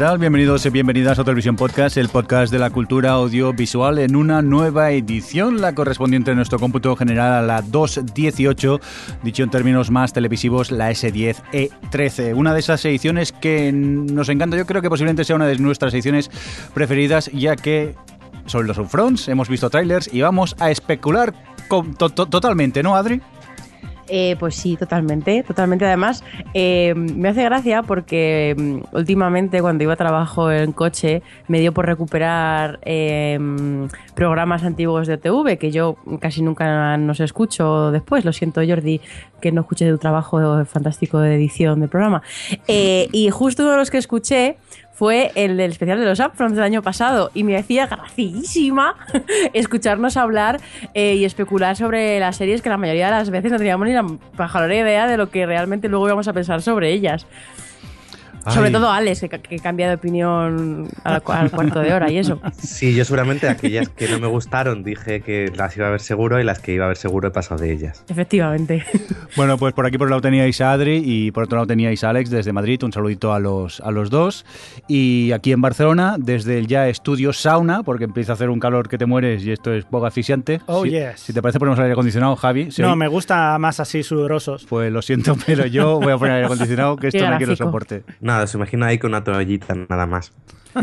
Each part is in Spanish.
Bienvenidos y bienvenidas a Televisión Podcast, el podcast de la cultura audiovisual en una nueva edición, la correspondiente a nuestro cómputo general a la 218, dicho en términos más televisivos, la S10E13. Una de esas ediciones que nos encanta, yo creo que posiblemente sea una de nuestras ediciones preferidas, ya que son los upfronts, hemos visto trailers y vamos a especular con- to- to- totalmente, ¿no, Adri? Eh, pues sí, totalmente, totalmente. Además, eh, me hace gracia porque mm, últimamente cuando iba a trabajo en coche me dio por recuperar mm, programas antiguos de TV que yo casi nunca nos escucho después. Lo siento, Jordi, que no escuché tu trabajo fantástico de edición del programa. Eh, y justo de los que escuché fue el del especial de los Upfronts del año pasado y me hacía graciísima escucharnos hablar eh, y especular sobre las series que la mayoría de las veces no teníamos ni la pajarera idea de lo que realmente luego íbamos a pensar sobre ellas. Sobre todo Alex, que, que cambia de opinión al, al cuarto de hora y eso. Sí, yo seguramente aquellas que no me gustaron dije que las iba a ver seguro y las que iba a ver seguro he pasado de ellas. Efectivamente. Bueno, pues por aquí por un lado teníais a Adri y por otro lado teníais a Alex desde Madrid. Un saludito a los, a los dos. Y aquí en Barcelona, desde el ya estudio sauna, porque empieza a hacer un calor que te mueres y esto es poco asfixiante. Oh, si, yes. si te parece, ponemos el aire acondicionado, Javi. Si No, hoy- me gusta más así sudorosos. Pues lo siento, pero yo voy a poner aire acondicionado, que esto no quiero soporte. Nada, se imagina ahí con una toallita nada más.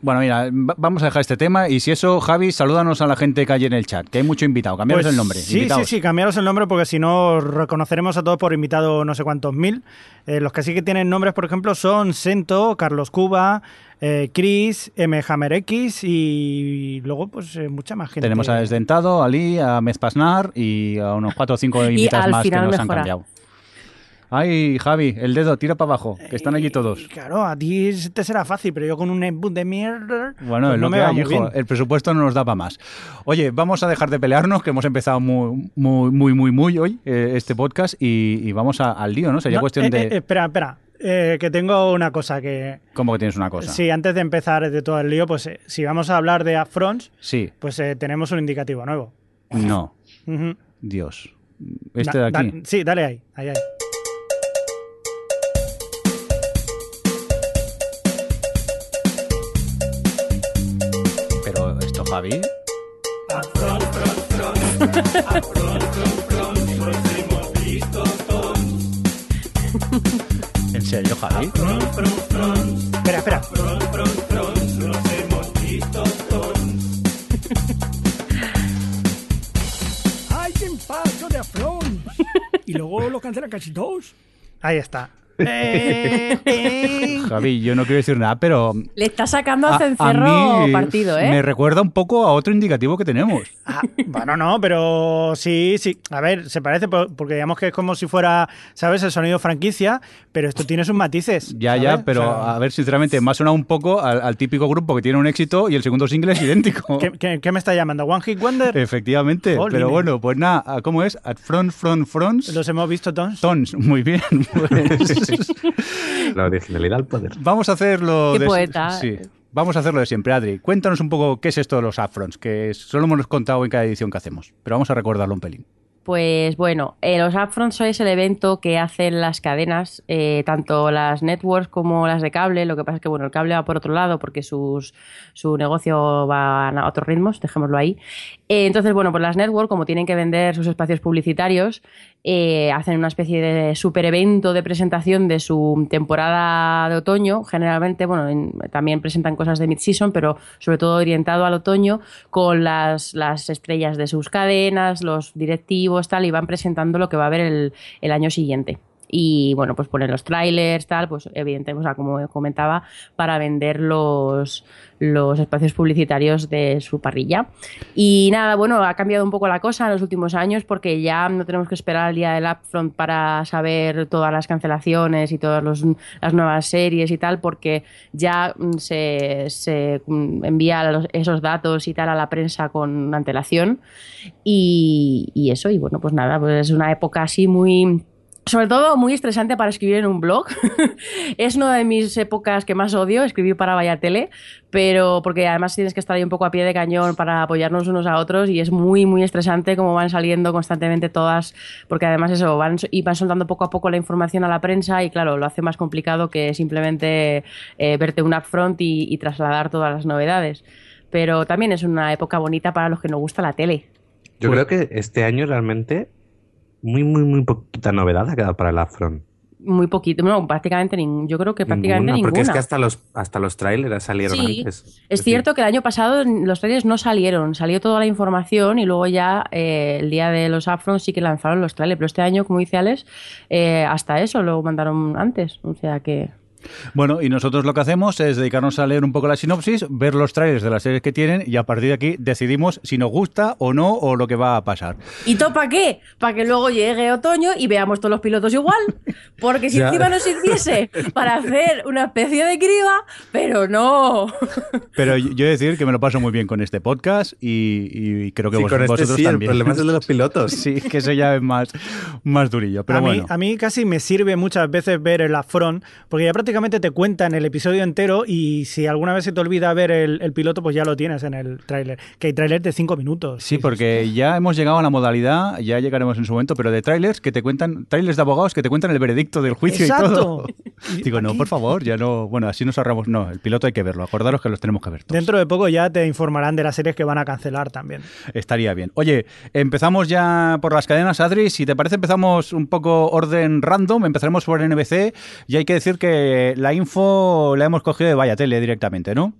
Bueno, mira, va- vamos a dejar este tema y si eso, Javi, salúdanos a la gente que hay en el chat, que hay mucho invitado. Cambiaros Pues el nombre. Sí, invitados. sí, sí, cambiaros el nombre porque si no reconoceremos a todos por invitado no sé cuántos mil. Eh, los que sí que tienen nombres, por ejemplo, son Sento, Carlos Cuba, eh, Chris, M. Hammer X y luego pues eh, mucha más gente. Tenemos a Desdentado, a Ali, a Mezpasnar y a unos cuatro o cinco invitados al más que nos han cambiado. Ay, Javi, el dedo, tira para abajo, que están allí todos. Y claro, a ti te será fácil, pero yo con un input de mierda. Bueno, pues es no lo me que hay, hijo. bien. El presupuesto no nos da para más. Oye, vamos a dejar de pelearnos, que hemos empezado muy, muy, muy, muy, muy hoy eh, este podcast y, y vamos a- al lío, ¿no? Sería No, cuestión eh, de... eh, espera, espera. eh, que tengo una cosa que. ¿Cómo que tienes una cosa? Sí, antes de empezar de todo el lío, pues eh, si vamos a hablar de upfronts, Sí, pues eh, tenemos un indicativo nuevo. no. Dios. Este Da- de da- aquí. sí, dale ahí, ahí, ahí. Javi... ¿En serio, Javi? Espera, espera. ¡Ay, qué impacto de afrón! y luego lo cancelan casi todos. Ahí está. Eh, eh. Javi, yo no quiero decir nada, pero... Le está sacando a- a, a cencerro mí partido, ¿eh? Me recuerda un poco a otro indicativo que tenemos. Ah, bueno, no, pero sí, sí. A ver, se parece por- porque digamos que es como si fuera, ¿sabes? El sonido franquicia, pero esto tiene sus matices. Ya, ¿sabes? ya, pero O sea, a ver, sinceramente, me ha sonado un poco al, al típico grupo que tiene un éxito y el segundo single es idéntico. ¿qué, qué, qué me está llamando? ¿One Hit Wonder? Efectivamente, pero bueno, pues nada, ¿cómo es? At front, front, fronts. Los hemos visto todos. Tons, muy bien. Pues, La originalidad al poder. vamos a hacerlo Qué de poeta. Sí, vamos a hacerlo de siempre, Adri. Cuéntanos un poco qué es esto de los upfronts, que solo hemos contado en cada edición que hacemos, pero vamos a recordarlo un pelín. Pues bueno, eh, los upfronts es el evento que hacen las cadenas, eh, tanto las networks como las de cable. Lo que pasa es que bueno, el cable va por otro lado porque sus, su negocio va a otros ritmos, dejémoslo ahí. Eh, entonces, bueno, pues las networks, como tienen que vender sus espacios publicitarios, eh, hacen una especie de super evento de presentación de su temporada de otoño. Generalmente, bueno, en- también presentan cosas de mid-season, pero sobre todo orientado al otoño, con las, las estrellas de sus cadenas, los directivos, tal, y van presentando lo que va a haber el, el año siguiente. Y bueno, pues ponen los trailers, tal, pues evidentemente, o sea, como comentaba, para vender los, los espacios publicitarios de su parrilla. Y nada, bueno, ha cambiado un poco la cosa en los últimos años porque ya no tenemos que esperar al día del upfront para saber todas las cancelaciones y todas las nuevas series y tal, porque ya mm, se, se mm, envía esos datos y tal a la prensa con antelación. Y, y eso, y bueno, pues nada, pues es una época así muy sobre todo muy estresante para escribir en un blog. es una de mis épocas que más odio, escribir para Vaya Tele, pero porque además tienes que estar ahí un poco a pie de cañón para apoyarnos unos a otros y es muy, muy estresante como van saliendo constantemente todas, porque además eso, van y van soltando poco a poco la información a la prensa y claro, lo hace más complicado que simplemente eh, verte un upfront y, y trasladar todas las novedades. Pero también es una época bonita para los que nos gusta la tele. Yo Pues- creo que este año realmente muy, muy, muy poquita novedad ha quedado para el Upfront. Muy poquito, no, prácticamente ningún, yo creo que prácticamente ninguna. Porque es que hasta los, hasta los trailers salieron Sí, antes. Es cierto que el año pasado los trailers no salieron, salió toda la información y luego ya eh, el día de los upfronts sí que lanzaron los trailers, pero este año, como dice Alex, eh, hasta eso lo mandaron antes, o sea que... Bueno, y nosotros lo que hacemos es dedicarnos a leer un poco la sinopsis, ver los trailers de las series que tienen y a partir de aquí decidimos si nos gusta o no o lo que va a pasar. ¿Y todo para qué? Para que luego llegue otoño y veamos todos los pilotos igual. Porque si Ya. encima nos sirviese para hacer una especie de criba, pero no. Pero yo he de decir que me lo paso muy bien con este podcast y, y creo que Sí, vos- con este vosotros sí, el también. problema es el de los pilotos. Sí, que eso ya es más, más durillo. Pero a, bueno. mí, a mí casi me sirve muchas veces ver el upfront, porque ya prácticamente te cuentan el episodio entero y si alguna vez se te olvida ver el, el piloto, pues ya lo tienes en el tráiler. Que hay tráiler de 5 minutos. Sí, porque ya hemos llegado a la modalidad, ya llegaremos en su momento, pero de trailers que te cuentan, trailers de abogados que te cuentan el veredicto del juicio y Exacto. todo. Y Digo, no, por favor, ya no. Bueno, así nos ahorramos. No, el piloto hay que verlo. Acordaros que los tenemos que ver todos. Dentro de poco ya te informarán de las series que van a cancelar también. Estaría bien. Oye, empezamos ya por las cadenas, Adri. Si te parece, empezamos un poco orden random. Empezaremos por NBC. Y hay que decir que la info la hemos cogido de Vaya Tele directamente, ¿no?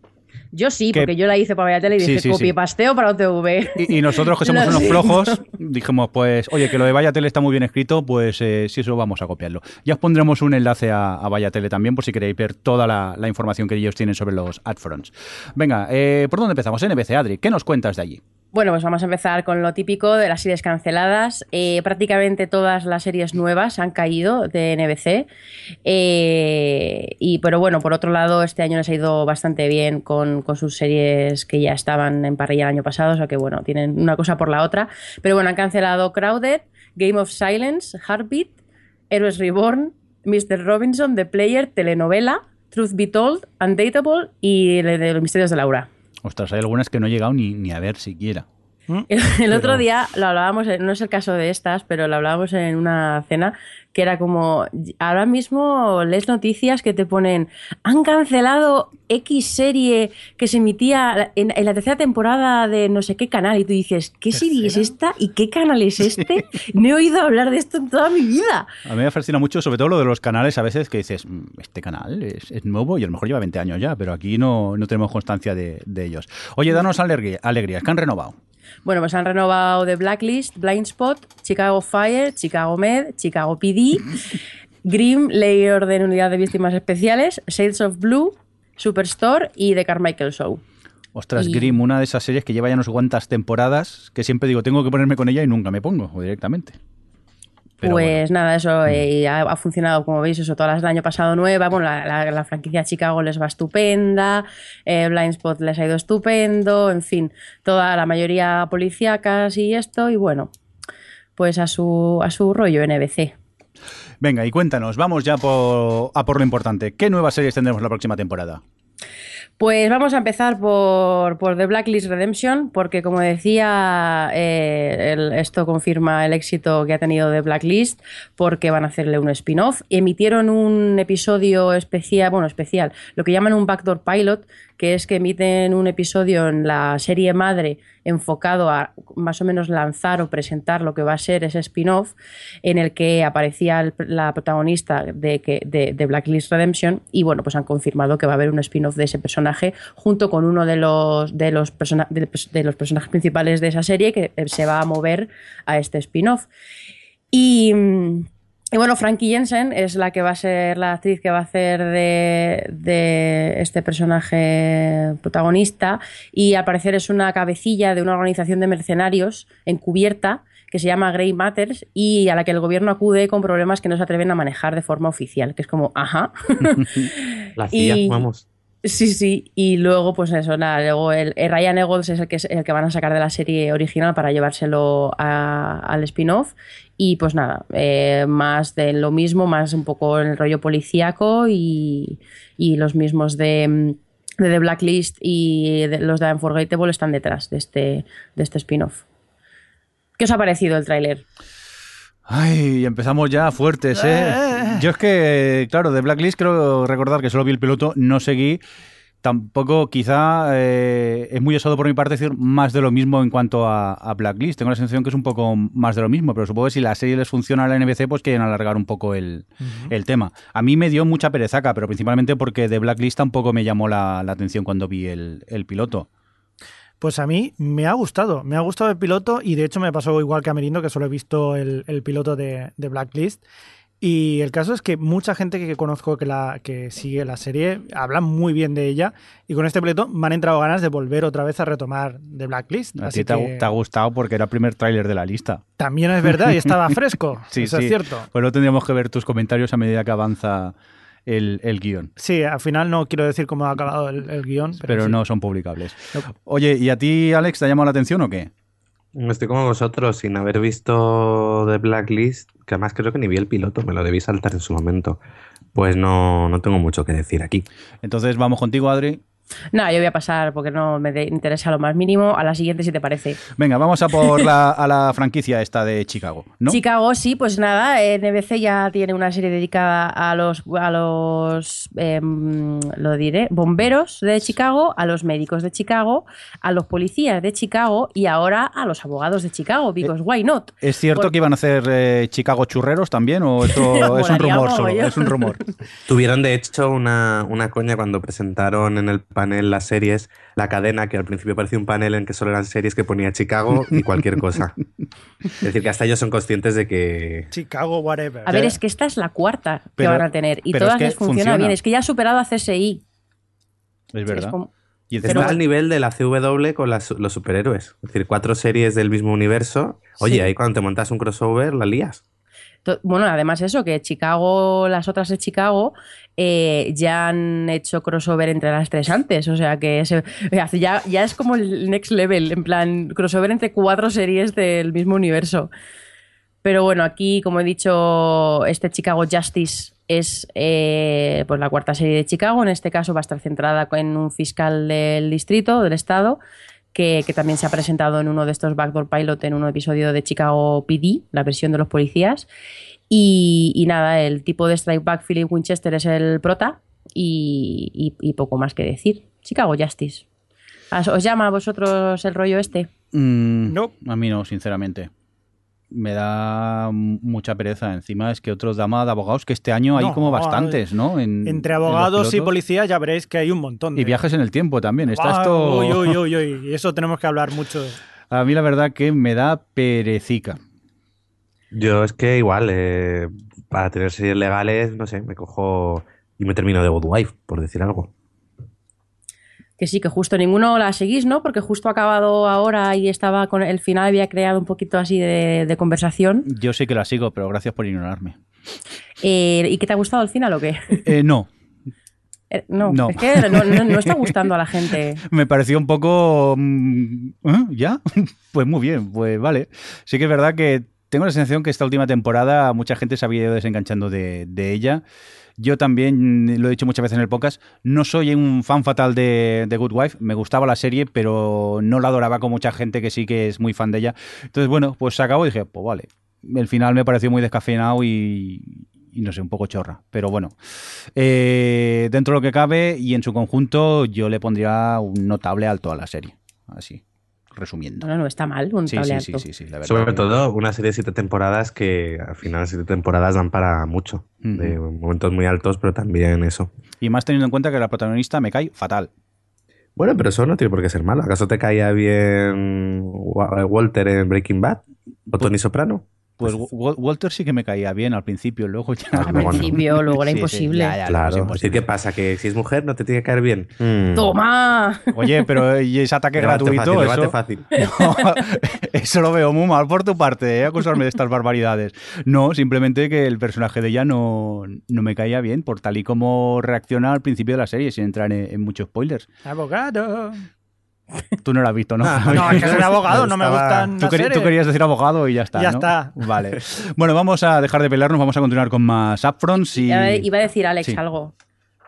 Yo sí, Que- porque yo la hice para Vaya Tele y Sí, dije sí, copy sí. pasteo para OTV. Y, y nosotros, que somos unos siento. flojos, dijimos, pues, oye, que lo de Vaya Tele está muy bien escrito, pues eh, si eso vamos a copiarlo. Ya os pondremos un enlace a, a Vaya Tele también, por si queréis ver toda la, la información que ellos tienen sobre los adfronts. Venga, eh, ¿por dónde empezamos? NBC, Adri, ¿qué nos cuentas de allí? Bueno, pues vamos a empezar con lo típico de las series canceladas. Eh, prácticamente todas las series nuevas han caído de NBC. Eh, y, pero bueno, por otro lado, este año les ha ido bastante bien con, con sus series que ya estaban en parrilla el año pasado. O sea que bueno, tienen una cosa por la otra. Pero bueno, han cancelado Crowded, Game of Silence, Heartbeat, Heroes Reborn, Mr. Robinson, The Player, telenovela, Truth Be Told, Undateable y los misterios de Laura. Ostras, hay algunas que no he llegado ni, ni a ver siquiera. El, el otro día lo hablábamos, no es el caso de estas, pero lo hablábamos en una cena, que era como, ahora mismo lees noticias que te ponen, han cancelado X serie que se emitía en, en la tercera temporada de no sé qué canal, y tú dices, ¿qué serie es esta y qué canal es este? No he oído hablar de esto en toda mi vida. A mí me fascina mucho, sobre todo lo de los canales, a veces que dices, "Mm, este canal es, es nuevo y a lo mejor lleva 20 años ya, pero aquí no, no tenemos constancia de, de ellos. Oye, danos alegría, alegrías, que han renovado. Bueno, pues han renovado The Blacklist, Blind Spot, Chicago Fire, Chicago Med, Chicago PD, Grimm, Ley y Orden Unidad de Víctimas Especiales, Shades of Blue, Superstore y The Carmichael Show. Ostras, Y- Grimm, una de esas series que lleva ya no sé cuántas temporadas, que siempre digo, tengo que ponerme con ella y nunca me pongo directamente. Pero pues bueno. nada, eso eh, ha, ha funcionado, como veis, eso todas las del año pasado nueva. Bueno, la, la- la franquicia Chicago les va estupenda, eh, Blind Spot les ha ido estupendo, en fin, toda la mayoría policíacas y esto, y bueno, pues a su, a su rollo NBC. Venga, y cuéntanos, vamos ya por, a por lo importante. ¿Qué nuevas series tendremos la próxima temporada? Pues vamos a empezar por, por The Blacklist Redemption, porque como decía, eh, esto confirma el éxito que ha tenido The Blacklist, porque van a hacerle un spin-off. Emitieron un episodio especial, bueno, especial, lo que llaman un backdoor pilot, que es que emiten un episodio en la serie madre enfocado a más o menos lanzar o presentar lo que va a ser ese spin-off, en el que aparecía la protagonista de, que, de, Blacklist Redemption, y bueno, pues han confirmado que va a haber un spin-off de ese personaje junto con uno de los, de los, persona- de, de los personajes principales de esa serie que eh, se va a mover a este spin-off. Y, mm, Y bueno, Frankie Jensen es la que va a ser la actriz que va a hacer de, de este personaje protagonista y al parecer es una cabecilla de una organización de mercenarios encubierta que se llama Grey Matters y a la que el gobierno acude con problemas que no se atreven a manejar de forma oficial, que es como, ajá. La CIA, Y- vamos. Sí, sí, y luego, pues eso, nada, luego el, Ryan Eagles es el que, es el que van a sacar de la serie original para llevárselo al spin-off. Y pues nada, eh, más de lo mismo, más un poco el rollo policíaco y, y los mismos de, mm, de The Blacklist y de- los de Unforgettable están detrás de este, de este spin-off. ¿Qué os ha parecido el tráiler? Ay, empezamos ya fuertes, ¿eh? Yo es que, claro, de Blacklist creo recordar que solo vi el piloto, no seguí. Tampoco, quizá, eh, es muy osado por mi parte decir más de lo mismo en cuanto a, a Blacklist. Tengo la sensación que es un poco más de lo mismo, pero supongo que si la serie les funciona a la NBC, pues quieren alargar un poco el, el tema. A mí me dio mucha perezaca, pero principalmente porque de Blacklist tampoco me llamó la, la atención cuando vi el, el piloto. Pues a mí me ha gustado, me ha gustado el piloto y de hecho me pasó igual que a Merindo, que solo he visto el, el piloto de, de Blacklist. Y el caso es que mucha gente que conozco que, la, que sigue la serie habla muy bien de ella y con este piloto me han entrado ganas de volver otra vez a retomar de Blacklist. A ti te, que te ha gustado porque era el primer tráiler de la lista. también es verdad y estaba fresco. Sí, eso sí. es cierto. Pues lo tendríamos que ver tus comentarios a medida que avanza el, el guion. Sí, al final no quiero decir cómo ha acabado el, el guion, pero, pero sí. no son publicables. Oye, ¿y a ti, Alex, te ha llamado la atención o qué? Estoy como vosotros, sin haber visto The Blacklist, que además creo que ni vi el piloto, me lo debí saltar en su momento. Pues no, no tengo mucho que decir aquí. Entonces vamos contigo, Adri. Nada, yo voy a pasar porque no me interesa lo más mínimo. A la siguiente, si te parece. Venga, vamos a por la, a la franquicia esta de Chicago, ¿no? Chicago, sí, pues nada, eh, NBC ya tiene una serie dedicada a los, a los em, lo diré, bomberos de Chicago, a los médicos de Chicago, a los policías de Chicago y ahora a los abogados de Chicago, because why not? ¿Es cierto que iban a hacer eh, Chicago churreros también o esto es un rumor solo? Es un rumor. Tuvieron de hecho una, una coña cuando presentaron en el panel las series, la cadena, que al principio parecía un panel en que solo eran series que ponía Chicago y cualquier cosa. Es decir, que hasta ellos son conscientes de que... Chicago, whatever. A ver, es que esta es la cuarta que Pero- van a tener y pero es todas que les funciona, funciona. bien. Es que ya ha superado a CSI. Es Es verdad. como- Y Está encima- al nivel de la CW con las- los superhéroes. Es decir, cuatro series del mismo universo. Oye, Sí. ahí cuando te montas un crossover, la lías. To- Bueno, además eso, que Chicago, las otras de Chicago, eh, ya han hecho crossover entre las tres antes. O sea que se- ya, ya es como el next level, en plan, crossover entre cuatro series del mismo universo. Pero bueno, aquí, como he dicho, este Chicago Justice es eh, pues la cuarta serie de Chicago. En este caso va a estar centrada en un fiscal del distrito, del estado, que, que también se ha presentado en uno de estos Backdoor Pilot, en un episodio de Chicago PD, la versión de los policías. Y, y nada, el tipo de Strike Back, Philip Winchester, es el prota y, y- y poco más que decir. Chicago Justice. ¿Os llama a vosotros el rollo este? Mm, No. A mí no, sinceramente. Me da mucha pereza. Encima es que otros damas de abogados, que este año hay como bastantes, ¿no? En- Entre en abogados y policías ya veréis que hay un montón. De... Y viajes en el tiempo también. Está Ah, esto... Uy, uy, uy, uy. Y eso tenemos que hablar mucho. A mí la verdad que me da perecica. Yo es que igual, eh, para tener series legales, no sé, me cojo y me termino de Good Wife, por decir algo. Que sí, que justo ninguno la seguís, ¿no? Porque justo ha acabado ahora y estaba con el final, había creado un poquito así de, de conversación. Yo sé que la sigo, pero gracias por ignorarme. Eh, ¿Y qué te ha gustado el final o qué? Eh, no, Eh, no, No. es que no, no- no está gustando a la gente. me pareció un poco... mm, ¿eh? ¿Ya? Pues muy bien, pues vale. Sí que es verdad que tengo la sensación que esta última temporada mucha gente se había ido desenganchando de, ella. Yo también, lo he dicho muchas veces en el podcast, no soy un fan fatal de, de Good Wife. Me gustaba la serie, pero no la adoraba con mucha gente que sí que es muy fan de ella. Entonces, bueno, pues se acabó y dije, pues vale. El final me pareció muy descafeinado y, y no sé, un poco chorra. Pero bueno, Eh, dentro de lo que cabe y en su conjunto, yo le pondría un notable alto a la serie. Así, resumiendo. No, no está mal, un Sí, tableato. sí, sí, sí, sí, la verdad. Sobre todo una serie de siete temporadas que al final siete temporadas dan para mucho. De momentos muy altos, pero también eso. Y más teniendo en cuenta que la protagonista me cae fatal. Bueno, pero eso no tiene por qué ser malo. ¿Acaso te caía bien Wa- Walter en Breaking Bad? ¿O Tony Soprano? Pues Wa- Walter sí que me caía bien al principio, luego ya. Al principio, luego era Sí, sí, imposible. ya, ya, Claro, es imposible. ¿qué pasa? ¿Que si es mujer no te tiene que caer bien? Mm. ¡Toma! Oye, pero ¿y ese ataque gratuito? fácil, eso, fácil. eso lo veo muy mal por tu parte, ¿eh? acusarme de estas barbaridades. No, simplemente que el personaje de ella no, no me caía bien por tal y como reacciona al principio de la serie, sin entrar en, en muchos spoilers. Abogado. Tú no lo has visto, ¿no? Ah, No, es que soy abogado, no me gustan Tú, las querí- tú series. querías decir abogado y ya está. Ya ¿no? está. Vale. Bueno, vamos a dejar de pelearnos, vamos a continuar con más upfronts y. Iba a- decir Alex Sí. algo.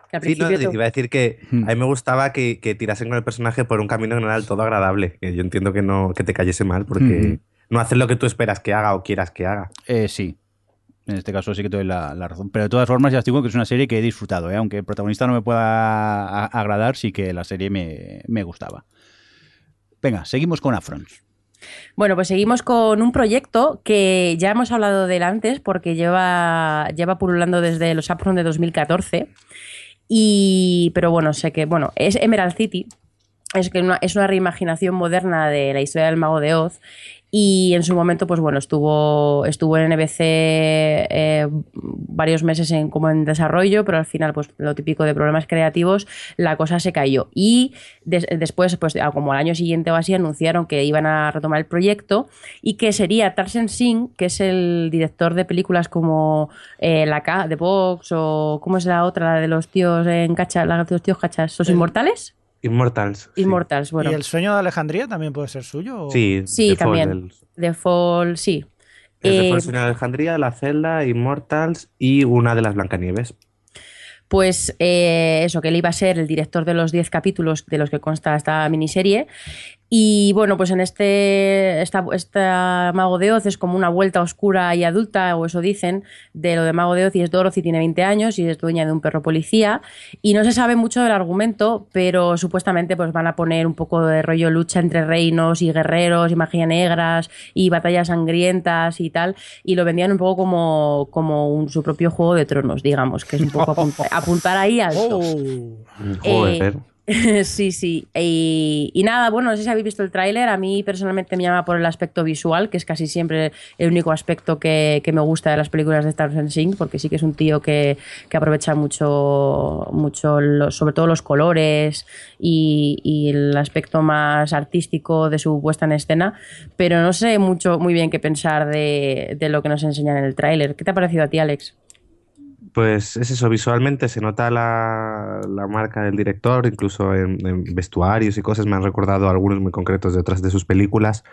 Que al Sí, no, principio. iba a decir que Hmm. a mí me gustaba que, que tirasen con el personaje por un camino que no era del todo agradable. Yo entiendo que no que te cayese mal porque Hmm. no hace lo que tú esperas que haga o quieras que haga. Eh, sí. En este caso sí que te doy la, la razón. Pero de todas formas, ya os digo que es una serie que he disfrutado. ¿eh? Aunque el protagonista no me pueda agradar, sí que la serie me, me gustaba. Venga, seguimos con Afrons. Bueno, pues seguimos con un proyecto que ya hemos hablado de él antes porque lleva, lleva pululando desde los Upfront de 2014. Y, pero bueno, sé que, bueno, es Emerald City. Es, que es una reimaginación moderna de la historia del mago de Oz. Y en su momento, pues bueno, estuvo, estuvo en NBC eh, varios meses en, como en desarrollo, pero al final, pues lo típico de problemas creativos, la cosa se cayó. Y des- después, pues a- como al año siguiente o así, anunciaron que iban a retomar el proyecto y que sería Tarsem Singh, que es el director de películas como eh, La de Box o ¿cómo es la otra? La de los tíos en cacha, la de los tíos cachas, ¿Los inmortales? Immortals. sí. Immortals, bueno. ¿Y el sueño de Alejandría también puede ser suyo? o- Sí, Sí, The Fall, también. el- The Fall, sí. el The Eh, Fall, Sueño de Alejandría, La Celda, Immortals y una de las Blancanieves. Pues eh, eso, que él iba a ser el director de los 10 capítulos de los que consta esta miniserie. Y bueno, pues en este esta, esta Mago de Oz es como una vuelta oscura y adulta, o eso dicen, de lo de Mago de Oz, y es Dorothy, tiene 20 años y es dueña de un perro policía. Y no se sabe mucho del argumento, pero supuestamente pues van a poner un poco de rollo lucha entre reinos y guerreros y magia negras y batallas sangrientas y tal. Y lo vendían un poco como, como un- su propio juego de tronos, digamos, que es un poco apunta- apuntar ahí alto. Oh. Joder. sí, sí. Y, nada, bueno, no sé si habéis visto el tráiler. A mí personalmente me llama por el aspecto visual, que es casi siempre el único aspecto que, me gusta de las películas de Star Singh, porque sí que es un tío que, aprovecha mucho, mucho los- sobre todo los colores y, y el aspecto más artístico de su puesta en escena. Pero no sé mucho, muy bien qué pensar de, de lo que nos enseñan en el tráiler. ¿Qué te ha parecido a ti, Alex? Pues es eso, visualmente se nota la, la marca del director, incluso en, en vestuarios y cosas, me han recordado algunos muy concretos de otras de sus películas.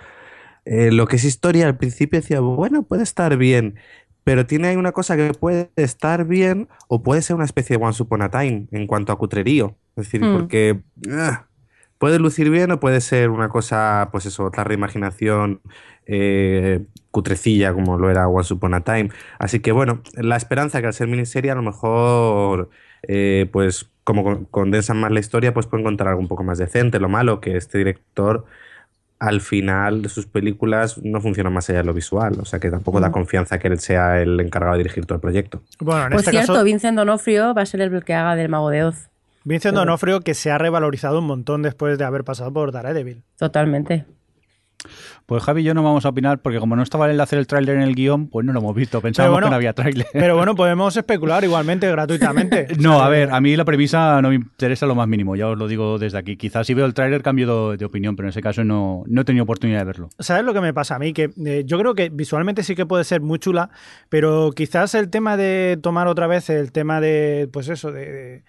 Eh, lo que es historia, al principio decía, bueno, puede estar bien, pero tiene ahí una cosa que puede estar bien o puede ser una especie de Once Upon a Time en cuanto a cutrerío. Es decir, Mm. porque ah, puede lucir bien o puede ser una cosa, pues eso, otra reimaginación eh, cutrecilla como lo era Once Upon a Time. Así que bueno, la esperanza que al ser miniserie a lo mejor, eh, pues como con- condensan más la historia, pues puede encontrar algo un poco más decente. Lo malo que este director al final de sus películas no funciona más allá de lo visual, o sea que tampoco da Mm. confianza que él sea el encargado de dirigir todo el proyecto. Bueno, en Por este cierto, caso, Vincent Donofrio va a ser el que haga del Mago de Oz. Vincent D'Onofrio que se ha revalorizado un montón después de haber pasado por Daredevil. Totalmente. Pues Javi y yo no vamos a opinar porque como no estaba el enlace del tráiler en el guion, pues no lo hemos visto. Pensábamos bueno, que no había tráiler. Pero bueno, podemos especular igualmente gratuitamente. No, a ver, a mí la premisa no me interesa lo más mínimo, ya os lo digo desde aquí. Quizás si veo el tráiler cambio de, de opinión, pero en ese caso no, no he tenido oportunidad de verlo. ¿Sabes lo que me pasa a mí? Que eh, yo creo que visualmente sí que puede ser muy chula, pero quizás el tema de tomar otra vez el tema de, pues eso, de, de-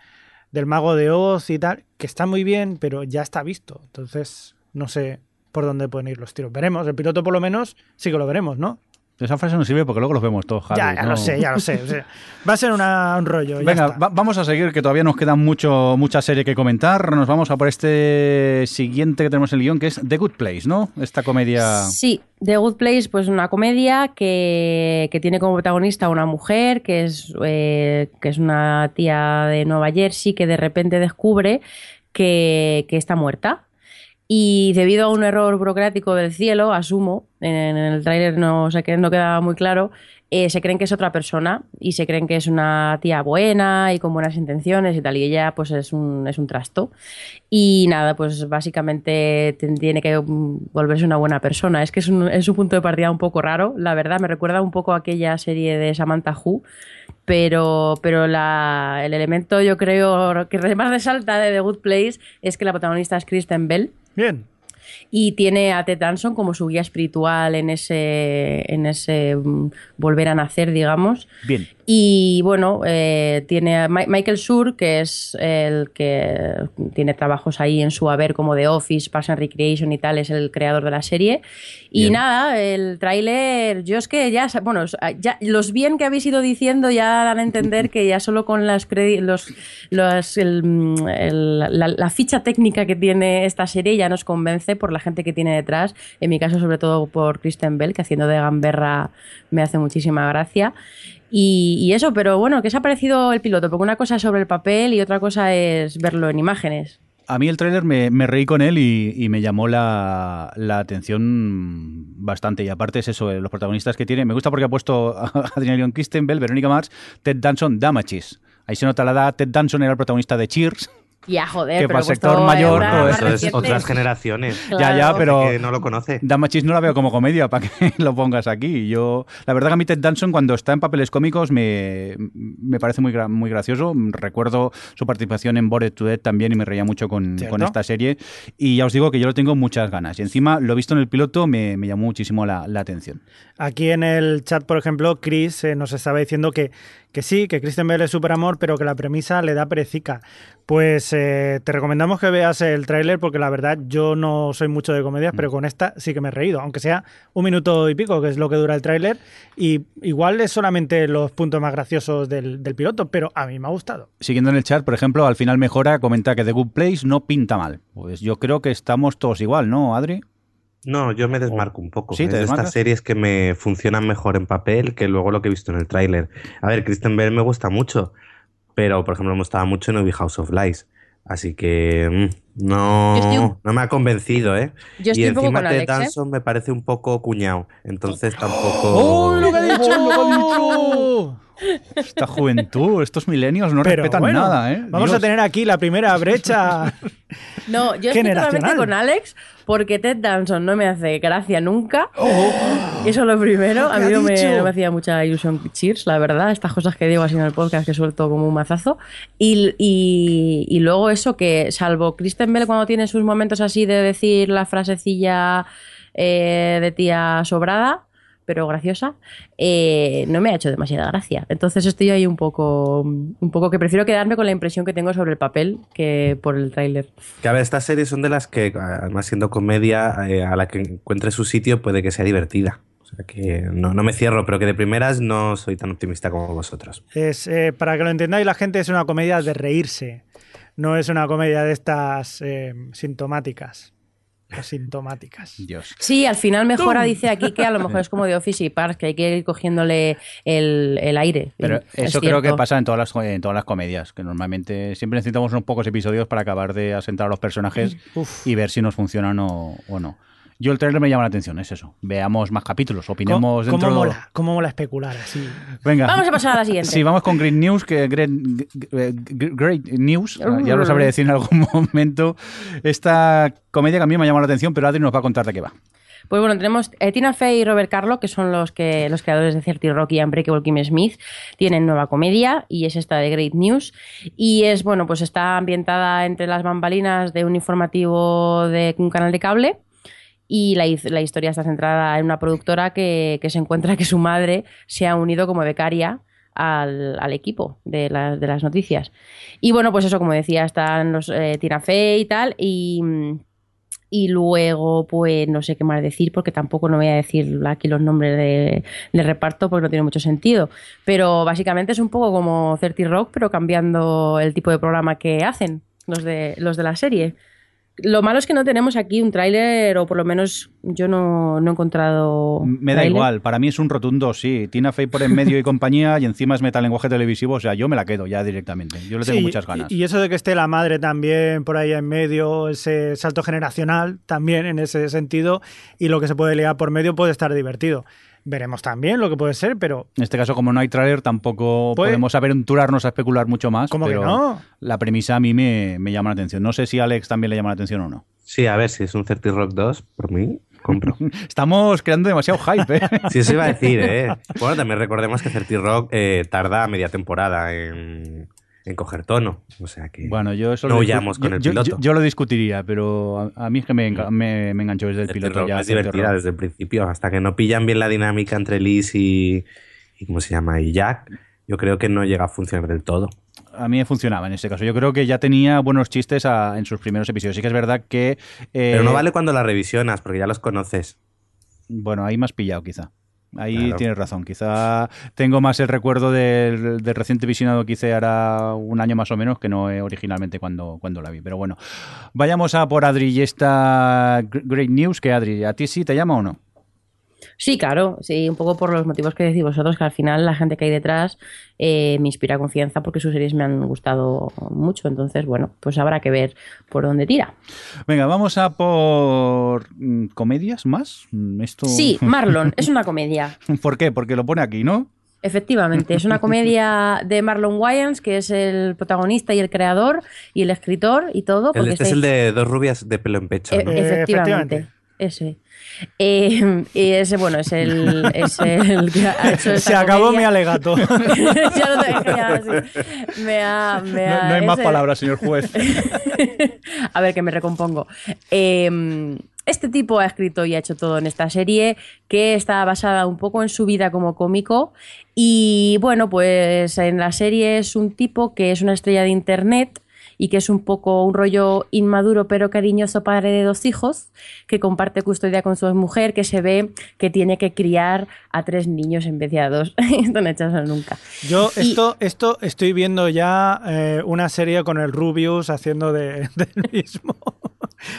del mago de Oz y tal, que está muy bien, pero ya está visto. Entonces, no sé por dónde pueden ir los tiros. Veremos, el piloto por lo menos sí que lo veremos, ¿no? Esa frase no sirve porque luego los vemos todos, Javi. ya, ya ¿no? lo sé, ya lo sé. o sea, va a ser una- un rollo. ya Venga, está. va- vamos a seguir, que todavía nos queda mucho, mucha serie que comentar. Nos vamos a por este siguiente que tenemos en el guion, que es The Good Place, ¿no? Esta comedia... Sí, The Good Place, pues una comedia que, que tiene como protagonista una mujer que es, eh, que es una tía de Nueva Jersey que de repente descubre que, que está muerta. Y debido a un error burocrático del cielo, asumo, en el tráiler no, que no queda muy claro, eh, se creen que es otra persona y se creen que es una tía buena y con buenas intenciones y tal, y ella pues es un, es un trasto. Y nada, pues básicamente tiene que volverse una buena persona. Es que es un, es un punto de partida un poco raro, la verdad, me recuerda un poco a aquella serie de Samantha Who, pero, pero la, el elemento yo creo que más resalta de The Good Place es que la protagonista es Kristen Bell. Bien y tiene a Ted Danson como su guía espiritual en ese, en ese mm, volver a nacer, digamos. Bien. Y bueno, eh, tiene a Michael Sur, que es el que tiene trabajos ahí en su haber como de Office, Parks and Recreation y tal, es el creador de la serie. Y nada, el tráiler, yo es que ya, bueno, ya los bien que habéis ido diciendo ya dan a entender que ya solo con las los, los la, ficha técnica que tiene esta serie ya nos convence por la gente que tiene detrás. En mi caso, sobre todo por Kristen Bell, que haciendo de gamberra me hace muchísima gracia. Y, eso, pero bueno, ¿qué os ha parecido el piloto? Porque una cosa es sobre el papel y otra cosa es verlo en imágenes. A mí el tráiler me, reí con él y, me llamó la, atención bastante. Y aparte es eso, eh, los protagonistas que tiene. Me gusta porque ha puesto a Adrian Leon Bell, Verónica Mars, Ted Danson, Damachis. Ahí se nota la edad. Ted Danson era el protagonista de Cheers. Ya, joder, que para el sector mayor. Pues, eso es otras generaciones. Ya, ya, pero. Que no lo conoce. Damachis no la veo como comedia, para que lo pongas aquí. Yo, la verdad que a mí Ted Danson, cuando está en papeles cómicos, me, me parece muy, muy gracioso. Recuerdo su participación en Bored to Death también y me reía mucho con, con, esta serie. Y ya os digo que yo lo tengo muchas ganas. Y encima, lo he visto en el piloto, me, me llamó muchísimo la, la, atención. Aquí en el chat, por ejemplo, Chris eh, nos estaba diciendo que que sí, que Kristen Bell es súper amor, pero que la premisa le da perecica. Pues eh, te recomendamos que veas el tráiler porque la verdad yo no soy mucho de comedias, pero mm. con esta sí que me he reído, aunque sea un minuto y pico, que es lo que dura el tráiler, y igual es solamente los puntos más graciosos del, del, piloto, pero a mí me ha gustado. Siguiendo en el chat, por ejemplo, al final mejora, comenta que The Good Place no pinta mal. Pues yo creo que estamos todos igual, ¿no, Adri? No, yo me desmarco un poco. ¿Sí, es de estas series que me funcionan mejor en papel que luego lo que he visto en el tráiler. A ver, Kristen Bell me gusta mucho, pero por ejemplo me gustaba mucho en Obi House of Lies. Así que mm, no, no me ha convencido, ¿eh? Yo estoy y un poco encima con de Danson me parece un poco cuñado. Entonces tampoco. ¡Oh, lo que ha dicho! ¡Lo que ha dicho! Esta juventud, estos milenios no respetan nada, ¿eh? Vamos a tener aquí la primera brecha. no, yo estoy totalmente con Alex porque Ted Danson no me hace gracia nunca. Oh. Eso es lo primero. A mí no me, hacía mucha ilusión Cheers, la verdad. Estas cosas que digo así en el podcast que suelto como un mazazo. Y, y, luego eso que, salvo Kristen Bell cuando tiene sus momentos así de decir la frasecilla eh, de tía sobrada, pero graciosa, eh, no me ha hecho demasiada gracia. Entonces estoy ahí un poco, un poco que prefiero quedarme con la impresión que tengo sobre el papel que por el tráiler. Que a ver, estas series son de las que, además siendo comedia, eh, a la que encuentre su sitio puede que sea divertida. O sea que no, me cierro, pero que de primeras no soy tan optimista como vosotros. Es, eh, para que lo entendáis, la gente es una comedia de reírse. No es una comedia de estas sintomáticas asintomáticas. Dios. Sí, al final mejora, dice aquí que a lo mejor es como de Office y Parks, que hay que ir cogiéndole el, aire. Pero eso creo que pasa en todas, las, en todas las comedias, que normalmente siempre necesitamos unos pocos episodios para acabar de asentar a los personajes y ver si nos funcionan o no. Yo el trailer me llama la atención, es eso. Veamos más capítulos, opinemos ¿Cómo, dentro... ¿cómo mola, ¿Cómo mola especular así? Venga. Vamos a pasar a la siguiente. Sí, vamos con Great News, que Great, great News, ah, ya lo sabré decir en algún momento. Esta comedia que a mí me ha llamado la atención, pero Adri nos va a contar de qué va. Pues bueno, tenemos eh, Tina Fey y Robert Carlo, que son los que los creadores de Certi Rock y Unbreakable Kim Smith, tienen nueva comedia y es esta de Great News y es bueno, pues está ambientada entre las bambalinas de un informativo de un canal de cable y la, historia está centrada en una productora que, se encuentra que su madre se ha unido como becaria al, equipo de, las noticias. Y bueno, pues eso, como decía, están los eh, Tina Fey y tal, y, luego, pues no sé qué más decir, porque tampoco no voy a decir aquí los nombres de, reparto, porque no tiene mucho sentido. Pero básicamente es un poco como 30 Rock, pero cambiando el tipo de programa que hacen los de, los de la serie. Lo malo es que no tenemos aquí un tráiler, o por lo menos yo no, no he encontrado. Me da igual, para mí es un rotundo sí. Tina Fey por en medio y compañía, y encima es metalenguaje televisivo, o sea, yo me la quedo ya directamente. Yo le tengo Sí, muchas ganas. Y, y eso de que esté la madre también por ahí en medio, ese salto generacional también en ese sentido, y lo que se puede liar por medio puede estar divertido. Veremos también lo que puede ser, pero En este caso, como no hay tráiler, tampoco Pues- podemos aventurarnos a especular mucho más. ¿Cómo que no? La premisa a mí me, me llama la atención. No sé si a Alex también le llama la atención o no. Sí, a ver, si es un 30 Rock 2, por mí, compro. Estamos creando demasiado hype, ¿eh? Sí, eso iba a decir, ¿eh? Bueno, también recordemos que 30 Rock eh, tarda media temporada en, en coger tono. O sea que. Bueno, yo eso No huyamos con yo- el piloto. yo- yo lo discutiría, pero a, a mí es que me, me enganchó desde el 30 piloto ya. es 30 divertida desde el principio, hasta que no pillan bien la dinámica entre Liz y. y ¿Cómo se llama? Y Jack. Yo creo que no llega a funcionar del todo. A mí me funcionaba en este caso. Yo creo que ya tenía buenos chistes a- en sus primeros episodios. Sí que es verdad que... eh, Pero no vale cuando la revisionas, porque ya los conoces. Bueno, ahí has pillado quizá. Ahí Claro. tienes razón. Quizá tengo más el recuerdo del, del reciente visionado que hice hará un año más o menos que no originalmente cuando, cuando la vi. Pero bueno, vayamos a por Adri y esta gr- Great News. Que Adri, ¿a ti sí te llama o no? Sí, claro, sí, un poco por los motivos que decís vosotros, que al final la gente que hay detrás eh, me inspira confianza porque sus series me han gustado mucho. Entonces, bueno, pues habrá que ver por dónde tira. Venga, vamos a por mm, comedias más. Mm, Esto... Sí, Marlon, es una comedia. ¿Por qué? Porque lo pone aquí, ¿no? Efectivamente, es una comedia de Marlon Wayans, que es el protagonista y el creador y el escritor y todo. Porque este es el de dos rubias de pelo en pecho. E- ¿no? Efectivamente. efectivamente. Ese. Eh, y ese, bueno, es el, es el que ha hecho esta se acabó mi comedia. alegato. ya lo dejé, ya, sí. Me ha, me No, ha- no hay más palabras, señor juez. a ver, que me recompongo. Eh, este tipo ha escrito y ha hecho todo en esta serie, que está basada un poco en su vida como cómico. Y bueno, pues en la serie es un tipo que es una estrella de internet y que es un poco un rollo inmaduro pero cariñoso padre de dos hijos, que comparte custodia con su mujer, que se ve que tiene que criar a tres niños en vez de a dos. Esto no he hecho eso nunca. Yo Y- esto, esto estoy viendo ya eh, una serie con el Rubius haciendo de, del mismo.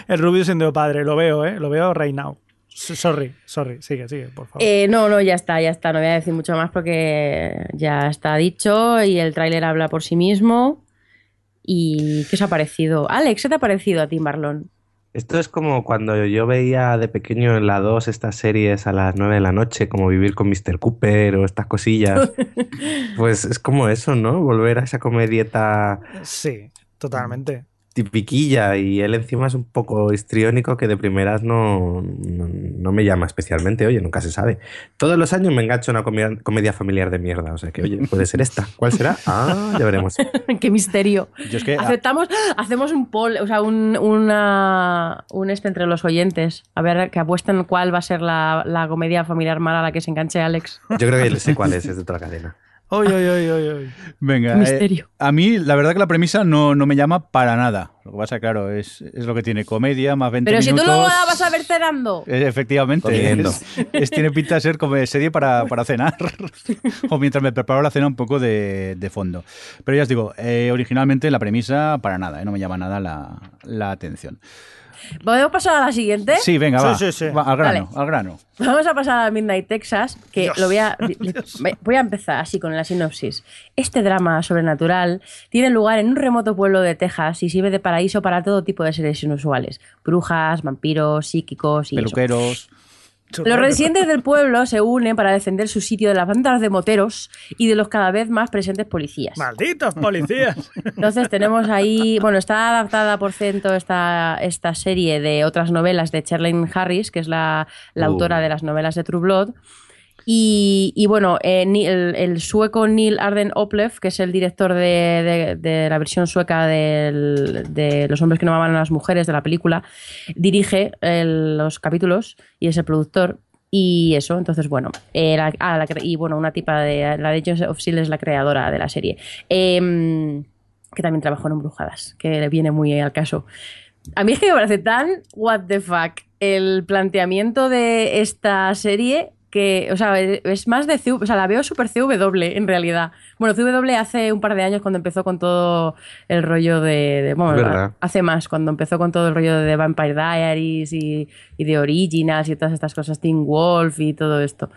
El Rubius siendo padre, lo veo, ¿eh? Lo veo right now. Sorry, sorry, sigue, sigue, por favor. Eh, no, no, ya está, ya está. No voy a decir mucho más porque ya está dicho y el tráiler habla por sí mismo. ¿Y qué os ha parecido? Alex, ¿qué te ha parecido a ti, Marlon? Esto es como cuando yo veía de pequeño en la 2 estas series a las 9 de la noche, como vivir con Mr. Cooper o estas cosillas. pues es como eso, ¿no? Volver a esa comedieta Sí, totalmente. Tipiquilla y él encima es un poco histriónico que de primeras no, no, no me llama especialmente, oye, nunca se sabe. Todos los años me engancho a una comedia, comedia familiar de mierda, o sea que, oye, puede ser esta. ¿Cuál será? Ah, ya veremos. ¡Qué misterio! Yo es que Aceptamos, hacemos un poll, o sea, un, una, un este entre los oyentes. A ver, que apuesten cuál va a ser la, la comedia familiar mala a la que se enganche Alex. Yo creo que sé cuál es, es de otra cadena. Uy, uy, uy, uy, uy. Venga, Misterio. eh, a mí la verdad que la premisa no, no me llama para nada. Lo que pasa, claro, es, es lo que tiene comedia, más 20 Pero si tú luego la vas a ver cenando. Eh, Efectivamente, es, es- tiene pinta de ser como serie para, para cenar o mientras me preparo la cena un poco de, de fondo. Pero ya os digo, eh, originalmente la premisa para nada, eh, no me llama nada la, la atención. ¿Podemos pasar a la siguiente? Sí, venga, Sí, va, sí, sí. va, al grano, Vale. al grano. Vamos a pasar a Midnight Texas, que Dios. lo voy a, voy a empezar así con la sinopsis. Este drama sobrenatural tiene lugar en un remoto pueblo de Texas y sirve de paraíso para todo tipo de seres inusuales. Brujas, vampiros, psíquicos y eso. Los residentes del pueblo se unen para defender su sitio de las bandas de moteros y de los cada vez más presentes policías. Malditos policías. Entonces tenemos ahí, bueno, está adaptada por ciento esta, esta serie de otras novelas de Cherlyn Harris, que es la, la Uh. autora de las novelas de True Blood. Y, bueno, eh, el, sueco Neil Arden Oplev, que es el director de, la versión sueca de Los hombres que no amaban a las mujeres de la película, dirige los capítulos y es el productor. Y eso, entonces, bueno. eh, ah, y bueno, una tipa de. La de Joseph Seal es la creadora de la serie. Em, que también trabajó en Embrujadas, que le viene muy al caso. A mí es que me parece tan what the fuck el planteamiento de esta serie que, o sea, es más de CW, o sea, la veo súper CW en realidad. Bueno, CW hace un par de años cuando empezó con todo el rollo de, de- bueno, verdad. hace más, cuando empezó con todo el rollo de Vampire Diaries y, y de Originals y todas estas cosas, Teen Wolf y todo esto.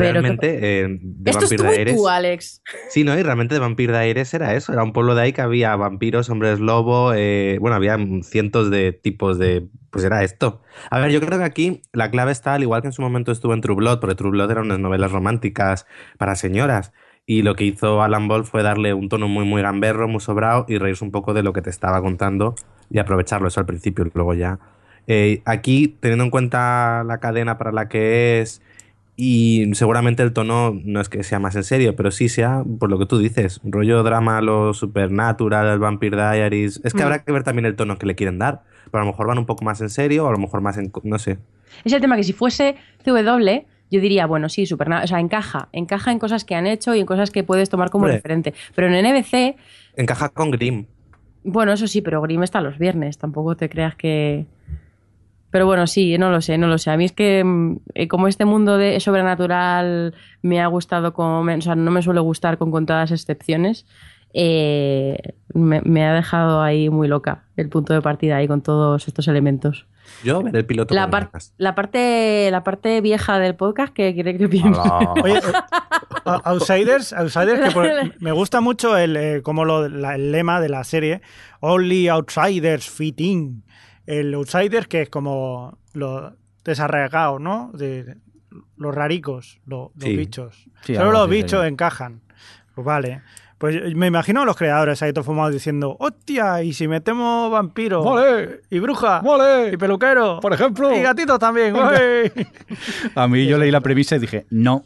Pero realmente, eh, de esto es Vampire Diaries. tú, Alex. Sí, ¿no? Y realmente de Vampire Diaries era eso. Era un pueblo de ahí que había vampiros, hombres lobo. eh, bueno, había cientos de tipos de. Pues era esto. A ver, yo creo que aquí la clave está, al igual que en su momento estuvo en True Blood, porque True Blood eran unas novelas románticas para señoras. Y lo que hizo Alan Ball fue darle un tono muy, muy gamberro, muy sobrado y reírse un poco de lo que te estaba contando y aprovecharlo eso al principio y luego ya. Eh, aquí, teniendo en cuenta la cadena para la que es y seguramente el tono no es que sea más en serio, pero sí sea por lo que tú dices, rollo drama, lo supernatural, el Vampire Diaries. Es que Mm. habrá que ver también el tono que le quieren dar. Pero a lo mejor van un poco más en serio o a lo mejor más en... no sé. Es el tema que si fuese CW, yo diría, bueno, sí, super, o sea, encaja, encaja en cosas que han hecho y en cosas que puedes tomar como Hombre. referente. Pero en NBC, Encaja con Grimm. bueno, eso sí, pero Grimm está los viernes, tampoco te creas que... Pero bueno, sí, no lo sé, no lo sé. A mí es que mm, eh, como este mundo de sobrenatural me ha gustado, como, me- o sea, no me suele gustar con contadas excepciones, eh, me, me ha dejado ahí muy loca el punto de partida ahí con todos estos elementos. Yo veré el piloto La, con par- la parte la parte vieja del podcast que quiere que piense. Oye, eh, Outsiders, Outsiders que por- me gusta mucho el, eh, como lo, la- el lema de la serie, Only Outsiders Fit In. El Outsiders que es como los desarraigados, ¿no? De, los raricos, lo- los Sí. bichos. Sí, Solo los bichos encajan. Pues vale. Pues me imagino a los creadores ahí todos fumados diciendo, hostia, y si metemos vampiros ¡Vale! y brujas ¡Vale! y peluqueros Por ejemplo. y gatitos también. A mí yo leí la premisa y dije, no,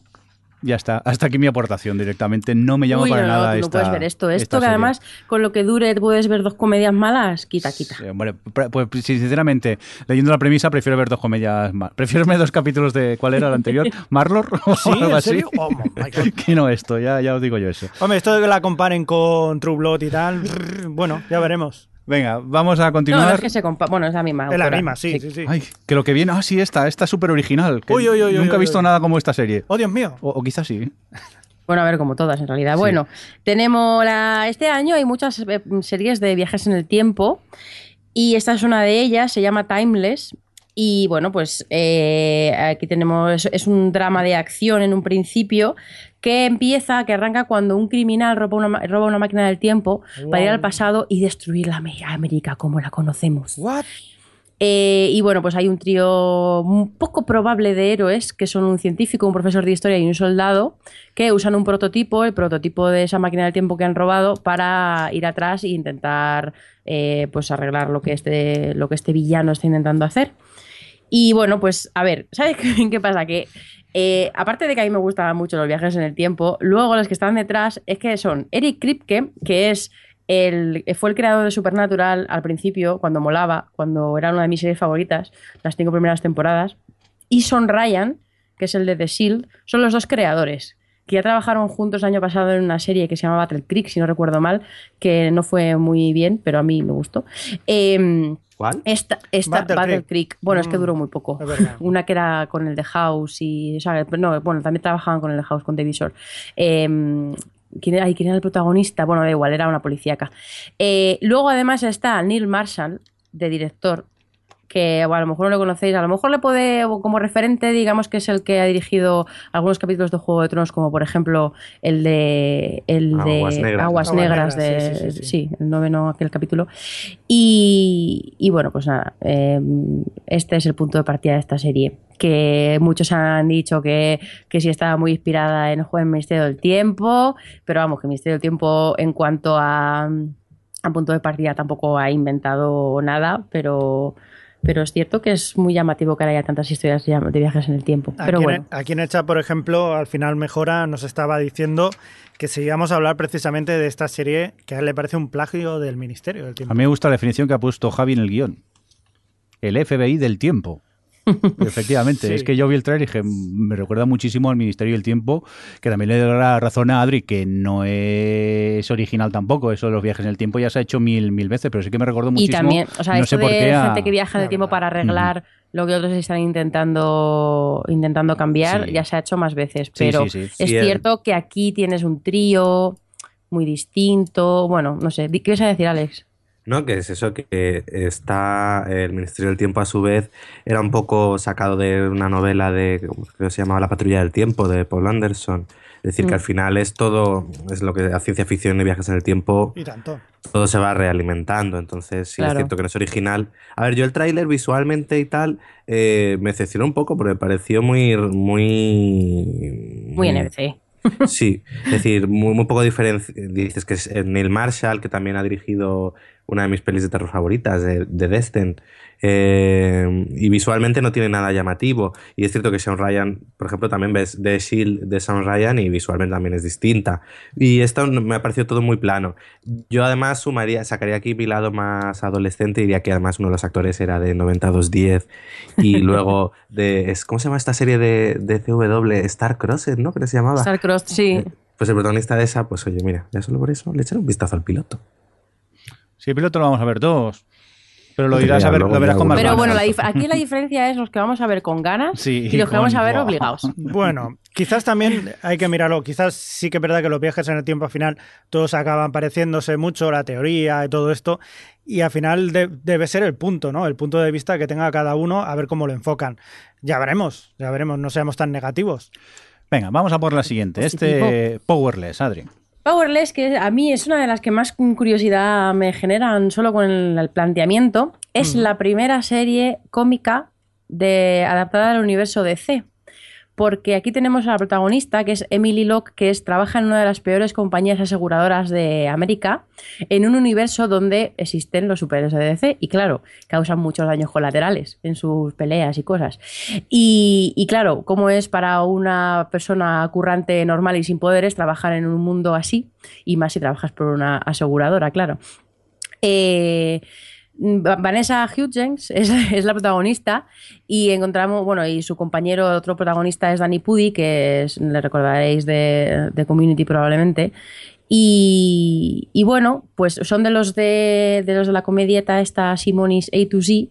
ya está, hasta aquí mi aportación directamente, no me llama Uy, para no, nada no esta puedes ver esto. Esto que además, con lo que dure, puedes ver dos comedias malas, quita, quita. Sí, hombre, pre- pues sí, sinceramente, leyendo la premisa, prefiero ver dos comedias más. Prefiero ver dos capítulos de. ¿Cuál era el anterior? ¿Marlor? O Sí, algo ¿en así. serio? Oh, que no esto, ya, ya os digo yo eso. Hombre, esto de que la comparen con True Blood y tal, bueno, ya veremos. Venga, vamos a continuar. no es que se compa Bueno, es la misma. Es la misma, sí, sí, sí. Ay, que lo que viene. Ah, sí, esta, esta es súper original. que Uy, uy, uy, nunca uy, he visto uy. nada como esta serie. Oh, Dios mío. O, o quizás sí. Bueno, a ver, como todas en realidad. Bueno, tenemos la... Este año hay muchas eh, series de viajes en el tiempo y esta es una de ellas, se llama Timeless. Y bueno, pues eh, aquí tenemos, es un drama de acción en un principio que empieza, que arranca cuando un criminal roba una, roba una máquina del tiempo para ir al pasado y destruir la América como la conocemos. What? Eh, y bueno, pues hay un trío un poco probable de héroes, que son un científico, un profesor de historia y un soldado, que usan un prototipo, el prototipo de esa máquina del tiempo que han robado, para ir atrás e intentar eh, pues arreglar lo que, este, lo que este villano está intentando hacer. Y bueno, pues a ver, ¿sabes qué, pasa? Que eh, aparte de que a mí me gustan mucho los viajes en el tiempo, luego los que están detrás es que son Eric Kripke, que es el, fue el creador de Supernatural al principio, cuando molaba, cuando era una de mis series favoritas, las cinco primeras temporadas, y Son Ryan, que es el de The Shield, son los dos creadores que ya trabajaron juntos el año pasado en una serie que se llama Battle Creek, si no recuerdo mal, que no fue muy bien, pero a mí me gustó. Em, ¿Cuál? esta, esta Battle Battle, Creek. Creek. Bueno, es que Mm, duró muy poco. es verdad. Una que era con el de House y. o sea, no, bueno, también trabajaban con el de House, con David Shore. Eh, ¿quién, era, ay, ¿Quién era el protagonista? Bueno, da igual, era una policíaca. Eh, luego, además, está Neil Marshall, de director, que bueno, a lo mejor no lo conocéis, a lo mejor le puede, como referente, digamos que es el que ha dirigido algunos capítulos de Juego de Tronos, como por ejemplo el de, el de Aguas Negras. Aguas Negras, Negras, de, sí, sí, sí, sí. el noveno aquel capítulo. Y, y bueno, pues nada, eh, este es el punto de partida de esta serie. Que muchos han dicho que, que sí estaba muy inspirada en el juego del Ministerio del Tiempo, pero vamos, que el Ministerio del Tiempo en cuanto a, a punto de partida tampoco ha inventado nada, pero, pero es cierto que es muy llamativo que ahora haya tantas historias de viajes en el tiempo. Pero aquí, en- bueno, aquí en el chat, por ejemplo, al final Mejora nos estaba diciendo que si íbamos a hablar precisamente de esta serie que a él le parece un plagio del Ministerio del A Tiempo. mí me gusta la definición que ha puesto Javi en el guion. El FBI del tiempo. Efectivamente, Sí. es que yo vi el trailer y dije, "Mm, me recuerda muchísimo al Ministerio del Tiempo, que también le da la razón a Adri, que no es original tampoco, eso de los viajes en el tiempo ya se ha hecho mil, mil veces, pero sí que me recordó y muchísimo. también, o sea, no sé por de qué a- gente que viaja en el tiempo para arreglar lo que otros están intentando, intentando cambiar, Sí. ya se ha hecho más veces. Pero sí, sí. es Sí, el- cierto que aquí tienes un trío muy distinto. Bueno, no sé. ¿Qué ibas a decir, Alex? No, que es eso, que está el Ministerio del Tiempo a su vez, era un poco sacado de una novela de, ¿cómo creo que se llamaba La Patrulla del Tiempo, de Paul Anderson. Es decir, que Mm. al final es todo, es lo que a ciencia ficción y viajes en el tiempo, Y tanto. todo se va realimentando. Entonces, sí Claro. es cierto que no es original. A ver, yo el tráiler visualmente y tal, eh, me decepcionó un poco porque me pareció muy... Muy, Muy NBC. Sí, es decir, muy, muy poco diferencia. Dices que es Neil Marshall, que también ha dirigido una de mis pelis de terror favoritas, de, de Destin, eh, y visualmente no tiene nada llamativo. Y es cierto que Sean Ryan, por ejemplo, también ves The Shield de Sean Ryan y visualmente también es distinta. Y esto me ha parecido todo muy plano. Yo además sumaría, sacaría aquí mi lado más adolescente y diría que además uno de los actores era de 9210 y luego de, ¿cómo se llama esta serie de, de CW? Star Crossed, ¿no? Creo que se llamaba. Starcrossed, sí. Pues el protagonista de esa, pues oye, mira, ya solo por eso le echaré un vistazo al piloto. Sí, el piloto lo vamos a ver todos. Pero lo Pues irás a ver, lo verás con más. Pero ganas. bueno, la aquí la diferencia es los que vamos a ver con ganas Sí, y los que vamos a ver obligados. Bueno, quizás también hay que mirarlo. Quizás sí que es verdad que los viajes en el tiempo al final todos acaban pareciéndose mucho, la teoría y todo esto. Y al final de- debe ser el punto, ¿no? El punto de vista que tenga cada uno, a ver cómo lo enfocan. Ya veremos, ya veremos, no seamos tan negativos. Venga, vamos a por la siguiente. Positivo. Este Powerless, Adri. Powerless, que a mí es una de las que más curiosidad me generan solo con el, planteamiento, es la primera serie cómica de, adaptada al universo DC. Porque aquí tenemos a la protagonista, que es Emily Locke, que es, trabaja en una de las peores compañías aseguradoras de América, en un universo donde existen los superhéroes de DC y, claro, causan muchos daños colaterales en sus peleas y cosas. Y, claro, ¿cómo es para una persona currante normal y sin poderes trabajar en un mundo así? Y más si trabajas por una aseguradora, claro. Eh, Vanessa Hudgens es, la protagonista y encontramos, bueno, y su compañero, otro protagonista es Danny Pudi, que le recordaréis de, de Community probablemente. Y, y bueno, pues son de los de, de los de la comedieta esta Simonis A to Z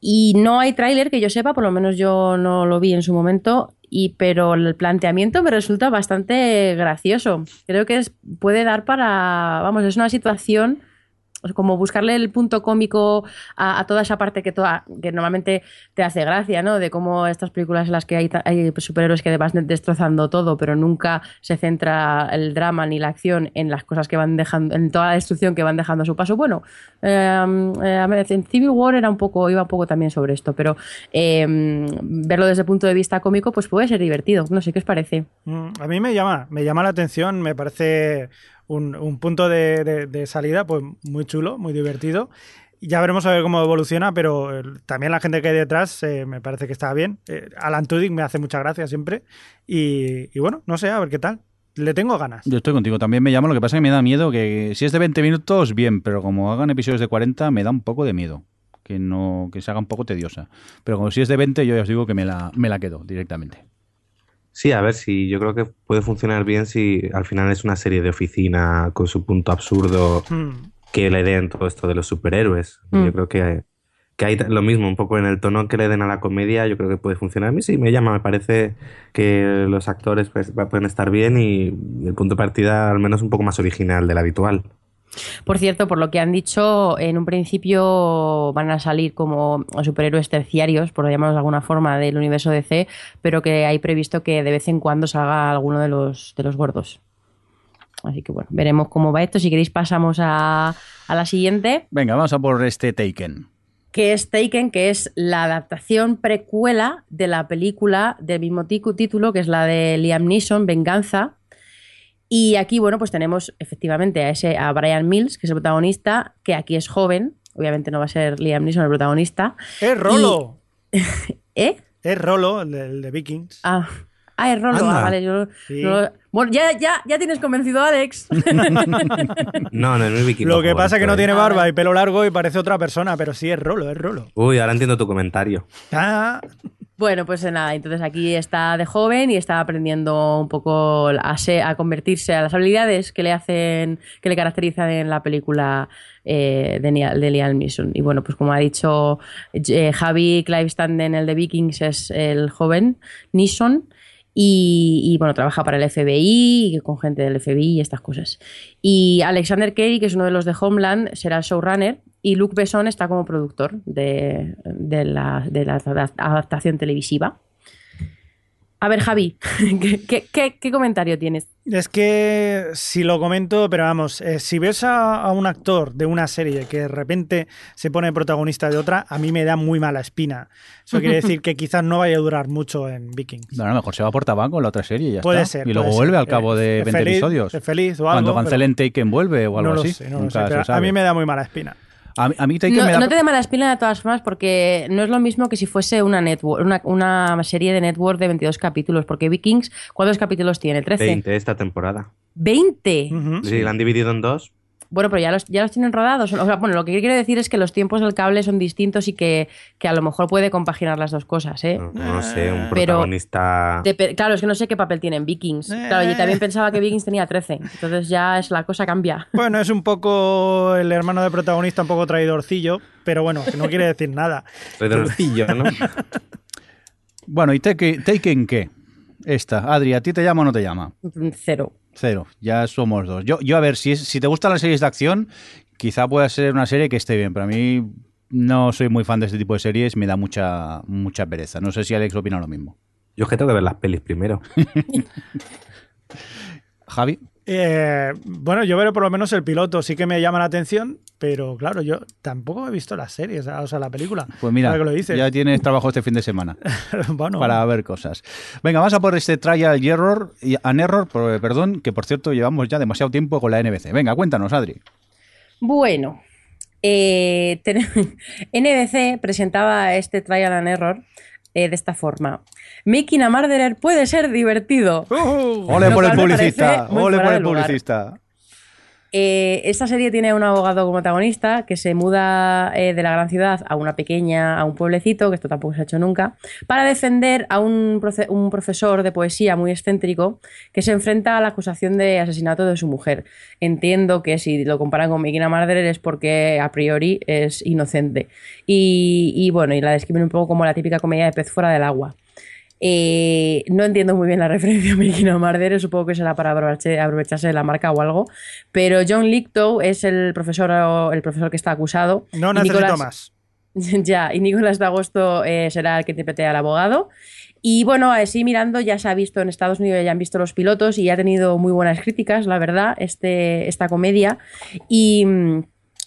y no hay tráiler que yo sepa, por lo menos yo no lo vi en su momento, y, pero el planteamiento me resulta bastante gracioso. Creo que es, puede dar para, vamos, es una situación como buscarle el punto cómico a, toda esa parte que, toda, normalmente te hace gracia, ¿no? De cómo estas películas en las que hay, superhéroes que van destrozando todo, pero nunca se centra el drama ni la acción en las cosas que van dejando, en toda la destrucción que van dejando a su paso. Bueno, eh, eh, en Civil War era un poco, iba un poco también sobre esto, pero eh, verlo desde el punto de vista cómico, pues puede ser divertido. No sé qué os parece. Mm, A mí me llama, me llama la atención, me parece un, un punto de, salida pues muy chulo, muy divertido. Ya veremos a ver cómo evoluciona, pero eh, también la gente que hay detrás eh, me parece que está bien. Eh, Alan Tudyk me hace mucha gracia siempre. Y, y bueno, no sé, a ver qué tal. Le tengo ganas. Yo estoy contigo, también me llama, lo que pasa es que me da miedo que si es de 20 minutos, bien, pero como hagan episodios de 40, me da un poco de miedo. Que no que se haga un poco tediosa. Pero como si es de 20, yo ya os digo que me la, me la quedo directamente. Sí, a ver si yo creo que puede funcionar bien si al final es una serie de oficina con su punto absurdo Mm, que le den todo esto de los superhéroes. Mm. Yo creo que, que hay lo mismo, un poco en el tono que le den a la comedia, yo creo que puede funcionar. A mí sí me llama, me parece que los actores pues, pueden estar bien y el punto de partida al menos un poco más original del habitual. Por cierto, por lo que han dicho, en un principio van a salir como superhéroes terciarios, por llamarlos de alguna forma, del universo DC, pero que hay previsto que de vez en cuando salga alguno de los, de los gordos. Así que bueno, veremos cómo va esto. Si queréis pasamos a, a la siguiente, Venga, vamos a por este Taken. que es Taken, que es la adaptación precuela de la película del mismo título, que es la de Liam Neeson, Venganza. Y aquí, bueno, pues tenemos efectivamente a ese a Brian Mills, que es el protagonista, que aquí es joven. Obviamente no va a ser Liam Neeson el protagonista. ¡Es Rolo! ¿Eh? Es Rolo, el de, el de Vikings. Ah, ah es Rolo. Ah, vale, yo Sí. no- Bueno, ya, ya, ya tienes convencido a Alex. No, no es mi Viking. Lo que pasa es que no tiene barba y pelo largo y parece otra persona, pero sí es Rolo, es Rolo. Uy, ahora entiendo tu comentario. Ah, Bueno, pues nada, entonces aquí está de joven y está aprendiendo un poco a, se- a convertirse a las habilidades que le hacen, que le caracterizan en la película eh, de, de Liam Neeson. Y bueno, pues como ha dicho eh, Javi Clive Standen, el de Vikings, es el joven Neeson. Y, bueno, trabaja para el FBI, con gente del FBI y estas cosas. Y Alexander Kerry, que es uno de los de Homeland, será el showrunner. Y Luke Besson está como productor de, de la adaptación televisiva. A ver, Javi, ¿qué, qué, qué- qué comentario tienes? Es que si lo comento, pero vamos, eh, si ves a, a un actor de una serie que de repente se pone protagonista de otra, a mí me da muy mala espina. Eso quiere decir que quizás no vaya a durar mucho en Vikings. Bueno, a lo mejor se va por tabaco en la otra serie y ya Puede está. ser. y luego puede vuelve ser. al cabo Eh, de es 20 feliz- episodios. es feliz o algo. Cuando cancelen Taken vuelve o algo no así. Lo sé, no lo Nunca sé, se a mí me da muy mala espina. A mí, a mí Taken No, me da... no te dé mala espina de todas formas porque no es lo mismo que si fuese una network, una, una serie de network de 22 capítulos, porque Vikings, ¿cuántos capítulos tiene? ¿13? 20 esta temporada. ¿20? Ujú. Sí, la han dividido en dos. Bueno, pero ya los, ya los tienen rodados. O sea, bueno, lo que quiero decir es que los tiempos del cable son distintos y que, que a lo mejor puede compaginar las dos cosas, ¿eh? No, no sé, un Pero- protagonista. Claro, es que no sé qué papel tienen Vikings. Claro, yo también pensaba que Vikings tenía 13. Entonces ya es la cosa cambia. Bueno, es un poco el hermano de protagonista, un poco traidorcillo, pero bueno, que no quiere decir nada. Redorcillo, ¿no? Bueno, ¿y Taken, Taken qué? Esta. Adri, ¿a ti te llama o no te llama? Cero. Cero. Ya somos dos. Yo, yo a ver, si, es- si te gustan las series de acción, quizá pueda ser una serie que esté bien, pero a mí no soy muy fan de este tipo de series, me da mucha, mucha pereza. No sé si Alex opina lo mismo. Yo es que tengo que ver las pelis primero. Javi. Eh, bueno, yo veré por lo menos el piloto, sí que me llama la atención, pero claro, yo tampoco he visto las series, o sea, la película. Pues mira, que lo dices. ya tienes trabajo este fin de semana bueno, para ver cosas. Venga, vamos a por este trial y error, y an error, por- perdón, que por cierto llevamos ya demasiado tiempo con la NBC. Venga, cuéntanos, Adri. Bueno, eh, NBC presentaba este Trial and Error eh, de esta forma. Making a Murderer puede ser divertido. Ole Lo por el publicista, ole por el publicista. Eh, esta serie tiene un abogado como protagonista que se muda eh, de la gran ciudad a una pequeña, a un pueblecito, que esto tampoco se ha hecho nunca, para defender a un, profesor de poesía muy excéntrico que se enfrenta a la acusación de asesinato de su mujer. Entiendo que si lo comparan con Megina Murderer es porque a priori es inocente. Y, y bueno, y la describen un poco como la típica comedia de pez fuera del agua. Eh, no entiendo muy bien la referencia a Megina Murderer, supongo que será para aprovecharse de la marca o algo. Pero John Lithgow es el profesor, el profesor que está acusado. no necesito Nicolas- más. ya, y Nicolás de Agosto eh, será el que interprete al abogado. Y bueno, así mirando, ya se ha visto en Estados Unidos, ya han visto los pilotos y ha tenido muy buenas críticas, la verdad, este, esta comedia. Y.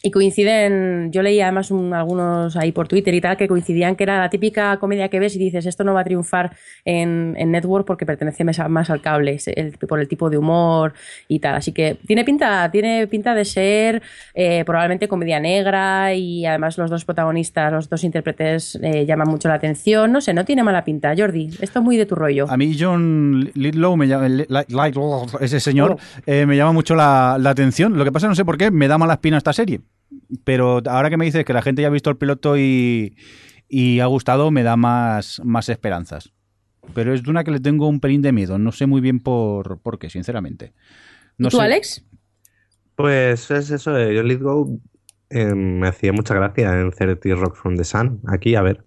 y coinciden, yo leí además un- algunos ahí por Twitter y tal, que coincidían que era la típica comedia que ves y dices, esto no va a triunfar en, en Network porque pertenece más, más al cable, el- por el tipo de humor y tal. Así que tiene pinta, tiene pinta de ser eh, probablemente comedia negra y además los dos protagonistas, los dos intérpretes eh, llaman mucho la atención. No sé, no tiene mala pinta, Jordi. Esto es muy de tu rollo. A mí John Lidlow, me llama, ese señor, Oh. eh, me llama mucho la, la atención. Lo que pasa, no sé por qué, me da mala espina esta serie. Pero ahora que me dices que la gente ya ha visto el piloto y, y ha gustado, me da más, más esperanzas. Pero es de una que le tengo un pelín de miedo. No sé muy bien por, por qué, sinceramente. No ¿Y tú, sé. Alex? Pues es eso, eh, John Lithgow eh, me hacía mucha gracia en 30 Rock from the Sun. Aquí, a ver.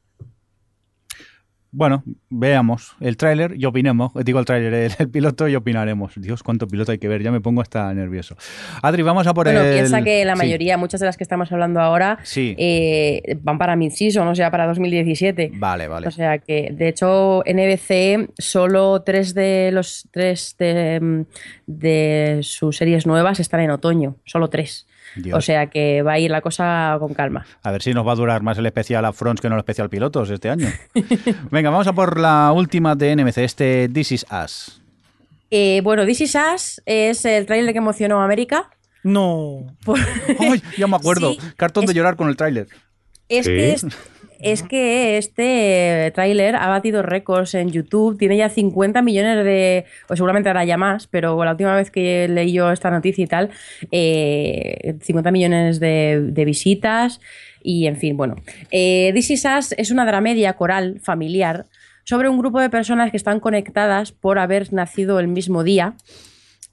Bueno, veamos el tráiler y opinemos. Digo el tráiler, el, el piloto y opinaremos. Dios, cuánto piloto hay que ver. Ya me pongo hasta nervioso. Adri, vamos a por Bueno, el... piensa que la sí. mayoría, muchas de las que estamos hablando ahora, Sí. eh, van para mid-season, o sea, para 2017. Vale, vale. O sea que, de hecho, NBC solo tres de los tres de, mm, de sus series nuevas están en otoño, solo tres. Dios. O sea que va a ir la cosa con calma. A ver si nos va a durar más el especial Upfronts que no el especial Pilotos este año. Venga, vamos a por la última de NMC, este This Is Us. Eh, bueno, This Is Us es el tráiler que emocionó a América. No. Por- ¡Ay, ya me acuerdo! Sí, Cartón de llorar con el tráiler. Es Sí. que es, es que este tráiler ha batido récords en YouTube, tiene ya 50 millones de, o seguramente ahora ya más, pero la última vez que leí yo esta noticia y tal, eh, 50 millones de, de visitas y en fin, bueno. Eh, This Is Us es una dramedia coral familiar sobre un grupo de personas que están conectadas por haber nacido el mismo día.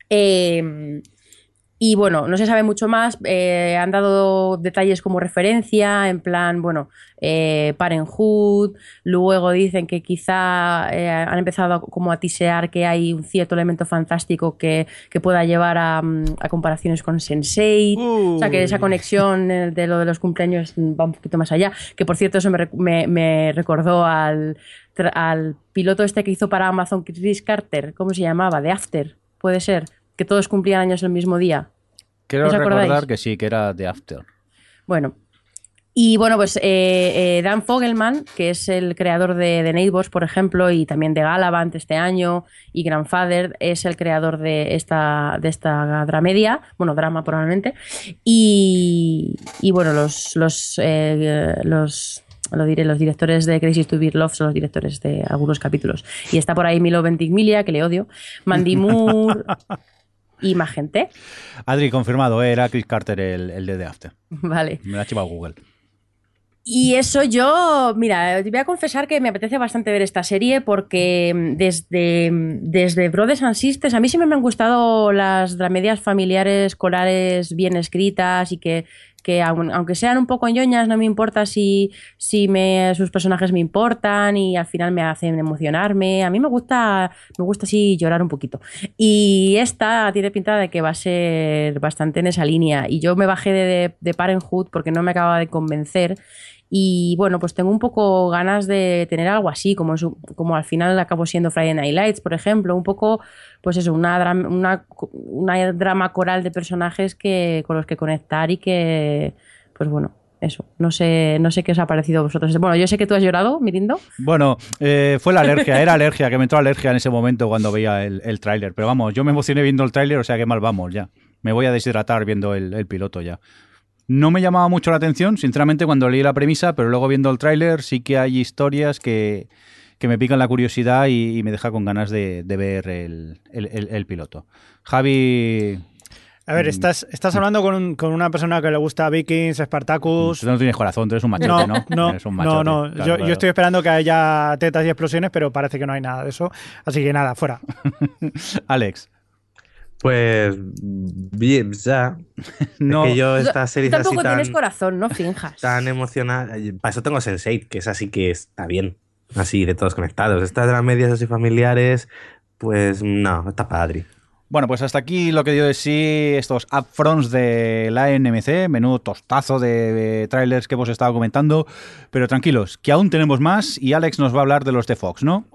Eh, y bueno, no se sabe mucho más. eh, han dado detalles como referencia, en plan, bueno, eh, Parenthood. Luego dicen que quizá eh, han empezado a- como a tisear que hay un cierto elemento fantástico que, que pueda llevar a, mm, a comparaciones con Sensei. O sea, que esa conexión eh, de lo de los cumpleaños va un poquito más allá. Que por cierto, eso me, me- me recordó al, al piloto este que hizo para Amazon, Chris Carter. ¿Cómo se llamaba? De After, puede ser. Que todos cumplían años el mismo día. Quiero recordar que sí, que era The After. Bueno. Y bueno, pues eh, eh, Dan Fogelman, que es el creador de, de Neighbors, por ejemplo, y también de Galavant este año, y Grandfather, es el creador de esta, de esta dramedia, bueno, drama probablemente. Y, y bueno, los, los, eh, los, lo diré, los directores de Crazy to Be Love son los directores de algunos capítulos. Y está por ahí Milo Ventimiglia, que le odio, Mandy Moore y más gente. Adri, confirmado, eh, era Chris Carter el, el de The After. Vale. Me lo ha chivado Google. Y eso yo, mira, te voy a confesar que me apetece bastante ver esta serie porque mm, desde, desde Brothers and Sisters, a mí siempre me han gustado las dramedias familiares, corales bien escritas y que, que aun- aunque sean un poco ñoñas, no me importa si, si me, sus personajes me importan y al final me hacen emocionarme. A mí me gusta, me gusta así llorar un poquito. Y esta tiene pinta de que va a ser bastante en esa línea. Y yo me bajé de, de, de Parenthood porque no me acaba de convencer. Y bueno, pues tengo un poco ganas de tener algo así, como, su- como al final acabó siendo Friday Night Lights, por ejemplo, un poco, pues eso, una, dram- una, una drama coral de personajes que, con los que conectar y que, pues bueno, eso, no sé, no sé qué os ha parecido a vosotros. Bueno, yo sé que tú has llorado, Mirindo. Bueno, eh, fue la alergia, era alergia, que me entró alergia en ese momento cuando veía el, el tráiler. Pero vamos, yo me emocioné viendo el tráiler, o sea que mal vamos ya. Me voy a deshidratar viendo el, el piloto ya. No me llamaba mucho la atención, sinceramente, cuando leí la premisa, pero luego viendo el tráiler sí que hay historias que, que me pican la curiosidad y, y me deja con ganas de, de ver el, el- el- el piloto. Javi, A ver, estás, estás hablando con, un- con una persona que le gusta Vikings, Spartacus. tú no tienes corazón, tú eres un machete, ¿no? no, Eres un no, machote, no. claro, yo, claro. yo estoy esperando que haya tetas y explosiones, pero parece que no hay nada de eso. Así que nada, fuera. Alex, Pues bien, ya. no, Es que yo esta serie así tampoco tan, tienes corazón, no finjas. tan emocionada. Para eso tengo Sense8, que es así que está bien. Así, de todos conectados. Estas de las medias así familiares, pues no, está padre. Bueno, pues hasta aquí lo que dio de sí estos upfronts de la NMC, menudo tostazo de, trailers que hemos estado comentando, pero tranquilos, que aún tenemos más y Alex nos va a hablar de los de Fox, ¿no?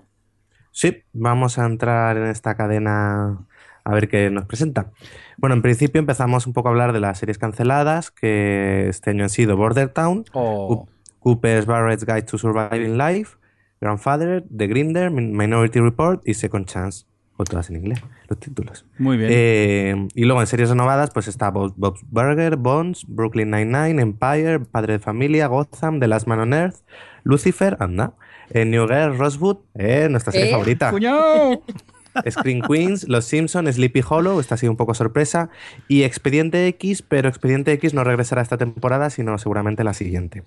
Sí, vamos a entrar en esta cadena a ver qué nos presenta. Bueno, en principio empezamos un poco a hablar de las series canceladas, que este año han sido Border Town, O- Cooper's Barrett's Guide to Surviving Life, Grandfather, The Grinder, Min- Minority Report y Second Chance. O todas en inglés, los títulos. Muy bien. Eh, y luego en series renovadas, pues está Bob- Bob's Burger, Bones, Brooklyn Nine-Nine, Empire, Padre de Familia, Gotham, The Last Man on Earth, Lucifer, anda, eh, New Girl, Rosewood, eh, nuestra serie Eh, favorita. Screen Queens, Los Simpson, Sleepy Hollow, esta ha sido un poco sorpresa, y Expediente X, pero Expediente X no regresará esta temporada, sino seguramente la siguiente.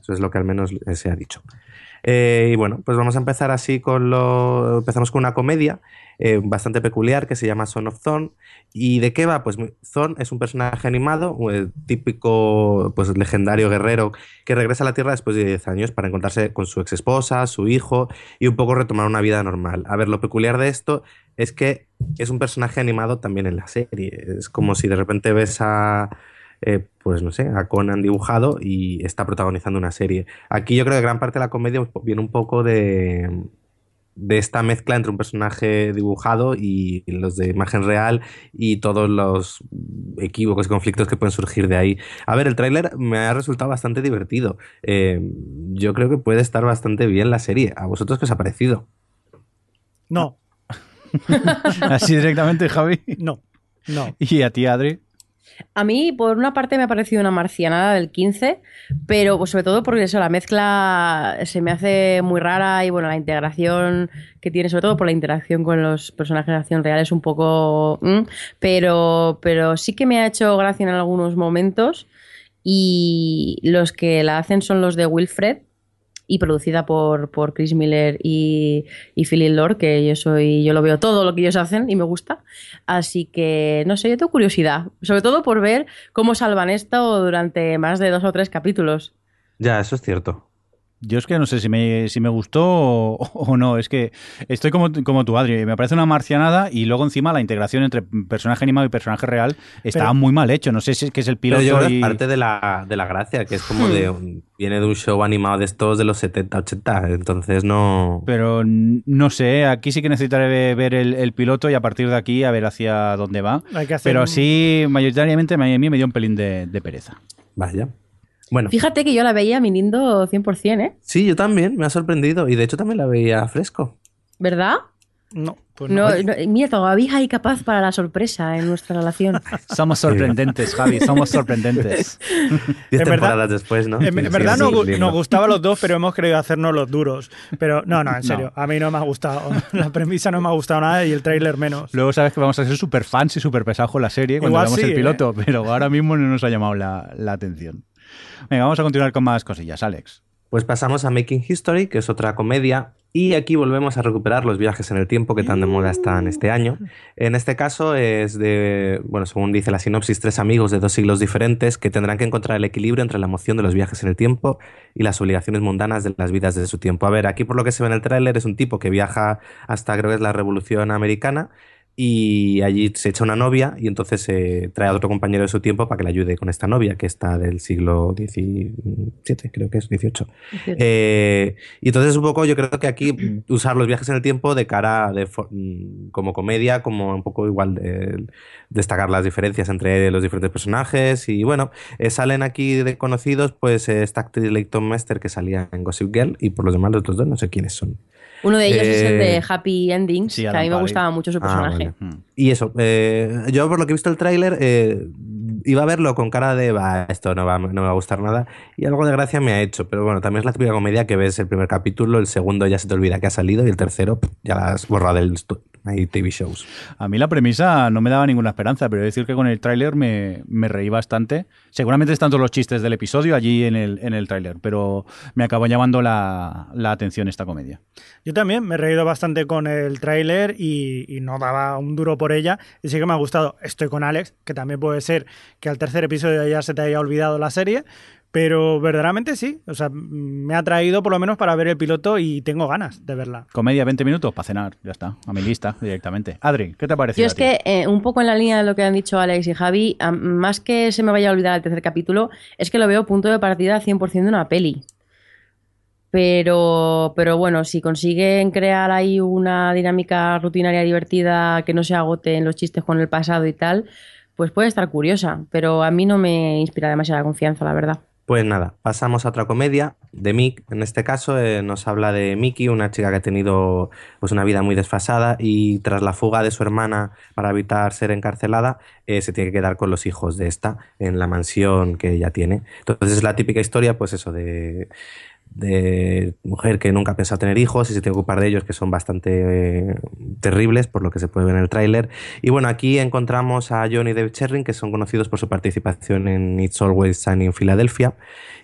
Eso es lo que al menos se ha dicho. Eh, y bueno, pues vamos a empezar así con lo... Empezamos con una comedia eh, bastante peculiar que se llama Son of Thorn. ¿Y de qué va? Pues Thorn es un personaje animado, eh, típico, pues legendario guerrero, que regresa a la Tierra después de 10 años para encontrarse con su ex esposa, su hijo y un poco retomar una vida normal. A ver, lo peculiar de esto es que es un personaje animado también en la serie. Es como si de repente ves a, eh, pues no sé, a Conan dibujado y está protagonizando una serie. Aquí yo creo que gran parte de la comedia viene un poco de, de esta mezcla entre un personaje dibujado y los de imagen real y todos los equívocos y conflictos que pueden surgir de ahí. A ver, el tráiler me ha resultado bastante divertido. Eh, yo creo que puede estar bastante bien la serie. ¿A vosotros qué os ha parecido? No, Así directamente, Javi. no, no. Y a ti, Adri. A mí, por una parte, me ha parecido una marcianada del 15, pero pues, sobre todo porque eso, la mezcla se me hace muy rara y bueno, la integración que tiene, sobre todo por la interacción con los personajes de acción real, es un poco. mm, pero, pero sí que me ha hecho gracia en algunos momentos y los que la hacen son los de Wilfred. Y producida por, por Chris Miller y, y Philip Lord, que yo soy, yo lo veo todo lo que ellos hacen y me gusta. Así que, no sé, yo tengo curiosidad, sobre todo por ver cómo salvan esto durante más de dos o tres capítulos. Ya, eso es cierto. Yo es que no sé si me, si me gustó o, o no. Es que estoy como, como tú, Adri. Me parece una marcianada y luego encima la integración entre personaje animado y personaje real está Pero- muy mal hecho. No sé si es que es el piloto Pero yo creo que y... es parte de la, de la gracia, que es como de un- viene de un show animado de estos de los 70, 80, entonces no... Pero no sé, aquí sí que necesitaré ve- ver el, el piloto y a partir de aquí a ver hacia dónde va. Hay que hacer Pero un- sí, mayoritariamente me- a mí me dio un pelín de, de pereza. Vaya. Bueno, Fíjate que yo la veía mi lindo 100%, ¿eh? sí, yo también, me ha sorprendido y de hecho también la veía fresco. ¿Verdad? No, pues no. No, no, mira, todavía hay capaz para la sorpresa en nuestra relación. Somos sorprendentes, Javi, somos sorprendentes. Diez En verdad- temporadas después, ¿no? En, verdad sí, nos, gustaba los dos, pero hemos querido hacernos los duros. Pero no, no, en serio, a mí no me ha gustado. La premisa no me ha gustado nada y el tráiler menos. Luego sabes que vamos a ser súper fans y súper pesados con la serie cuando Igual veamos sí, el ¿eh? piloto, pero ahora mismo no nos ha llamado la, la atención. Vamos a continuar con más cosillas, Alex. Pues pasamos a Making History, que es otra comedia, y aquí volvemos a recuperar los viajes en el tiempo que tan de moda están este año. En este caso es de, bueno, según dice la sinopsis, tres amigos de dos siglos diferentes que tendrán que encontrar el equilibrio entre la emoción de los viajes en el tiempo y las obligaciones mundanas de las vidas de su tiempo. A ver, aquí por lo que se ve en el tráiler es un tipo que viaja hasta creo que es la Revolución Americana y allí se echa una novia y entonces se trae a otro compañero de su tiempo para que le ayude con esta novia que está del siglo XVII, creo que es 18. Eh, y entonces un poco yo creo que aquí usar los viajes en el tiempo de cara de mm, como comedia, como un poco igual de, destacar las diferencias entre los diferentes personajes y bueno, eh, salen aquí de conocidos pues eh, esta actriz Leighton Mester que salía en Gossip Girl y por los demás los otros dos no sé quiénes son. Uno de ellos es el Eh, de Happy Endings, sí, que a mí me gustaba mucho su Ah, personaje. vale. Y eso, eh, yo por lo que he visto el tráiler eh, iba a verlo con cara de, va, esto no, va, no me va a gustar nada y algo de gracia me ha hecho, pero bueno, también es la típica comedia que ves el primer capítulo, el segundo ya se te olvida que ha salido y el tercero ya la has borrado del hay TV shows. A mí la premisa no me daba ninguna esperanza, pero he de decir que con el tráiler me, me reí bastante. Seguramente están todos los chistes del episodio allí en el, en el tráiler, pero me acabó llamando la, la atención esta comedia. Yo también me he reído bastante con el tráiler y, y no daba un duro por ella. Y sí que me ha gustado. Estoy con Alex, que también puede ser que al tercer episodio ya se te haya olvidado la serie. Pero verdaderamente sí. O sea, me ha traído por lo menos para ver el piloto y tengo ganas de verla. Comedia 20 minutos para cenar, ya está, a mi lista directamente. Adri, ¿qué te ha parecido? Yo es a ti? que, eh, un poco en la línea de lo que han dicho Alex y Javi, más que se me vaya a olvidar el tercer capítulo, es que lo veo punto de partida 100% de una peli. Pero, pero bueno, si consiguen crear ahí una dinámica rutinaria divertida que no se agote en los chistes con el pasado y tal, pues puede estar curiosa. Pero a mí no me inspira demasiada confianza, la verdad. Pues nada, pasamos a otra comedia de Mick. En este caso eh, nos habla de Mickey, una chica que ha tenido pues una vida muy desfasada y tras la fuga de su hermana para evitar ser encarcelada, eh, se tiene que quedar con los hijos de esta en la mansión que ella tiene. Entonces es la típica historia, pues eso, de, de mujer que nunca ha pensado tener hijos y se tiene que ocupar de ellos, que son bastante eh, terribles, por lo que se puede ver en el tráiler. Y bueno, aquí encontramos a John y Sherring, que son conocidos por su participación en It's Always Sunny en Filadelfia,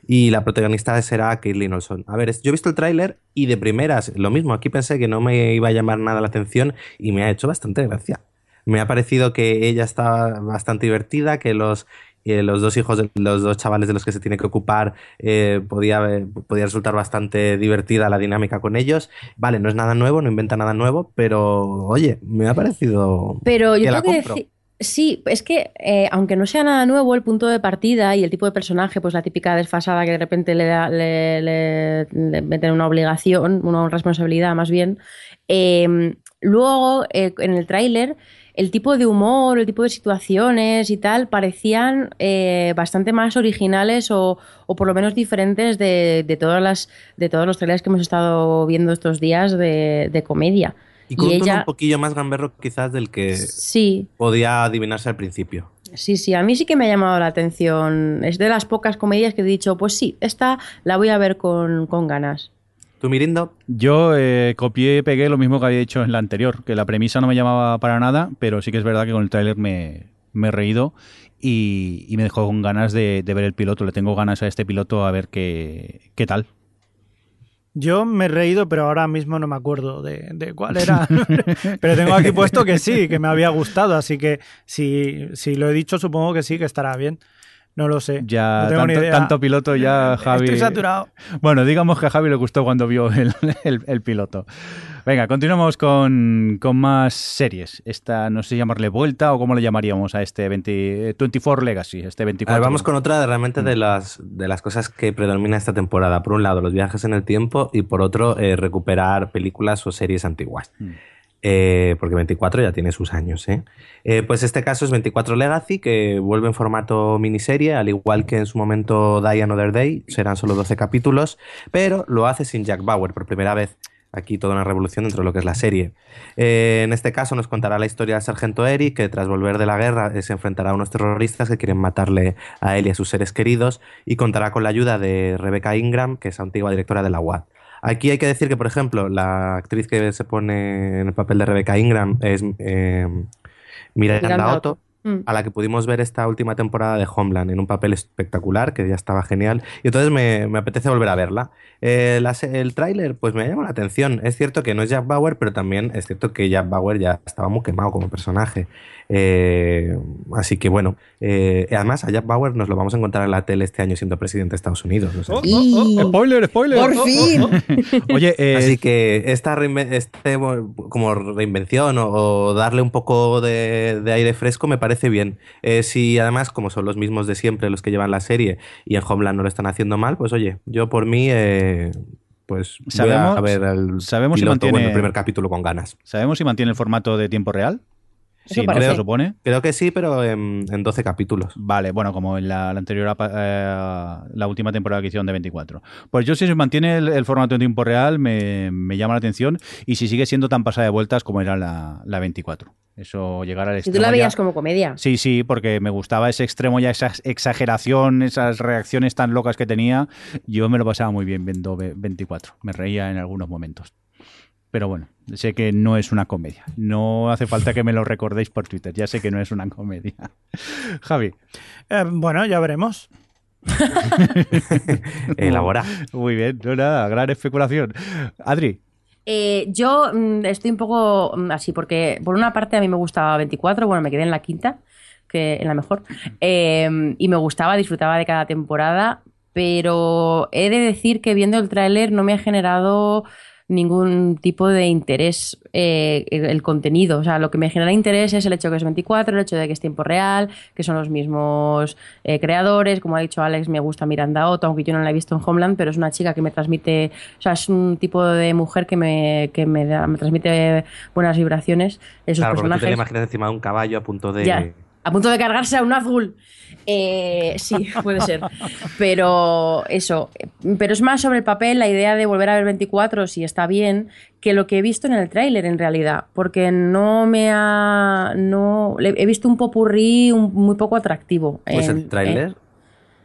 y la protagonista será Caitlin Olson. A ver, yo he visto el tráiler y de primeras, lo mismo, aquí pensé que no me iba a llamar nada la atención y me ha hecho bastante gracia. Me ha parecido que ella está bastante divertida, que los, eh, los dos hijos, de- los dos chavales de los que se tiene que ocupar, eh, podía, eh, podía resultar bastante divertida la dinámica con ellos. Vale, no es nada nuevo, no inventa nada nuevo, pero oye, me ha parecido Pero yo la tengo que. Sí, es que eh, aunque no sea nada nuevo el punto de partida y el tipo de personaje, pues la típica desfasada que de repente le, da, le, le- le meten una obligación, una responsabilidad más bien, eh, luego eh, en el tráiler el tipo de humor, el tipo de situaciones y tal parecían eh, bastante más originales o, o por lo menos diferentes de, de todas las de todos los trailers que hemos estado viendo estos días de, de comedia. Y con y ella- un poquillo más gamberro quizás del que Sí, podía adivinarse al principio. Sí, sí, a mí sí que me ha llamado la atención. Es de las pocas comedias que he dicho, pues sí, esta la voy a ver con, con ganas. ¿Tú, Mirindo? Yo eh, copié y pegué lo mismo que había dicho en la anterior, que la premisa no me llamaba para nada, pero sí que es verdad que con el tráiler me, me he reído y, y me dejó con ganas de, de ver el piloto. Le tengo ganas a este piloto a ver qué, qué tal. Yo me he reído, pero ahora mismo no me acuerdo de, de cuál era. pero tengo aquí puesto que sí, que me había gustado, así que si, si lo he dicho, supongo que sí, que estará bien. No lo sé. Ya, no tengo ni tanto, idea. tanto piloto ya, Javi. Estoy saturado. Bueno, digamos que a Javi le gustó cuando vio el, el- el piloto. Venga, continuamos con, con más series. Esta, no sé llamarle vuelta o cómo le llamaríamos a este 20, 24 Legacy, este A 24. ver, vamos con otra de realmente de las, de las cosas que predomina esta temporada. Por un lado, los viajes en el tiempo y por otro, eh, recuperar películas o series antiguas. Mm. Eh, porque 24 ya tiene sus años. ¿eh? Eh, pues este caso es 24 Legacy, que vuelve en formato miniserie, al igual que en su momento Die Another Day, serán solo 12 capítulos, pero lo hace sin Jack Bauer por primera vez. Aquí toda una revolución dentro de lo que es la serie. Eh, en este caso nos contará la historia del sargento Eric, que tras volver de la guerra eh, se enfrentará a unos terroristas que quieren matarle a él y a sus seres queridos, y contará con la ayuda de Rebecca Ingram, que es antigua directora de la UAD. Aquí hay que decir que, por ejemplo, la actriz que se pone en el papel de Rebecca Ingram es eh, Miranda, Miranda Otto, Otto. Mm. a la que pudimos ver esta última temporada de Homeland en un papel espectacular, que ya estaba genial, y entonces me, me apetece volver a verla. Eh, el tráiler pues me llama la atención. Es cierto que no es Jack Bauer, pero también es cierto que Jack Bauer ya estaba muy quemado como personaje. Eh, así que bueno, eh, además a Jack Bauer nos lo vamos a encontrar en la tele este año siendo presidente de Estados Unidos. no sé. Oh, Spoiler, spoiler. ¡Por fin! Oye, eh, Así que esta reinve- este, como reinvención o, o darle un poco de, de aire fresco me parece bien. Eh, si además, como son los mismos de siempre los que llevan la serie y en Homeland no lo están haciendo mal, pues oye, yo por mí, eh, pues voy Sabemos- a ver el, sabemos si piloto, mantiene- bueno, el primer capítulo con ganas. ¿sabemos si mantiene el formato de tiempo real? Sí, ¿no? parece. se supone. Creo que sí, pero en, en 12 capítulos. Vale, bueno, como en la, la anterior, eh, la última temporada que hicieron de 24. Pues yo si se mantiene el, el formato en tiempo real me, me llama la atención y si sigue siendo tan pasada de vueltas como era la, la 24. Eso llegar al Si tú extremo la ya- veías como comedia. Sí, sí, porque me gustaba ese extremo ya, esa exageración, esas reacciones tan locas que tenía. Yo me lo pasaba muy bien viendo ve- 24. Me reía en algunos momentos. Pero bueno, sé que no es una comedia. No hace falta que me lo recordéis por Twitter. Ya sé que no es una comedia. Javi, Eh, bueno, ya veremos. Elabora. muy bien. No, nada, gran especulación. Adri, Eh, yo mm, estoy un poco mm, así, porque por una parte a mí me gustaba 24, bueno, me quedé en la quinta, que en la mejor, eh, y me gustaba, disfrutaba de cada temporada, pero he de decir que viendo el tráiler no me ha generado ningún tipo de interés eh, el, contenido. O sea, lo que me genera interés es el hecho de que es 24, el hecho de que es tiempo real, que son los mismos eh, creadores. Como ha dicho Alex, me gusta Miranda Otto, aunque yo no la he visto en Homeland, pero es una chica que me transmite, o sea, es un tipo de mujer que me, que me, da- me transmite buenas vibraciones en sus Claro, porque tú te la personajes. imaginas encima de un caballo a punto de... Ya, a punto de cargarse a un azul. Eh, sí, puede ser. Pero eso, pero es más sobre el papel la idea de volver a ver 24 si está bien que lo que he visto en el tráiler en realidad, porque no me ha no he visto un popurrí un- muy poco atractivo. Pues en- el tráiler en-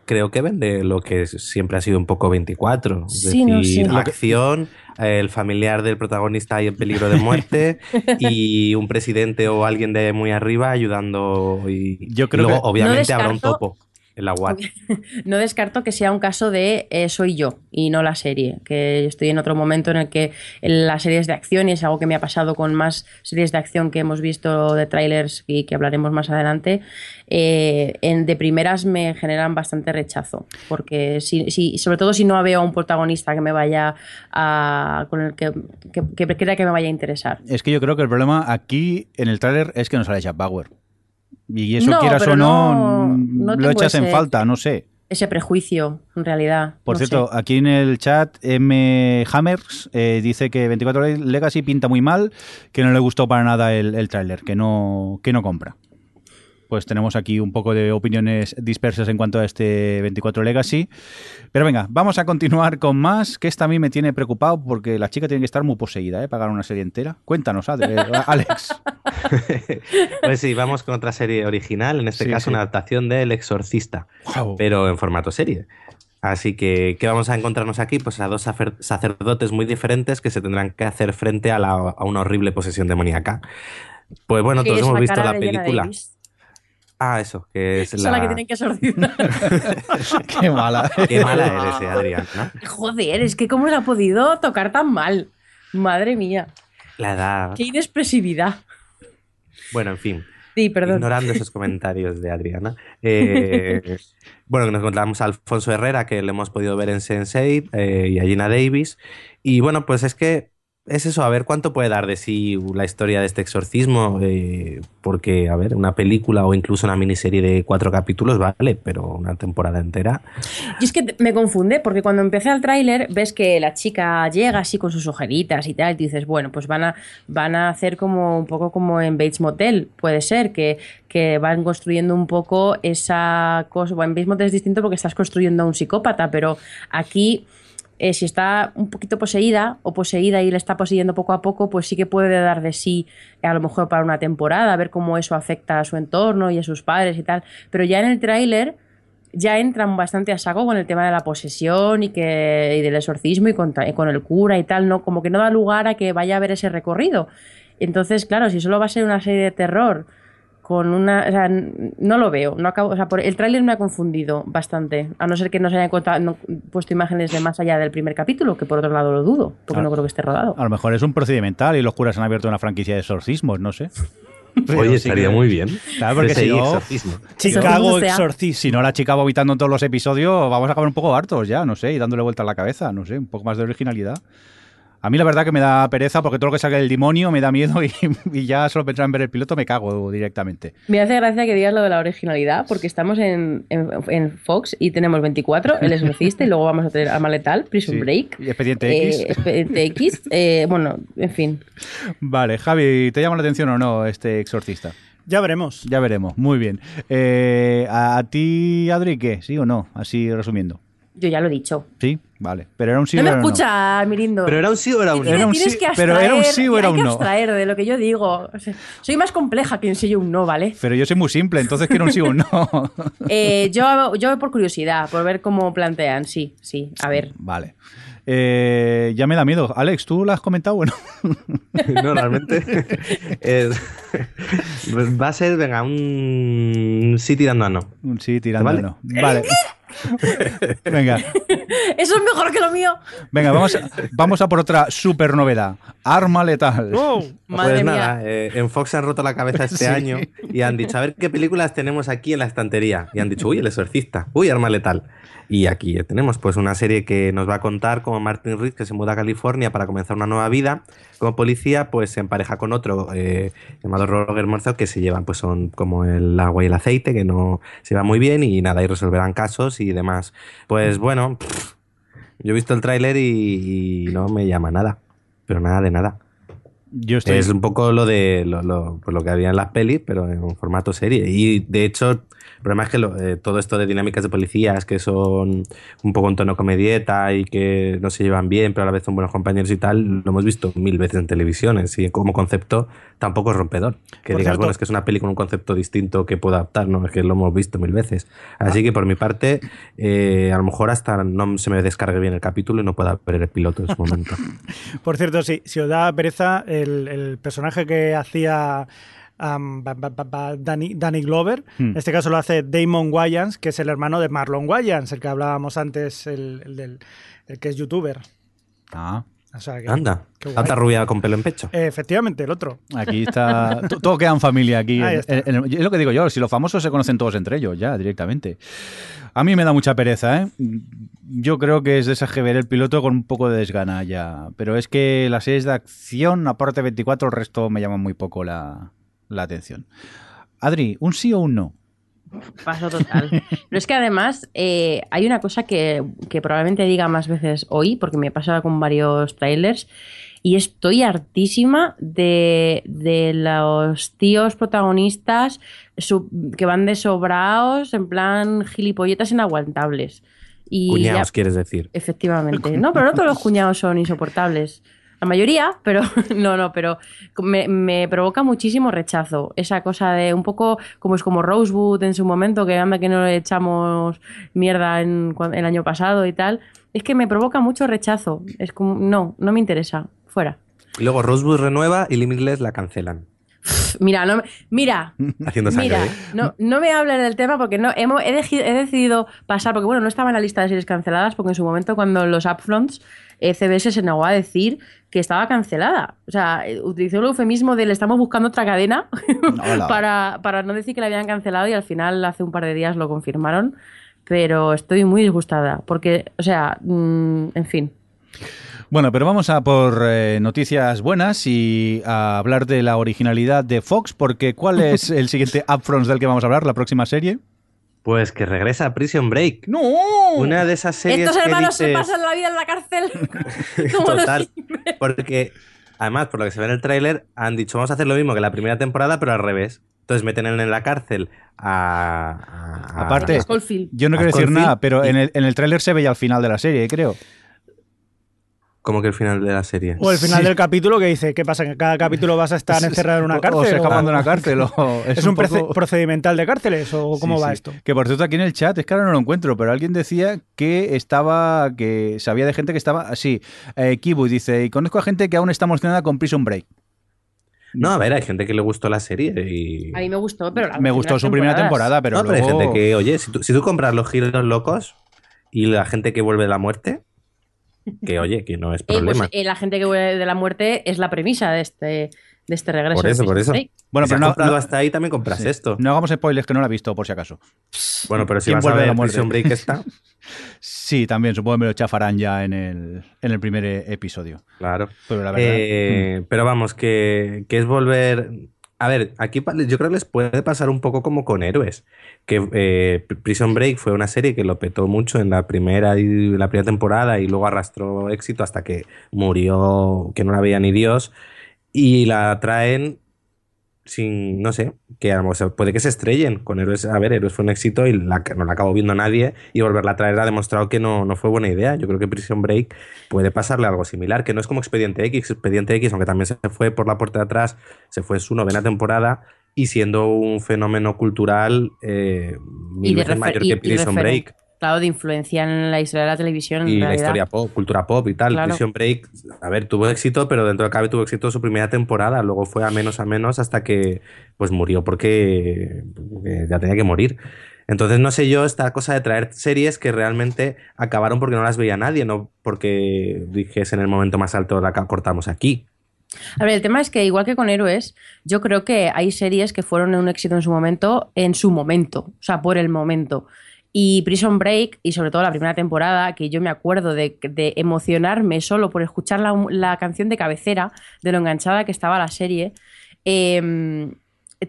creo que vende lo que siempre ha sido un poco 24. Es Sí, no decir, sé. acción, el familiar del protagonista ahí en peligro de muerte y un presidente o alguien de muy arriba ayudando. Y, Yo creo y luego, que- obviamente, No habrá un topo la no descarto que sea un caso de eh, soy yo y no la serie, que estoy en otro momento en el que en las series de acción, y es algo que me ha pasado con más series de acción que hemos visto de trailers y que hablaremos más adelante, eh, en, de primeras me generan bastante rechazo, porque si, si- sobre todo si no veo a un protagonista que me vaya a, con el que, que, que crea que me vaya a interesar. es que yo creo que el problema aquí en el tráiler es que no sale Jack Bauer. Y eso No, quieras o no, no- mm, no lo echas en falta, no sé. Ese prejuicio, en realidad. Por cierto, sé. aquí en el chat M. Hammers eh, dice que 24 Legacy pinta muy mal, que no le gustó para nada el, el tráiler, que no, que no compra. Pues tenemos aquí un poco de opiniones dispersas en cuanto a este 24 Legacy. Pero venga, vamos a continuar con más, que esta a mí me tiene preocupado porque la chica tiene que estar muy poseída, ¿eh? Pagar una serie entera. Cuéntanos, eh, Alex. pues sí, vamos con otra serie original, en este Sí, caso sí. una adaptación de El Exorcista. Guau. pero en formato serie. Así que, ¿qué vamos a encontrarnos aquí? Pues a dos sacer- sacerdotes muy diferentes que se tendrán que hacer frente a, la- a una horrible posesión demoníaca. Pues bueno, todos hemos visto la de película. Davis. Ah, eso, que es Esa es la... la que tienen que exorcizar. Qué mala. Qué mala eres, eh, Adriana. Joder, es que cómo le ha podido tocar tan mal. Madre mía, La edad. qué inexpresividad. Bueno, en fin. Sí, perdón. Ignorando esos comentarios de Adriana. Eh, bueno, que nos encontramos a Alfonso Herrera, que le hemos podido ver en Sense8, eh, y a Gina Davis. Y bueno, pues es que es eso, a ver cuánto puede dar de sí la historia de este exorcismo. eh, porque, a ver, una película o incluso una miniserie de cuatro capítulos vale, pero una temporada entera. Y es que me confunde, porque cuando empecé el tráiler ves que la chica llega así con sus ojeritas y tal, y dices, bueno, pues van a, van a hacer como un poco como en Bates Motel, puede ser, que, que van construyendo un poco esa cosa. Bueno, en Bates Motel es distinto porque estás construyendo a un psicópata, pero aquí. Eh, si está un poquito poseída o poseída y le está poseyendo poco a poco, pues sí que puede dar de sí a lo mejor para una temporada, ver cómo eso afecta a su entorno y a sus padres y tal. Pero ya en el tráiler ya entran bastante a saco con el tema de la posesión y, que, y del exorcismo y con, y con el cura y tal, ¿no? Como que no da lugar a que vaya a ver ese recorrido. Entonces, claro, si solo va a ser una serie de terror con una... O sea, n- no lo veo. No acabo, o sea, por, el tráiler me ha confundido bastante. A no ser que no se hayan contado- no- puesto imágenes de más allá del primer capítulo, que por otro lado lo dudo, porque Ah. no creo que esté rodado. A lo mejor es un procedimental y los curas han abierto una franquicia de exorcismos, no sé. Pero Oye, sí estaría que- muy bien. Claro, porque si no- exorcismo. Chicago. Exorcismo. Si no, la chica vomitando en todos los episodios, vamos a acabar un poco hartos ya, no sé, y dándole vuelta a la cabeza, no sé, un poco más de originalidad. A mí la verdad que me da pereza porque todo lo que salga del demonio me da miedo y, y ya solo pensar en ver el piloto me cago directamente. Me hace gracia que digas lo de la originalidad, porque estamos en, en, en Fox y tenemos 24, El Exorcista, y luego vamos a tener Arma Letal, Prison Sí. Break, Y Expediente eh, X. Expediente X, eh, bueno, en fin. Vale, Javi, ¿te llama la atención o no este exorcista? Ya veremos. Ya veremos, muy bien. Eh, ¿a, a ti, Adri, qué? ¿Sí o no? Así resumiendo. Yo ya lo he dicho. Sí, vale. Pero era un sí no o me era un no. escucha, Mirindo. Pero era un sí o era un no. Era un tienes sí, que pero era un sí o era hay un que no. abstraer de lo que yo digo. O sea, soy más compleja que un sí y un no, ¿vale? Pero yo soy muy simple, entonces quiero un sí o un no. Eh, yo, yo por curiosidad, por ver cómo plantean, sí, sí. A ver. Vale. Eh, ya me da miedo. Alex, ¿tú lo has comentado? Bueno, No, realmente. es- va a ser, venga, un sí tirando a no. un sí tirando ¿Vale? no. Vale. Venga, Eso es mejor que lo mío. venga, vamos a, vamos a por otra super novedad. Arma letal. ¡Oh! Madre pues mía. nada, eh, en Fox se han roto la cabeza este Sí. año y han dicho, a ver qué películas tenemos aquí en la estantería. Y han dicho, uy, El Exorcista, uy, Arma Letal. Y aquí tenemos pues una serie que nos va a contar como Martin Reed, que se muda a California para comenzar una nueva vida como policía, pues se empareja con otro eh, llamado Roger Morzau, que se llevan, pues son como el agua y el aceite, que no se va muy bien y nada, y resolverán casos y demás. Pues bueno, pff, yo he visto el tráiler y, y no me llama nada, pero nada de nada. Yo estoy. Es un poco lo de lo, lo- pues lo que había en las pelis, pero en un formato serie. Y de hecho, el problema es que lo- eh, todo esto de dinámicas de policías que son un poco en tono comedieta y que no se llevan bien, pero a la vez son buenos compañeros y tal, lo hemos visto mil veces en televisiones. Y como concepto tampoco es rompedor. Que Por digas, cierto- bueno, es que es una peli con un concepto distinto que puedo adaptar, ¿no? Es que lo hemos visto mil veces. Así que por mi parte, eh, a lo mejor hasta no se me descargue bien el capítulo y no pueda ver el piloto en su momento. Por cierto, sí, si os da pereza, el, el personaje que hacía am, ba- ba- ba- ba- Danny, Danny Glover, Hmm. en este caso lo hace Damon Wayans, que es el hermano de Marlon Wayans, el que hablábamos antes, el, el del, el que es youtuber. Ah, O sea que- Anda, tanta rubia con pelo en pecho. Eh, efectivamente, el otro. aquí está. to- Todo queda en familia aquí. Ahí En- está. en- en- es lo que digo yo, si los famosos se conocen todos entre ellos, ya, directamente. A mí me da mucha pereza, ¿eh? Yo creo que es de esas que ver el piloto con un poco de desgana ya. Pero es que las series de acción, aparte de 24, el resto me llaman muy poco la, la atención. Adri, ¿un sí o un no? Paso total. Pero es que además eh, hay una cosa que, que probablemente diga más veces hoy, porque me he pasado con varios trailers, y estoy hartísima de, de los tíos protagonistas que van de sobraos, en plan gilipolletas inaguantables. Y ya- Cuñados, quieres decir. Efectivamente. No, pero no todos los cuñados son insoportables. La mayoría, pero no, no, pero me, me provoca muchísimo rechazo. Esa cosa de un poco como es como Rosewood en su momento, que anda que no le echamos mierda en, el año pasado y tal. Es que me provoca mucho rechazo. Es como, no, no me interesa. Fuera. Y luego Rosewood renueva y Limitless la cancelan. Mira, no, me- mira, Haciendo sangre. mira, ¿eh? no, no me hables del tema porque no hemos, he, decidido pasar, porque bueno, no estaba en la lista de series canceladas, porque en su momento cuando los upfronts, eh, CBS se negó a decir que estaba cancelada. O sea, eh, utilizó el eufemismo de le estamos buscando otra cadena para, para no decir que la habían cancelado y al final hace un par de días lo confirmaron. Pero estoy muy disgustada porque, o sea, mm, en fin. Bueno, pero vamos a por eh, noticias buenas y a hablar de la originalidad de Fox, porque ¿cuál es el siguiente upfront del que vamos a hablar, la próxima serie? Pues que regresa Prison Break. ¡No! Una de esas series Estos que hermanos se pasan la vida en la cárcel. como Total. Porque, además, por lo que se ve en el tráiler, han dicho, vamos a hacer lo mismo que la primera temporada, pero al revés. Entonces meten en la cárcel a... a- a- Aparte, Schofield. Yo no a quiero decir nada, pero y- en el, en el tráiler se veía al final de la serie, creo. Como que el final de la serie. O el final Sí. del capítulo que dice, ¿qué pasa? ¿Que cada capítulo vas a estar encerrado en una cárcel? O se ¿O- escapando de una cárcel. o- ¿Es, un, poco- procedimental de cárceles o cómo Sí, va sí. esto? Que por cierto, aquí en el chat, es que ahora no lo encuentro, pero alguien decía que estaba, que sabía de gente que estaba así. Eh, Kibu dice, y conozco a gente que aún está emocionada con Prison Break. No, a ver, hay gente que le gustó la serie y... A mí me gustó, pero la Me gustó su primera temporada, pero no, pero hay luego... gente que, oye, si tú, si tú compras los giros locos y la gente que vuelve de la muerte, que oye, que no es Eh, pues, problema. eh, la gente que vuelve de la muerte es la premisa de este, de este regreso. por eso, por eso. Bueno, si pero has no, comprado no- hasta ahí, también compras sí. esto. No hagamos spoilers que no la he visto, por si acaso. Bueno, pero si ¿Quién vas a vuelve de ver la muerte? Prison Break está, Sí, también, supongo que me lo chafarán ya en el, en el primer eh, episodio. claro. Pero la verdad... Eh, Pero vamos, que, que es volver. A ver, aquí yo creo que les puede pasar un poco como con Héroes. Que eh, Prison Break fue una serie que lo petó mucho en la primera y la primera temporada y luego arrastró éxito hasta que murió, que no la veía ni Dios. Y la traen sin, no sé, que a lo mejor puede que se estrellen con Héroes. A ver, Héroes fue un éxito y la- no la acabó viendo nadie y volverla a traer ha demostrado que no, no fue buena idea. Yo creo que Prison Break puede pasarle algo similar, que no es como Expediente X. Expediente X, aunque también se fue por la puerta de atrás, se fue en su novena temporada y siendo un fenómeno cultural eh, mil Y de veces mayor que y Prison Break Claro, de influencia en la historia de la televisión. en y la historia pop, cultura pop y tal. Claro. Prison Break, a ver, tuvo éxito, pero dentro de cabe tuvo éxito su primera temporada. Luego fue a menos a menos hasta que pues murió porque, porque ya tenía que morir. Entonces, no sé yo, esta cosa de traer series que realmente acabaron porque no las veía nadie, no porque dijese en el momento más alto la ca- cortamos aquí. A ver, el tema es que igual que con Héroes, yo creo que hay series que fueron un éxito en su momento, en su momento, o sea, por el momento. Y Prison Break, y sobre todo la primera temporada, que yo me acuerdo de, emocionarme solo por escuchar la, la canción de cabecera, de lo enganchada que estaba la serie, eh,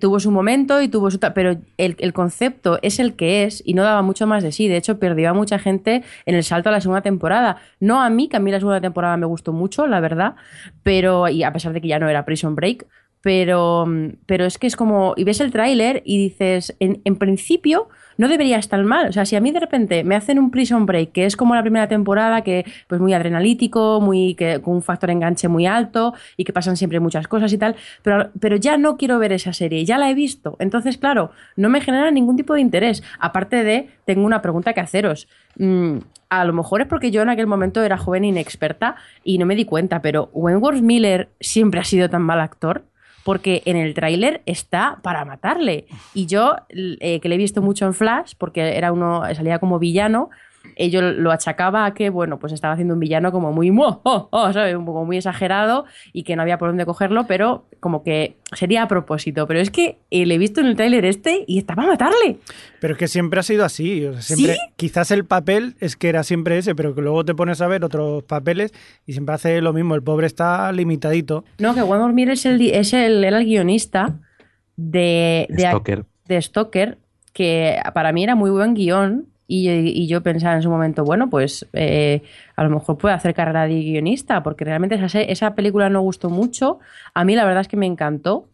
tuvo su momento y tuvo su... Pero el, el concepto es el que es y no daba mucho más de sí. De hecho, perdió a mucha gente en el salto a la segunda temporada. No a mí, que a mí la segunda temporada me gustó mucho, la verdad, pero... Y a pesar de que ya no era Prison Break, pero, pero es que es como... Y ves el tráiler y dices, en, en principio no debería estar mal. O sea, si a mí de repente me hacen un Prison Break, que es como la primera temporada, que pues muy adrenalítico, muy que, con un factor enganche muy alto y que pasan siempre muchas cosas y tal, pero, pero ya no quiero ver esa serie, ya la he visto. Entonces, claro, no me genera ningún tipo de interés. Aparte de, tengo una pregunta que haceros. Mm, a lo mejor es porque yo en aquel momento era joven e inexperta y no me di cuenta, pero Wentworth Miller siempre ha sido tan mal actor porque en el tráiler está para matarle. Y yo, eh, que le he visto mucho en Flash, porque era uno, salía como villano, yo lo achacaba a que, bueno, pues estaba haciendo un villano como muy, "Mo, oh, oh", ¿sabes? Un poco muy exagerado y que no había por dónde cogerlo, pero como que sería a propósito. Pero es que eh, le he visto en el tráiler este y está para matarle. Pero es que siempre ha sido así. o sea, siempre, ¿Sí? Quizás el papel es que era siempre ese, pero que luego te pones a ver otros papeles y siempre hace lo mismo. El pobre está limitadito. No, que Wentworth Miller es el, es el, era el guionista de, de, Stoker. de Stoker, que para mí era muy buen guion. Y, y yo pensaba en su momento, bueno, pues eh, a lo mejor puede hacer carrera de guionista, porque realmente esa, esa película no gustó mucho. A mí la verdad es que me encantó.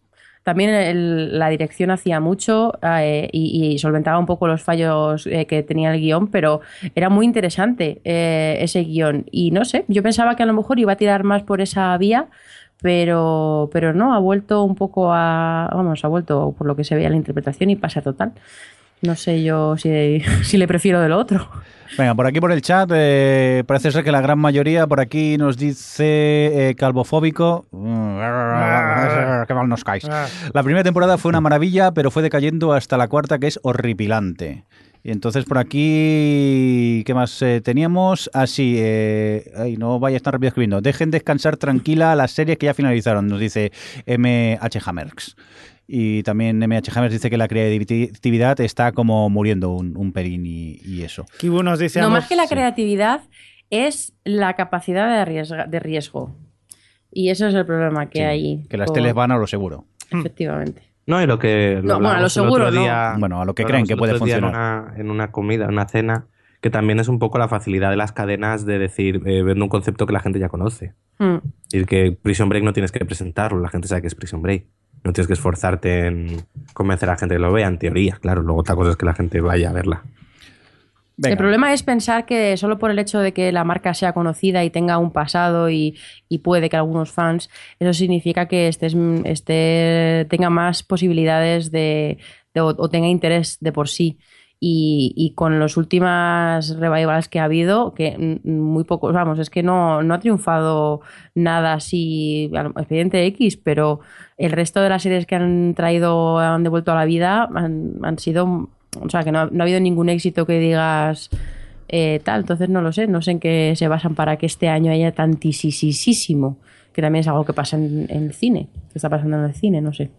También el- la dirección hacía mucho eh, y, y solventaba un poco los fallos eh, que tenía el guion, pero era muy interesante eh, ese guion. Y no sé, yo pensaba que a lo mejor iba a tirar más por esa vía, pero, pero no, ha vuelto un poco a. Vamos, ha vuelto por lo que se veía la interpretación y pasa total. No sé yo si, le prefiero del otro. Venga, por aquí por el chat eh, parece ser que la gran mayoría por aquí nos dice eh, calvofóbico. Qué mal nos caes. La primera temporada fue una maravilla, pero fue decayendo hasta la cuarta que es horripilante. Y entonces por aquí, ¿qué más eh, teníamos? Así, ah, ay, no vaya a estar rápido escribiendo. Dejen descansar tranquila las series que ya finalizaron, nos dice MH Hammerx. Y también MH Hammers dice que la creatividad está como muriendo un, un pelín y, y eso. Kibu nos dice... No más que la sí. creatividad es la capacidad de, arriesga- de riesgo. Y eso es el problema que Sí, hay. que las con- teles van a lo seguro. Efectivamente. No, y lo que. No, bueno, a lo seguro, día- Bueno, a lo que lo creen que puede funcionar. En una, en una comida, en una cena, que también es un poco la facilidad de las cadenas de decir, eh, vendo un concepto que la gente ya conoce. Mm. Y que Prison Break no tienes que presentarlo, la gente sabe que es Prison Break. No tienes que esforzarte en convencer a la gente que lo vea, en teoría, claro. Luego otra cosa es que la gente vaya a verla. Venga. El problema es pensar que solo por el hecho de que la marca sea conocida y tenga un pasado y, y puede que algunos fans, eso significa que estés, esté, tenga más posibilidades de, de- o, o tenga interés de por sí. Y, y con las últimas revivals que ha habido, que muy pocos, vamos, es que no, no ha triunfado nada así, Expediente X, pero el resto de las series que han traído, han devuelto a la vida, han, han sido, o sea, que no no ha habido ningún éxito que digas eh, tal, entonces no lo sé, no sé en qué se basan para que este año haya tantísimo, que también es algo que pasa en, en el cine, que está pasando en el cine, no sé.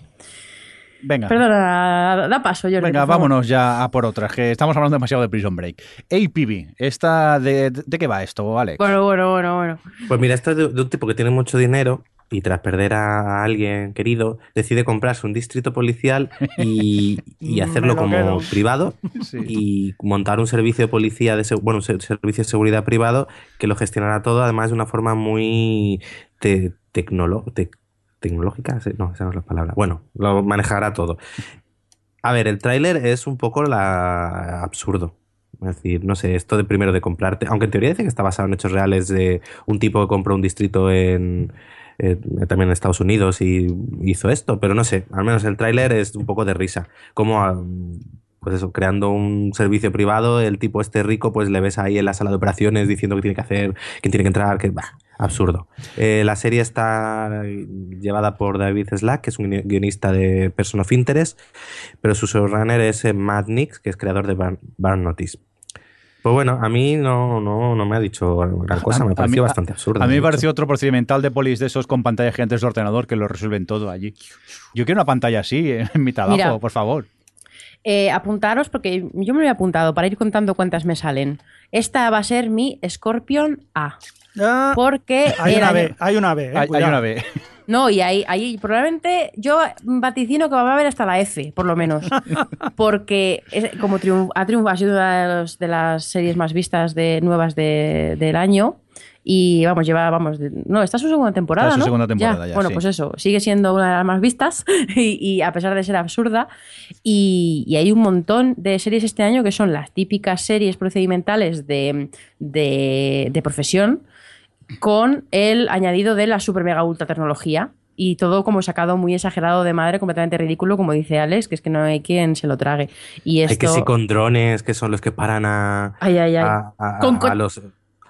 Venga. Perdona, da paso, Jordi. Venga, vámonos ya a por otras, que estamos hablando demasiado de Prison Break. APB, esta de, ¿de qué va esto, Alex? Bueno, bueno, bueno, bueno. Pues mira, esto es de, de un tipo que tiene mucho dinero y tras perder a alguien querido, decide comprarse un distrito policial y, hacerlo lo como quedo. privado Sí. y montar un servicio de policía, de bueno, un se- servicio de seguridad privado que lo gestionará todo, además de una forma muy te- tecnolo- te- tecnológica, no, esa no es la palabra. Bueno, lo manejará todo. A ver, el tráiler es un poco la absurdo. Es decir, no sé, esto de primero de comprarte, aunque en teoría dice que está basado en hechos reales de un tipo que compró un distrito en también en Estados Unidos y hizo esto, pero no sé, al menos el tráiler es un poco de risa. Como ah, pues eso, creando un servicio privado, el tipo este rico, pues le ves ahí en la sala de operaciones diciendo que tiene que hacer, quién tiene que entrar, que bah, absurdo. Eh, la serie está llevada por David Slack, que es un guionista de Person of Interest, pero su showrunner es eh, Matt Nix, que es creador de Burn, Burn Notice. Pues bueno, a mí no, no, no me ha dicho gran cosa, me ha parecido mí- bastante absurdo. A mí me pareció otro procedimental de polis de esos con pantallas gigantes de ordenador que lo resuelven todo allí. Yo quiero una pantalla así eh, en mi trabajo, Mira. por favor. Eh, apuntaros, porque yo me lo he apuntado para ir contando cuántas me salen. Esta va a ser mi Scorpion A. Ah, Porque hay una año- B, hay una B. eh, Hay, una vez. No, y ahí, ahí probablemente yo vaticino que va a haber hasta la F, por lo menos. Porque es- como triunf- ha triunfado, ha sido una de, los- de las series más vistas de nuevas de- del año. Y vamos, lleva, vamos, no, esta es su segunda temporada, Está su ¿no? segunda temporada ya, Bueno, sí. pues eso, sigue siendo una de las más vistas y, y a pesar de ser absurda. Y, y hay un montón de series este año que son las típicas series procedimentales de, de, de profesión con el añadido de la super mega ultra tecnología. Y todo como sacado muy exagerado de madre, completamente ridículo, como dice Alex, que es que no hay quien se lo trague. Y esto... Hay que sí con drones, que son los que paran a, Ay, ay, ay. a- los...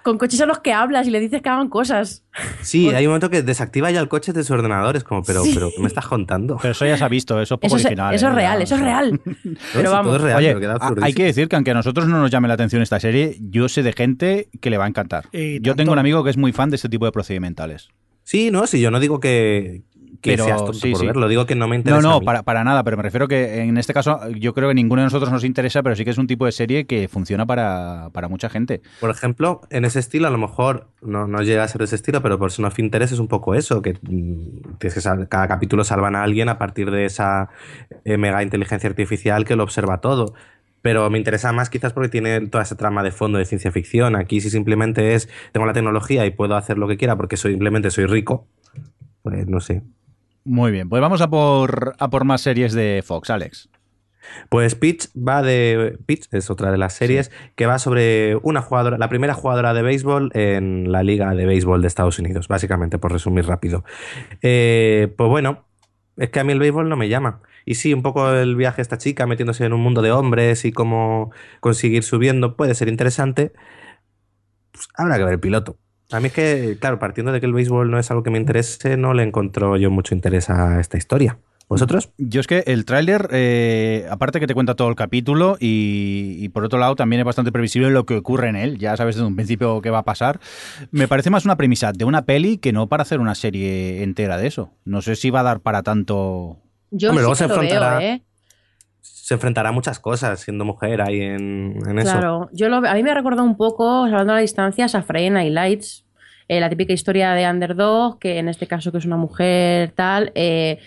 Con coches a los que hablas y le dices que hagan cosas. Sí, hay un momento que desactiva ya el coche de su ordenador. Es como, pero, Sí. pero ¿qué me estás contando? Pero eso ya se ha visto, eso es poco Eso, es, original. eso es eh, real, eso es o sea. real. No, Pero sí, todo vamos. es real, Oye, pero queda hay que decir que aunque a nosotros no nos llame la atención esta serie, yo sé de gente que le va a encantar. Yo tengo un amigo que es muy fan de este tipo de procedimentales. Sí, no, sí, yo no digo que, que Pero seas tonto sí, por sí. verlo, digo que no me No, interesa. a no, mí. para, para nada, pero me refiero que en este caso yo creo que ninguno de nosotros nos interesa, pero sí que es un tipo de serie que funciona para, para mucha gente. Por ejemplo, en ese estilo, a lo mejor no, no llega a ser de ese estilo, pero Person of Interest es un poco eso, que mm, tienes que sal- cada capítulo salvan a alguien a partir de esa eh, mega inteligencia artificial que lo observa todo. Pero me interesa más quizás porque tiene toda esa trama de fondo de ciencia ficción. Aquí si simplemente es, tengo la tecnología y puedo hacer lo que quiera porque soy, simplemente soy rico, pues no sé. Muy bien, pues vamos a por, a por más series de Fox, Alex. Pues Pitch va de. Pitch es otra de las series que va sobre una jugadora, la primera jugadora de béisbol en la Liga de Béisbol de Estados Unidos, básicamente, por resumir rápido. Eh, pues bueno, es que a mí el béisbol no me llama. Y sí, un poco el viaje de esta chica metiéndose en un mundo de hombres y cómo conseguir subiendo puede ser interesante. Pues habrá que ver el piloto. A mí es que, claro, partiendo de que el béisbol no es algo que me interese, no le encontró yo mucho interés a esta historia. ¿Vosotros? Yo es que el tráiler, eh, aparte que te cuenta todo el capítulo y, y, por otro lado también es bastante previsible lo que ocurre en él, ya sabes desde un principio qué va a pasar, me parece más una premisa de una peli que no para hacer una serie entera de eso. No sé si va a dar para tanto... Yo Hombre, sí luego que se lo enfrentará- veo, ¿eh? Se enfrentará a muchas cosas siendo mujer ahí en, en eso. Claro, yo lo, a mí me ha recordado un poco, hablando a la distancia, a Friday Night Lights, eh, la típica historia de underdog, que en este caso que es una mujer tal, eh,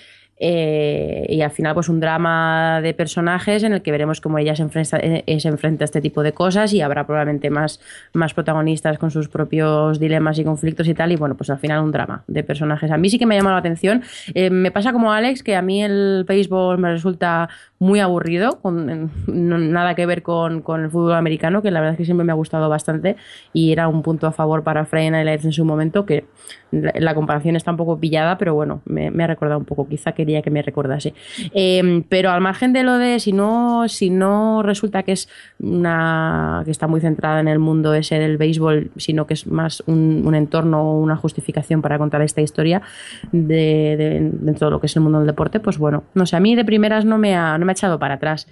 eh, y al final pues un drama de personajes en el que veremos cómo ella se enfrenta, eh, se enfrenta a este tipo de cosas y habrá probablemente más, más protagonistas con sus propios dilemas y conflictos y tal, y bueno, pues al final un drama de personajes. A mí sí que me ha llamado la atención. Eh, me pasa como Alex, que a mí el béisbol me resulta muy aburrido, con, nada que ver con, con el fútbol americano, que la verdad es que siempre me ha gustado bastante y era un punto a favor para Friday Night Lights en su momento, que la, comparación está un poco pillada, pero bueno, me, ha recordado un poco, quizá quería que me recordase. Eh, pero al margen de lo de si no, si no resulta que es una que está muy centrada en el mundo ese del béisbol, sino que es más un, entorno o una justificación para contar esta historia de, de- de lo que es el mundo del deporte, pues bueno, no sé, a mí de primeras no me ha, no me ha echado para atrás.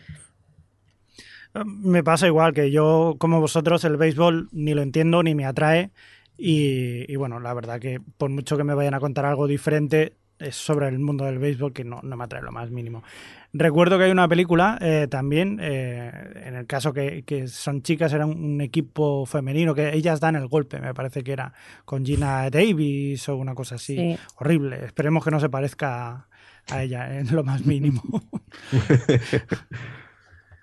Me pasa igual que yo, como vosotros, el béisbol ni lo entiendo ni me atrae. Y, y bueno, la verdad que por mucho que me vayan a contar algo diferente, es sobre el mundo del béisbol que no, no me atrae lo más mínimo. Recuerdo que hay una película eh, también, eh, en el caso que, que son chicas, era un, un equipo femenino, que ellas dan el golpe, me parece que era con Gina Davis o una cosa así. Sí. Horrible. Esperemos que no se parezca a ella en lo más mínimo.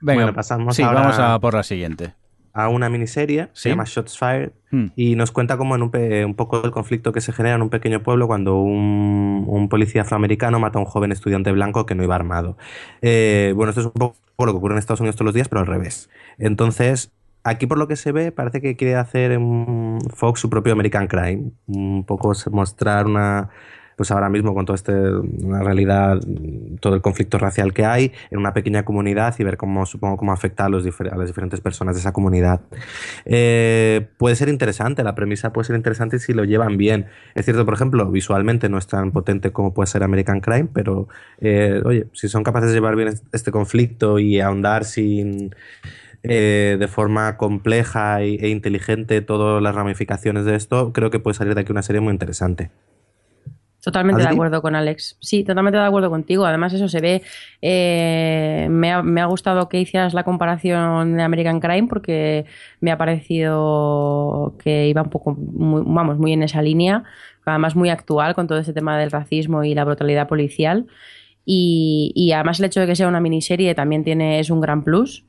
Venga, Bueno, pasamos sí, ahora- vamos a por la siguiente. a una miniserie, Sí. se llama Shots Fired, Hmm. y nos cuenta como en un, un poco el conflicto que se genera en un pequeño pueblo cuando un, un policía afroamericano mata a un joven estudiante blanco que no iba armado. Eh, bueno, esto es un poco lo que ocurre en Estados Unidos todos los días, pero al revés. Entonces, aquí por lo que se ve, parece que quiere hacer mm, Fox su propio American Crime, un poco mostrar una pues ahora mismo con toda una realidad, todo el conflicto racial que hay en una pequeña comunidad y ver cómo, supongo, cómo afecta a, los a las diferentes personas de esa comunidad. Eh, puede ser interesante, la premisa puede ser interesante si lo llevan bien. Es cierto, por ejemplo, visualmente no es tan potente como puede ser American Crime, pero eh, oye, si son capaces de llevar bien est- este conflicto y ahondar sin... eh, de forma compleja e inteligente todas las ramificaciones de esto, creo que puede salir de aquí una serie muy interesante. Totalmente de ¿Adri? acuerdo con Alex. Sí, totalmente de acuerdo contigo. Además, eso se ve. eh, me, ha, me ha gustado que hicieras la comparación de American Crime porque me ha parecido que iba un poco, muy- vamos, muy en esa línea. Además, muy actual con todo ese tema del racismo y la brutalidad policial. Y, y además, el hecho de que sea una miniserie también tiene, es un gran plus.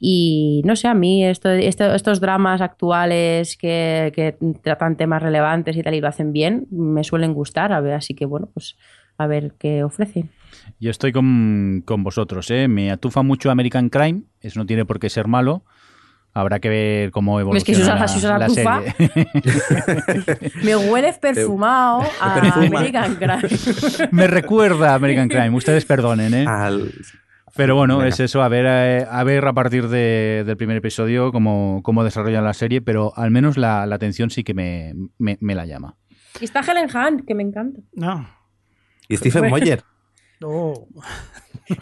Y no sé, a mí esto, esto- estos dramas actuales que, que tratan temas relevantes y tal y lo hacen bien, me suelen gustar. A ver, así que bueno, pues a ver qué ofrecen. Yo estoy con, con vosotros, ¿eh? Me atufa mucho American Crime, eso no tiene por qué ser malo. Habrá que ver cómo Es que evoluciona si usa- la, si usa la la serie. Me hueles perfumado a. American Crime. Me recuerda a American Crime, ustedes perdonen, ¿eh? Al- Pero bueno, Venga. es eso, a ver, eh, a ver a partir de- del primer episodio cómo, cómo desarrollan la serie, pero al menos la, la atención sí que me, me- me la llama. Y está Helen Hunt, que me encanta. No. Y Stephen Moyer. Oh.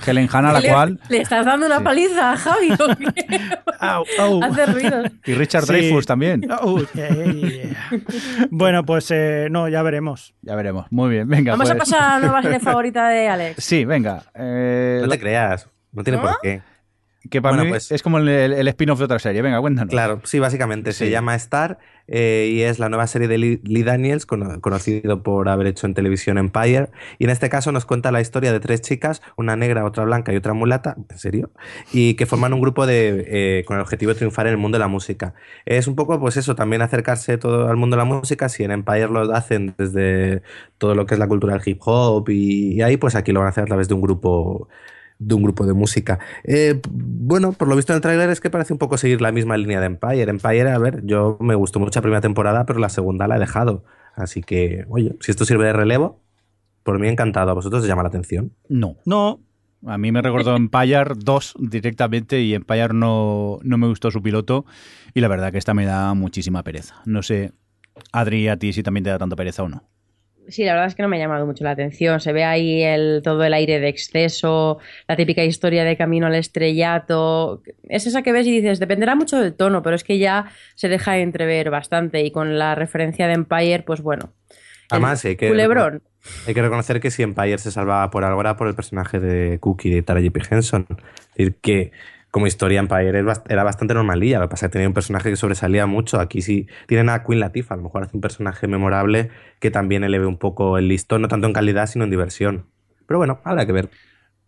Helen Hanna, la le, cual, le estás dando una paliza a Javi. Hace ruidos. y Richard Sí. Dreyfuss también. Oh. Bueno, pues eh, no, ya veremos. Ya veremos. Muy bien, venga. Vamos a pues. pasar a la nueva serie favorita de Alex. Sí, venga. eh, No te creas, no tiene ¿No? por qué. Que para Bueno, mí pues- es como el, el spin-off de otra serie. Venga, cuéntanos. Claro, sí, básicamente se llama Star eh, y es la nueva serie de Lee, Lee Daniels, cono- conocido por haber hecho en televisión Empire. Y en este caso nos cuenta la historia de tres chicas, una negra, otra blanca y otra mulata, ¿en serio? Y que forman un grupo de, eh, con el objetivo de triunfar en el mundo de la música. Es un poco, pues eso, también acercarse todo al mundo de la música. Si en Empire lo hacen desde todo lo que es la cultura del hip hop y, y ahí, pues aquí lo van a hacer a través de un grupo de un grupo de música. Eh, bueno, por lo visto en el tráiler es que parece un poco seguir la misma línea de Empire. Empire, a ver, yo me gustó mucho la primera temporada, pero la segunda la he dejado. Así que, oye, si esto sirve de relevo, Por mí encantado. ¿A vosotros os llama la atención? No. No, A mí me recordó Empire 2 directamente y Empire no, no me gustó su piloto y la verdad que esta me da muchísima pereza. No sé, Adri, a ti si también te da tanta pereza o no. Sí, la verdad es que no me ha llamado mucho la atención. Se ve ahí el, todo el aire de exceso, la típica historia de camino al estrellato. Es esa que ves y dices, dependerá mucho del tono, pero es que ya se deja entrever bastante. Y con la referencia de Empire, pues bueno. Además, hay que, Culebrón. hay que reconocer que si Empire se salvaba por algo era por el personaje de Cookie de Tara J.P. Henson. Es decir, que como historia Empire es bast- era bastante normalilla. Lo que pasa es que tenía un personaje que sobresalía mucho. Aquí sí tienen a Queen Latifah, a lo mejor hace un personaje memorable que también eleve un poco el listón, no tanto en calidad, sino en diversión. Pero bueno, habrá que ver.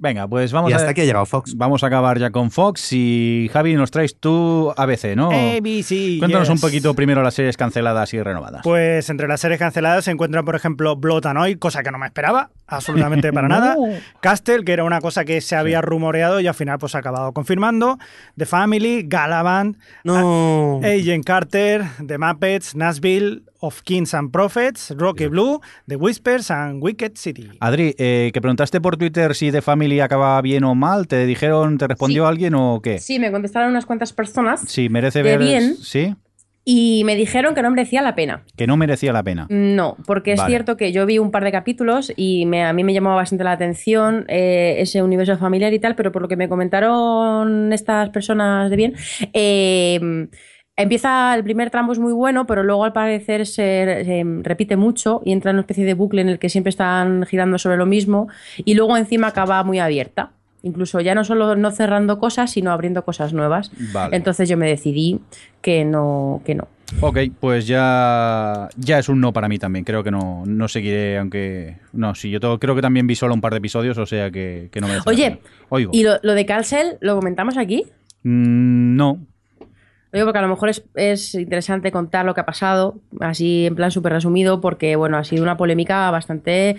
Venga, pues vamos y a hasta aquí ha llegado Fox. Vamos a acabar ya con Fox y Javi nos traes tú ABC, ¿no? ABC. Cuéntanos yes. un poquito primero las series canceladas y renovadas. Pues entre las series canceladas se encuentra, por ejemplo, Blood and Oil, cosa que no me esperaba, absolutamente para nada. Castle, que era una cosa que se había rumoreado y al final pues ha acabado confirmando. The Family, Galavant, No. Agent Carter, The Muppets, Nashville, Of Kings and Prophets, Rocky Blue, The Whispers and Wicked City. Adri, eh, que preguntaste por Twitter si The Family acaba bien o mal, ¿te dijeron, te respondió Sí. alguien o qué? Sí, me contestaron unas cuantas personas Sí, merece De ver. bien. Sí, y me dijeron que no merecía la pena. que no merecía la pena. No, porque es Vale. cierto que yo vi un par de capítulos y me- a mí me llamaba bastante la atención eh, ese universo familiar y tal, pero por lo que me comentaron estas personas de bien, eh, empieza el primer tramo es muy bueno, pero luego al parecer se, se repite mucho y entra en una especie de bucle en el que siempre están girando sobre lo mismo y luego encima acaba muy abierta. Incluso ya no solo no cerrando cosas, sino abriendo cosas nuevas. Vale. Entonces yo me decidí que no, que no. Ok, pues ya, ya es un no para mí también. Creo que no, no seguiré, aunque. No, sí, yo todo- creo que también vi solo un par de episodios, o sea que, que no me Oye, Oigo. ¿Y lo, lo de Calcel lo comentamos aquí? Mm, no. Lo digo porque a lo mejor es, es interesante contar lo que ha pasado, así en plan súper resumido, porque bueno, ha sido una polémica bastante eh,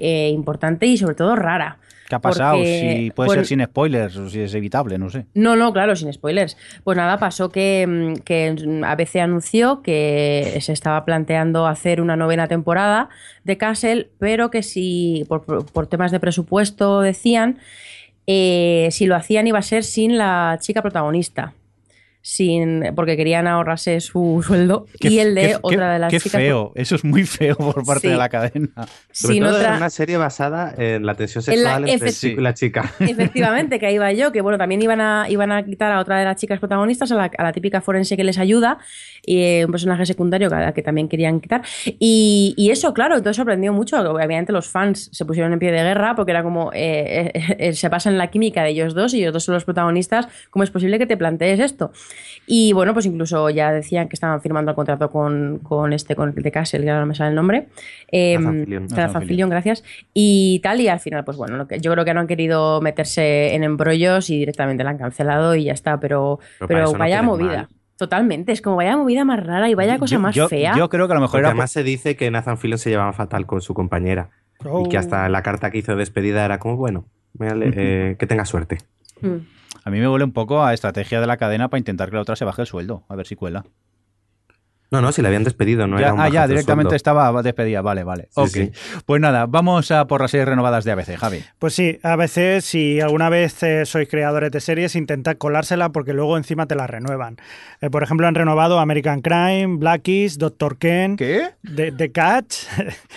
eh, importante y sobre todo rara. ¿Qué ha pasado? Porque, si puede pues, ser sin spoilers o si es evitable, no sé. No, no, claro, sin spoilers. Pues nada, pasó que, mm, que ABC anunció que se estaba planteando hacer una novena temporada de Castle, pero que si, por, por- por temas de presupuesto, decían, eh, si lo hacían iba a ser sin la chica protagonista. Sin, porque querían ahorrarse su sueldo Qué y el de qué- otra qué- de las Qué chicas. feo, eso es muy feo por parte Sí. de la cadena. Sobre sin todo otra- en una serie basada en la tensión En la sexual entre el chico y la chica. Efectivamente, que ahí iba yo, que bueno, también iban a, iban a quitar a otra de las chicas protagonistas, a la, a la típica forense que les ayuda, y eh, un personaje secundario que, que también querían quitar. Y, y eso, claro, entonces sorprendió mucho. Obviamente los fans se pusieron en pie de guerra porque era como, eh, eh, eh, se pasa en la química de ellos dos y ellos dos son los protagonistas, ¿cómo es posible que te plantees esto? Y bueno, pues incluso ya decían que estaban firmando el contrato con, con este, con el de Castle, que ahora no me sale el nombre. Eh, Fillion, Fillion. gracias. Y tal, y al final, pues bueno, lo que- yo creo que no han querido meterse en embrollos y directamente la han cancelado y ya está, pero, Pero no vaya movida. mal. Totalmente, es como vaya movida más rara y vaya cosa Yo- más yo, fea. Yo creo que a lo mejor era. además se dice que Nathan Fillion se llevaba fatal con su compañera. Oh. Y que hasta en la carta que hizo de despedida era como, bueno, me ale- eh, que tenga suerte. Mm. A mí me huele un poco a estrategia de la cadena para intentar que la otra se baje el sueldo, a ver si cuela. No, no, si la habían despedido, no Ya- era un ah, ya, directamente sueldo. estaba despedida, vale, vale. Sí, ok. sí. Pues nada, vamos a por las series renovadas de ABC, Javi. Pues sí, a veces si alguna vez eh, sois creadores de series, intentad colársela porque luego encima te la renuevan. Eh, por ejemplo, han renovado American Crime, Blackies, Doctor Ken, ¿Qué? The, The Catch,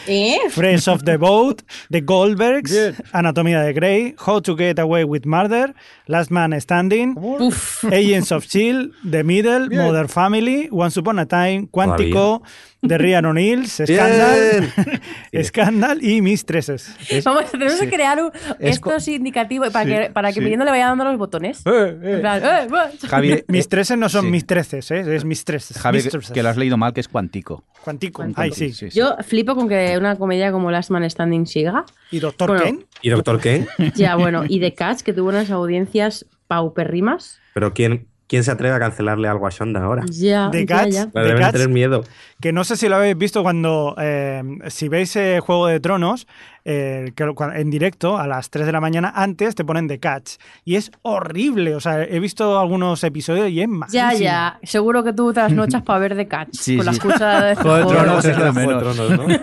¿Eh? Friends of the Boat, The Goldbergs, Bien. Anatomía de Grey, How to Get Away with Murder, Last Man Standing, Uf. Agents of S.H.I.E.L.D., The Middle, Bien. Modern Family, Once Upon a Time, Cuántico, The Ryan O'Neill, Scandal, Scandal y Mistresses. Vamos, tenemos sí. que crear un, Es esto es indicativo para Sí, que, para que sí. pidiendo le vaya dando los botones. Eh, eh. Plan, eh. Javi, eh, Mistresses no son sí. mistreces, ¿eh? es mistresses. Javi, que, Mistresses. que lo has leído mal, que es cuántico. Cuántico. Cuántico. Ay, sí. Yo flipo con que una comedia como Last Man Standing siga. ¿Y Doctor Bueno, Ken? ¿Y Doctor Ken? Ya, bueno, y The Catch, que tuvo unas audiencias paupérrimas. Pero ¿quién, ¿quién se atreve a cancelarle algo a Shonda ahora? Ya, The ya, Catch. ya. Le The deben Cats. tener miedo. Que no sé si lo habéis visto cuando, eh, si veis eh, Juego de Tronos, eh, que en directo a las 3 de la mañana, antes te ponen The Catch. Y es horrible. O sea, he visto algunos episodios y es Ya, malísimo. ya. Seguro que tú te las nochas para ver de catch. Sí, con la sí. excusa de Juego de Tronos es lo de Juego de menos. Tronos, ¿no?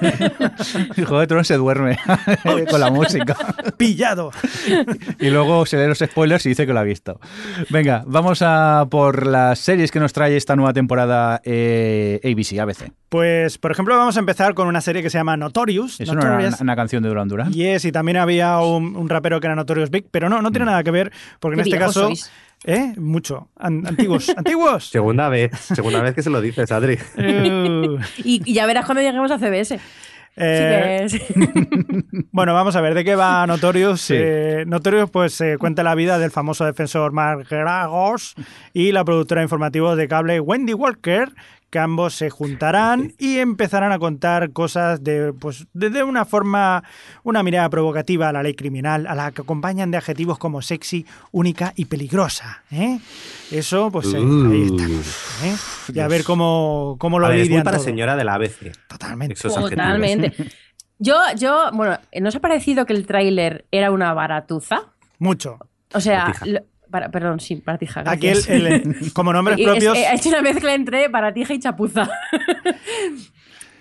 El Juego de Tronos se duerme con la música. Pillado. Y luego se lee los spoilers y dice que lo ha visto. Venga, vamos a por las series que nos trae esta nueva temporada eh, ABC, ABC. Pues, por ejemplo, vamos a empezar con una serie que se llama Notorious. ¿Eso no era Notorious. una, una canción de Duran Duran? Yes, y también había un, un rapero que era Notorious Big, pero no, no tiene nada que ver, porque en este caso. sois. ¿Eh? Mucho. An- antiguos. ¡Antiguos! Segunda vez, segunda vez que se lo dices, Adri. Eh, Y, y ya verás cuando lleguemos a CBS. eh, Sí es- Bueno, vamos a ver de qué va Notorious. Sí. Eh, Notorious pues eh, cuenta la vida del famoso defensor Mark Gragos y la productora informativa de cable Wendy Walker, que ambos se juntarán y empezarán a contar cosas de pues desde una forma una mirada provocativa a la ley criminal, a la que acompañan de adjetivos como sexy, única y peligrosa, ¿eh? Eso pues eh, ahí estamos, ¿eh? Y a ver cómo, cómo lo A ver, es muy lidian para todo. señora de la ABC. Totalmente. Totalmente. Yo, yo, bueno, ¿no os ha parecido que el tráiler era una baratuza? Mucho. O sea, lo- para- perdón, sí, baratija. Aquí el, gracias. el- como nombres propios eh, ha hecho una mezcla entre baratija y chapuza.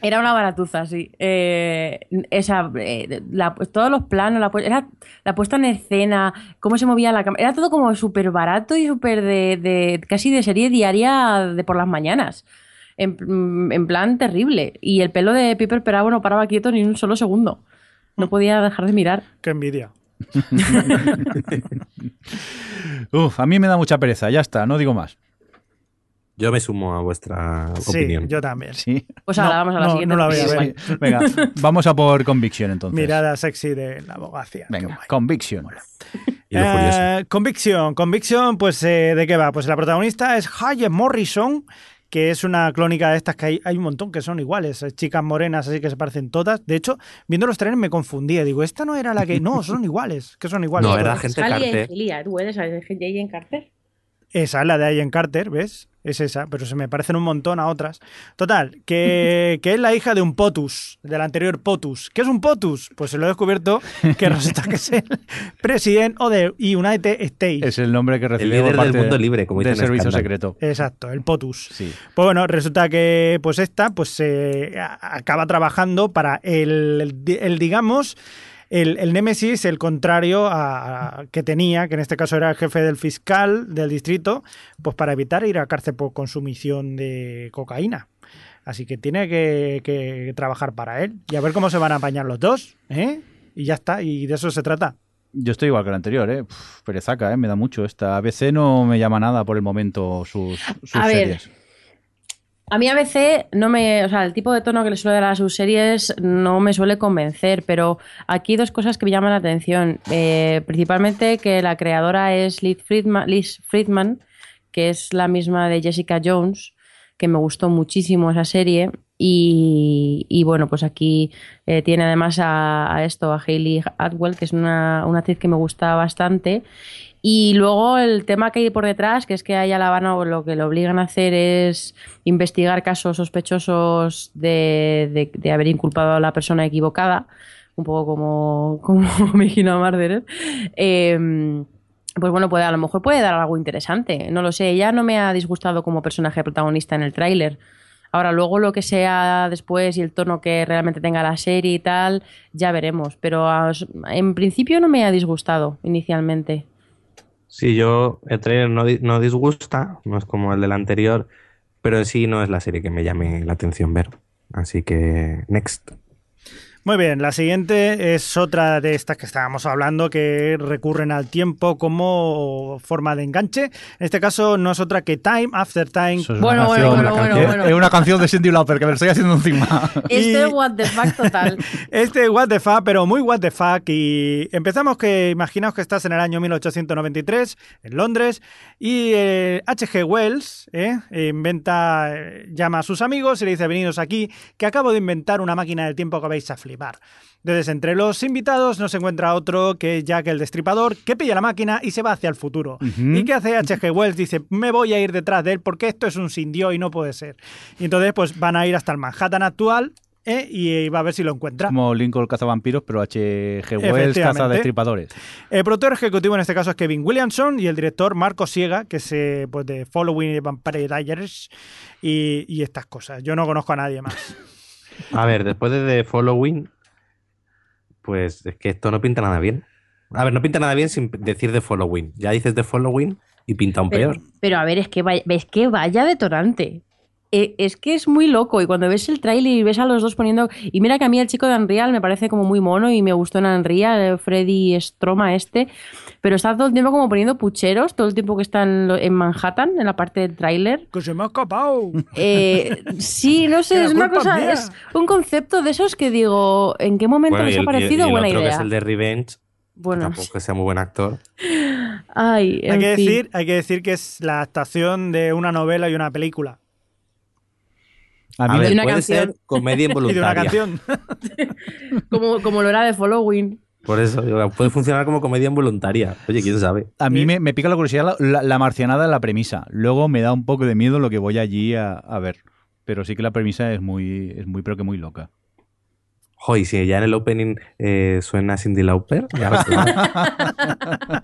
Era una baratuza, sí. Eh, esa, eh, la- todos los planos, la, era, la puesta en escena, cómo se movía la cámara. Era todo como súper barato y súper de, de- casi de serie diaria de por las mañanas. En, en plan terrible. Y el pelo de Piper Perabo no paraba quieto ni un solo segundo. No podía dejar de mirar. Qué envidia. Uf, a mí me da mucha pereza, ya está, no digo más. Yo me sumo a vuestra Sí, opinión. yo también. Sí. Pues No, ahora vamos a la no, siguiente. no la voy a ver. Venga, vamos a por Conviction entonces. Mirada sexy de la abogacía. Venga. Conviction. Eh, Conviction. Conviction, pues, eh, ¿de qué va? Pues la protagonista es Haye Morrison, que es una clónica de estas que hay, hay un montón que son iguales, eh, chicas morenas, así que se parecen todas. De hecho, viendo los trailers me confundía. Digo, esta no era la que. No, son iguales, que son iguales. No, era gente Carter. Elia, ¿tú eres Jane Carter? Esa es la de Ian Carter, ¿ves? Es esa, pero se me parecen un montón a otras. Total, que, que es la hija de un POTUS, del anterior POTUS. ¿Qué es un POTUS? Pues se lo he descubierto que resulta que es el presidente of the United States. Es el nombre que recibe líder por del mundo libre, como del servicio secreto. Exacto, el POTUS. Sí. Pues bueno, resulta que pues esta pues eh, a- acaba trabajando para el, el- el, digamos el, el némesis, el contrario a, a- que tenía, que en este caso era el jefe del fiscal del distrito, pues para evitar ir a cárcel por consumición de cocaína. Así que tiene que, que trabajar para él y a ver cómo se van a apañar los dos, ¿eh? Y ya está, y de eso se trata. Yo estoy igual que el anterior, ¿eh? Perezaca, ¿eh? Me da mucho esta. ABC no me llama nada por el momento sus, sus A ver, series. A mí a veces no me, o sea, el tipo de tono que le suele dar a sus series no me suele convencer, pero aquí dos cosas que me llaman la atención. Eh, principalmente que la creadora es Liz Friedman, Liz Friedman, que es la misma de Jessica Jones, que me gustó muchísimo esa serie. Y, bueno, pues aquí eh, tiene además a, a esto, a Hayley Atwell, que es una, una actriz que me gusta bastante. Y luego el tema que hay por detrás, que es que a ella la van a, lo que le obligan a hacer es investigar casos sospechosos de, de- haber inculpado a la persona equivocada, un poco como, como Megina Marder. Eh, pues bueno, puede, a lo mejor puede dar algo interesante. No lo sé, ella no me ha disgustado como personaje protagonista en el tráiler. Ahora, luego lo que sea después y el tono que realmente tenga la serie y tal, ya veremos. Pero en principio no me ha disgustado inicialmente. Sí, yo el trailer no, no disgusta, no es como el del anterior, pero en sí no es la serie que me llame la atención ver. Así que, next. Muy bien, la siguiente es otra de estas que estábamos hablando que recurren al tiempo como forma de enganche. En este caso no es otra que Time After Time. Es Bueno, bueno, canción, bueno, bueno, canción- bueno. Es una canción de Cindy Lauper que me lo estoy haciendo encima. Este Y- es what the fuck total. Este what the fuck, pero muy what the fuck. Y empezamos que imaginaos que estás en el año 1893 en Londres y eh, H.G. Wells eh, inventa, eh, llama a sus amigos y le dice, venidos aquí, que acabo de inventar una máquina del tiempo que vais a flipar. Entonces, entre los invitados no se encuentra otro que Jack el Destripador, que pilla la máquina y se va hacia el futuro. ¿Y qué hace H.G. Wells? Dice, me voy a ir detrás de él porque esto es un sin Dios y no puede ser. Y entonces, pues van a ir hasta el Manhattan actual ¿eh? y va a ver si lo encuentra. Como Lincoln cazavampiros, pero H.G. Wells caza destripadores. El productor ejecutivo en este caso es Kevin Williamson y el director Marco Siega, que es eh, pues, de Following Vampire Diaries y, y estas cosas. Yo no conozco a nadie más. A ver, después de The Following, pues es que esto no pinta nada bien. A ver, no pinta nada bien sin decir The Following. Ya dices The Following y pinta un Pero, peor. pero a ver, es que vaya, es que vaya detonante. Eh, es que es muy loco y cuando ves el trailer y ves a los dos poniendo... Y mira que a mí el chico de Unreal me parece como muy mono y me gustó en Unreal, eh, Freddy Stroma este, pero está todo el tiempo como poniendo pucheros, todo el tiempo que está en, Manhattan, en la parte del tráiler. ¡Que se me ha escapado! Eh, sí, no sé, es una cosa, mía. es un concepto de esos que digo, ¿en qué momento Bueno, les y ha y- parecido y el buena otro que idea? es el de Revenge, Bueno, tampoco que sea muy buen actor. ay, Hay que, fin. decir, hay que decir que es la adaptación de una novela y una película. A A, mí ver, Y una puede canción. ser comedia Y de una involuntaria. canción. como, como lo era de Following. Por eso, puede funcionar como comedia involuntaria. Oye, quién sabe. A mí me, me pica la curiosidad la, la- la marcianada de la premisa. Luego me da un poco de miedo lo que voy allí a, a ver. Pero sí que la premisa es muy, es muy, pero que muy loca. Joder, si ya en el opening eh, suena Cindy Lauper, ya.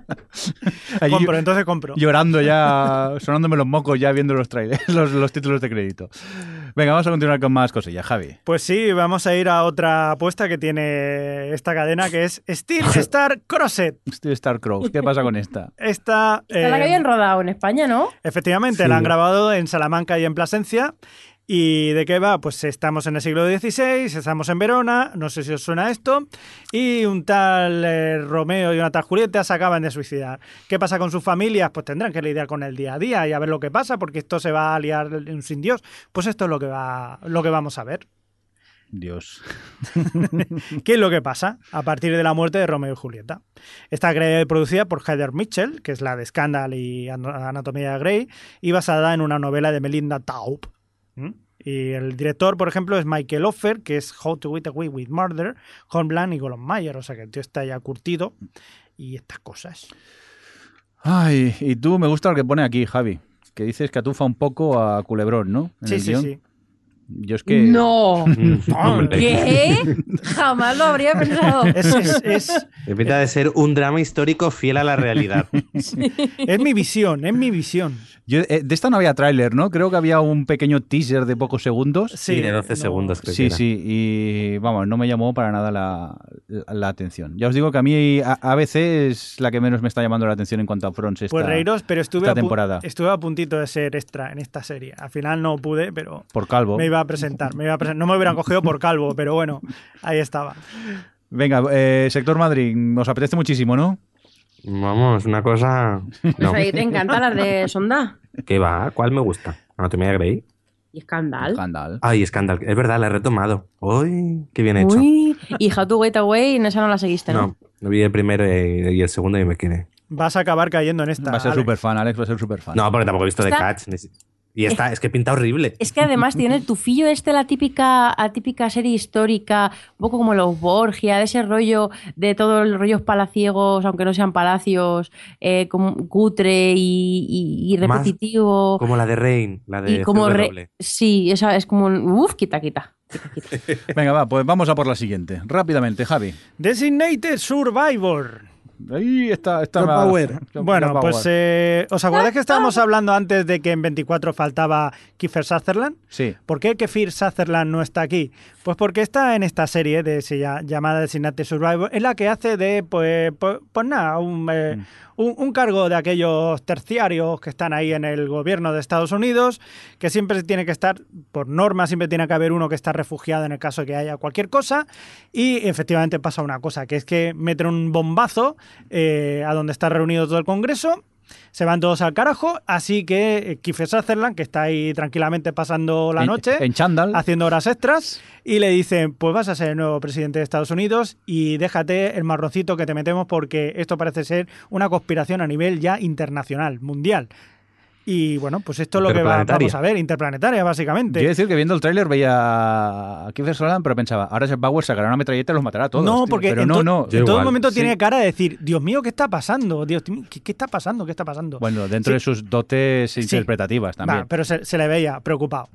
Allí compro, entonces compro. llorando ya, sonándome los mocos ya viendo los trailers, los, los títulos de crédito. Venga, vamos a continuar con más cosillas, Javi. Pues sí, vamos a ir a otra apuesta que tiene esta cadena que es Steel Star Crosset. Estoy Star Cross, ¿qué pasa con esta? Esta, es la que eh, habían rodado en España, ¿no? efectivamente, Sí. la han grabado en Salamanca y en Plasencia. ¿Y de qué va? Pues estamos en el siglo XVI, estamos en Verona, no sé si os suena esto, y un tal eh, Romeo y una tal Julieta se acaban de suicidar. ¿Qué pasa con sus familias? Pues tendrán que lidiar con el día a día y a ver lo que pasa, porque esto se va a liar sin Dios. Pues esto es lo que, va, lo que vamos a ver. Dios. ¿Qué es lo que pasa a partir de la muerte de Romeo y Julieta? Está creada y producida por Heather Mitchell, que es la de Scandal y An- Anatomía de Grey, y basada en una novela de Melinda Taub. ¿Mm? Y el director, por ejemplo, es Michael Offer, que es How to Get Away with Murder, Homeland y Gollum Mayer. O sea que el tío está ya curtido y estas cosas. Ay, y tú me gusta lo que pone aquí, Javi. Que dices que atufa un poco a Culebrón, ¿no? En Sí, el sí, guion. sí. Yo es que. No. ¿Qué? Jamás lo habría pensado. Es, es- es- de ser un drama histórico fiel a la realidad. es mi visión, es mi visión. Yo, eh, de esta no había tráiler, ¿no? Creo que había un pequeño teaser de pocos segundos. Sí, Sí, de 12 no- segundos, creo que Sí, era. sí, y vamos, no me llamó para nada la, la- la atención. Ya os digo que a mí a- ABC es la que menos me está llamando la atención en cuanto a Fronts. Esta, Pues reíros, pero estuve esta a, temporada. estuve a puntito de ser extra en esta serie. Al final no pude, pero Por calvo. me iba a presentar. Me iba a No me hubieran cogido por calvo, pero bueno, ahí estaba. Venga, eh, sector Madrid, os apetece muchísimo, ¿no? Vamos, una cosa. No. O sea, ¿Te encantan las de Sonda? ¿Qué va? ¿Cuál me gusta? ¿Anatomía de Grey? Y Escandal. Escándalo. Ay, Scandal. Es verdad, la he retomado. Uy, qué bien hecho. Uy, y How to Get Away, en esa no la seguiste, ¿no? No, no vi el primero y, y el segundo y me quedé. Vas a acabar cayendo en esta. Va a ser Alex. súper fan, Alex va a ser súper fan. No, porque tampoco he visto The Catch. Y está, es que pinta horrible. Es que además tiene el tufillo este, la típica, la típica serie histórica, un poco como los Borgia, de ese rollo de todos los rollos palaciegos, aunque no sean palacios, eh, como cutre y, y- y Más repetitivo. Como la de Rain, la de y como re-. Sí, esa es como un... Uf, quita, quita. quita, quita. Venga, va, pues vamos a por la siguiente. Rápidamente, Javi. Designated Survivor. Ahí está. está más- power. Bueno, power. pues eh, ¿os acordáis que estábamos hablando antes de que en 24 faltaba Kiefer Sutherland? Sí. ¿Por qué Kiefer Sutherland no está aquí? Pues porque está en esta serie de se lla- llamada Designated Survivor, en la que hace de, pues, pues, pues nada, un, eh, un, cargo de aquellos terciarios que están ahí en el gobierno de Estados Unidos, que siempre tiene que estar, por norma, siempre tiene que haber uno que está refugiado en el caso de que haya cualquier cosa, y efectivamente pasa una cosa, que es que meten un bombazo eh, a donde está reunido todo el Congreso, se van todos al carajo, así que eh, Kiefer Sutherland, que está ahí tranquilamente pasando la En- noche, En Chandal. haciendo horas extras y le dicen, pues vas a ser el nuevo presidente de Estados Unidos y déjate el marroncito que te metemos porque esto parece ser una conspiración a nivel ya internacional, mundial. Y bueno, pues esto es lo que va- vamos a ver, interplanetaria, básicamente. Quiero decir que viendo el tráiler veía a Kiefer Sutherland, pero pensaba, ahora Jack Bauer sacará una metralleta y los matará a todos. no, tío. porque Pero en, no, to- no. Yo en todo igual. momento Sí. tiene cara de decir, Dios mío, ¿qué está pasando? Dios mío, ¿qué, qué está pasando? ¿Qué está pasando? Bueno, dentro Sí. de sus dotes interpretativas también. Va, pero se, se le veía preocupado.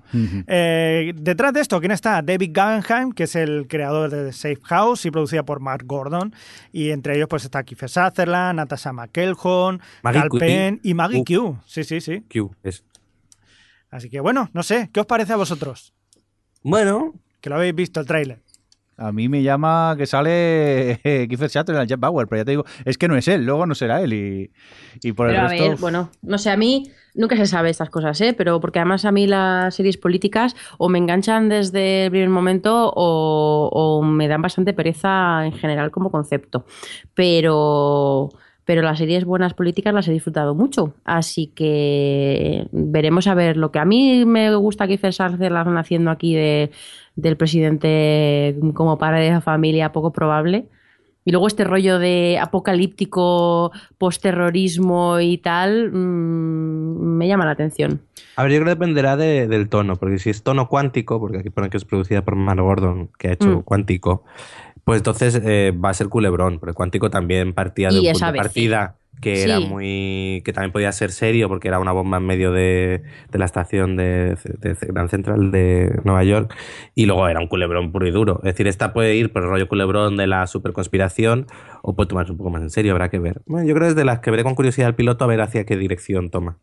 Eh, detrás de esto, ¿quién está? David Guggenheim, que es el creador de Safe House y producida por Mark Gordon. Y entre ellos pues está Kiefer Sutherland, Natasha McElhone, Cal. Penn y Maggie Uh. Q. Sí, sí, sí. Q, es. Así que bueno, no sé, ¿qué os parece a vosotros? Bueno, Que lo habéis visto el tráiler. A mí me llama que sale Kiefer Sutherland, Jack Bauer, pero ya te digo, es que no es él, luego no será él y, y por Pero el a resto... ver, bueno, no sé, a mí nunca se sabe estas cosas, ¿eh? Pero porque además a mí las series políticas o me enganchan desde el primer momento o, o me dan bastante pereza en general como concepto. Pero, pero las series buenas políticas las he disfrutado mucho. Así que veremos a ver lo que a mí me gusta que Sutherland haciendo aquí de, del presidente como padre de la familia poco probable. Y luego este rollo de apocalíptico, posterrorismo y tal, mm, me llama la atención. a ver, yo creo que dependerá de- del tono, porque si es tono cuántico, porque aquí pone que es producida por Mark Gordon, que ha hecho Mm. cuántico, pues entonces eh, va a ser culebrón, porque cuántico también partía de Y un es punto de ABC. partida que era muy. que también podía ser serio, porque era una bomba en medio de, de la estación de, de Gran Central de Nueva York, y luego era un culebrón puro y duro. Es decir, esta puede ir por el rollo culebrón de la superconspiración, o puede tomarse un poco más en serio, habrá que ver. Bueno, yo creo que es de las que veré con curiosidad el piloto a ver hacia qué dirección toma.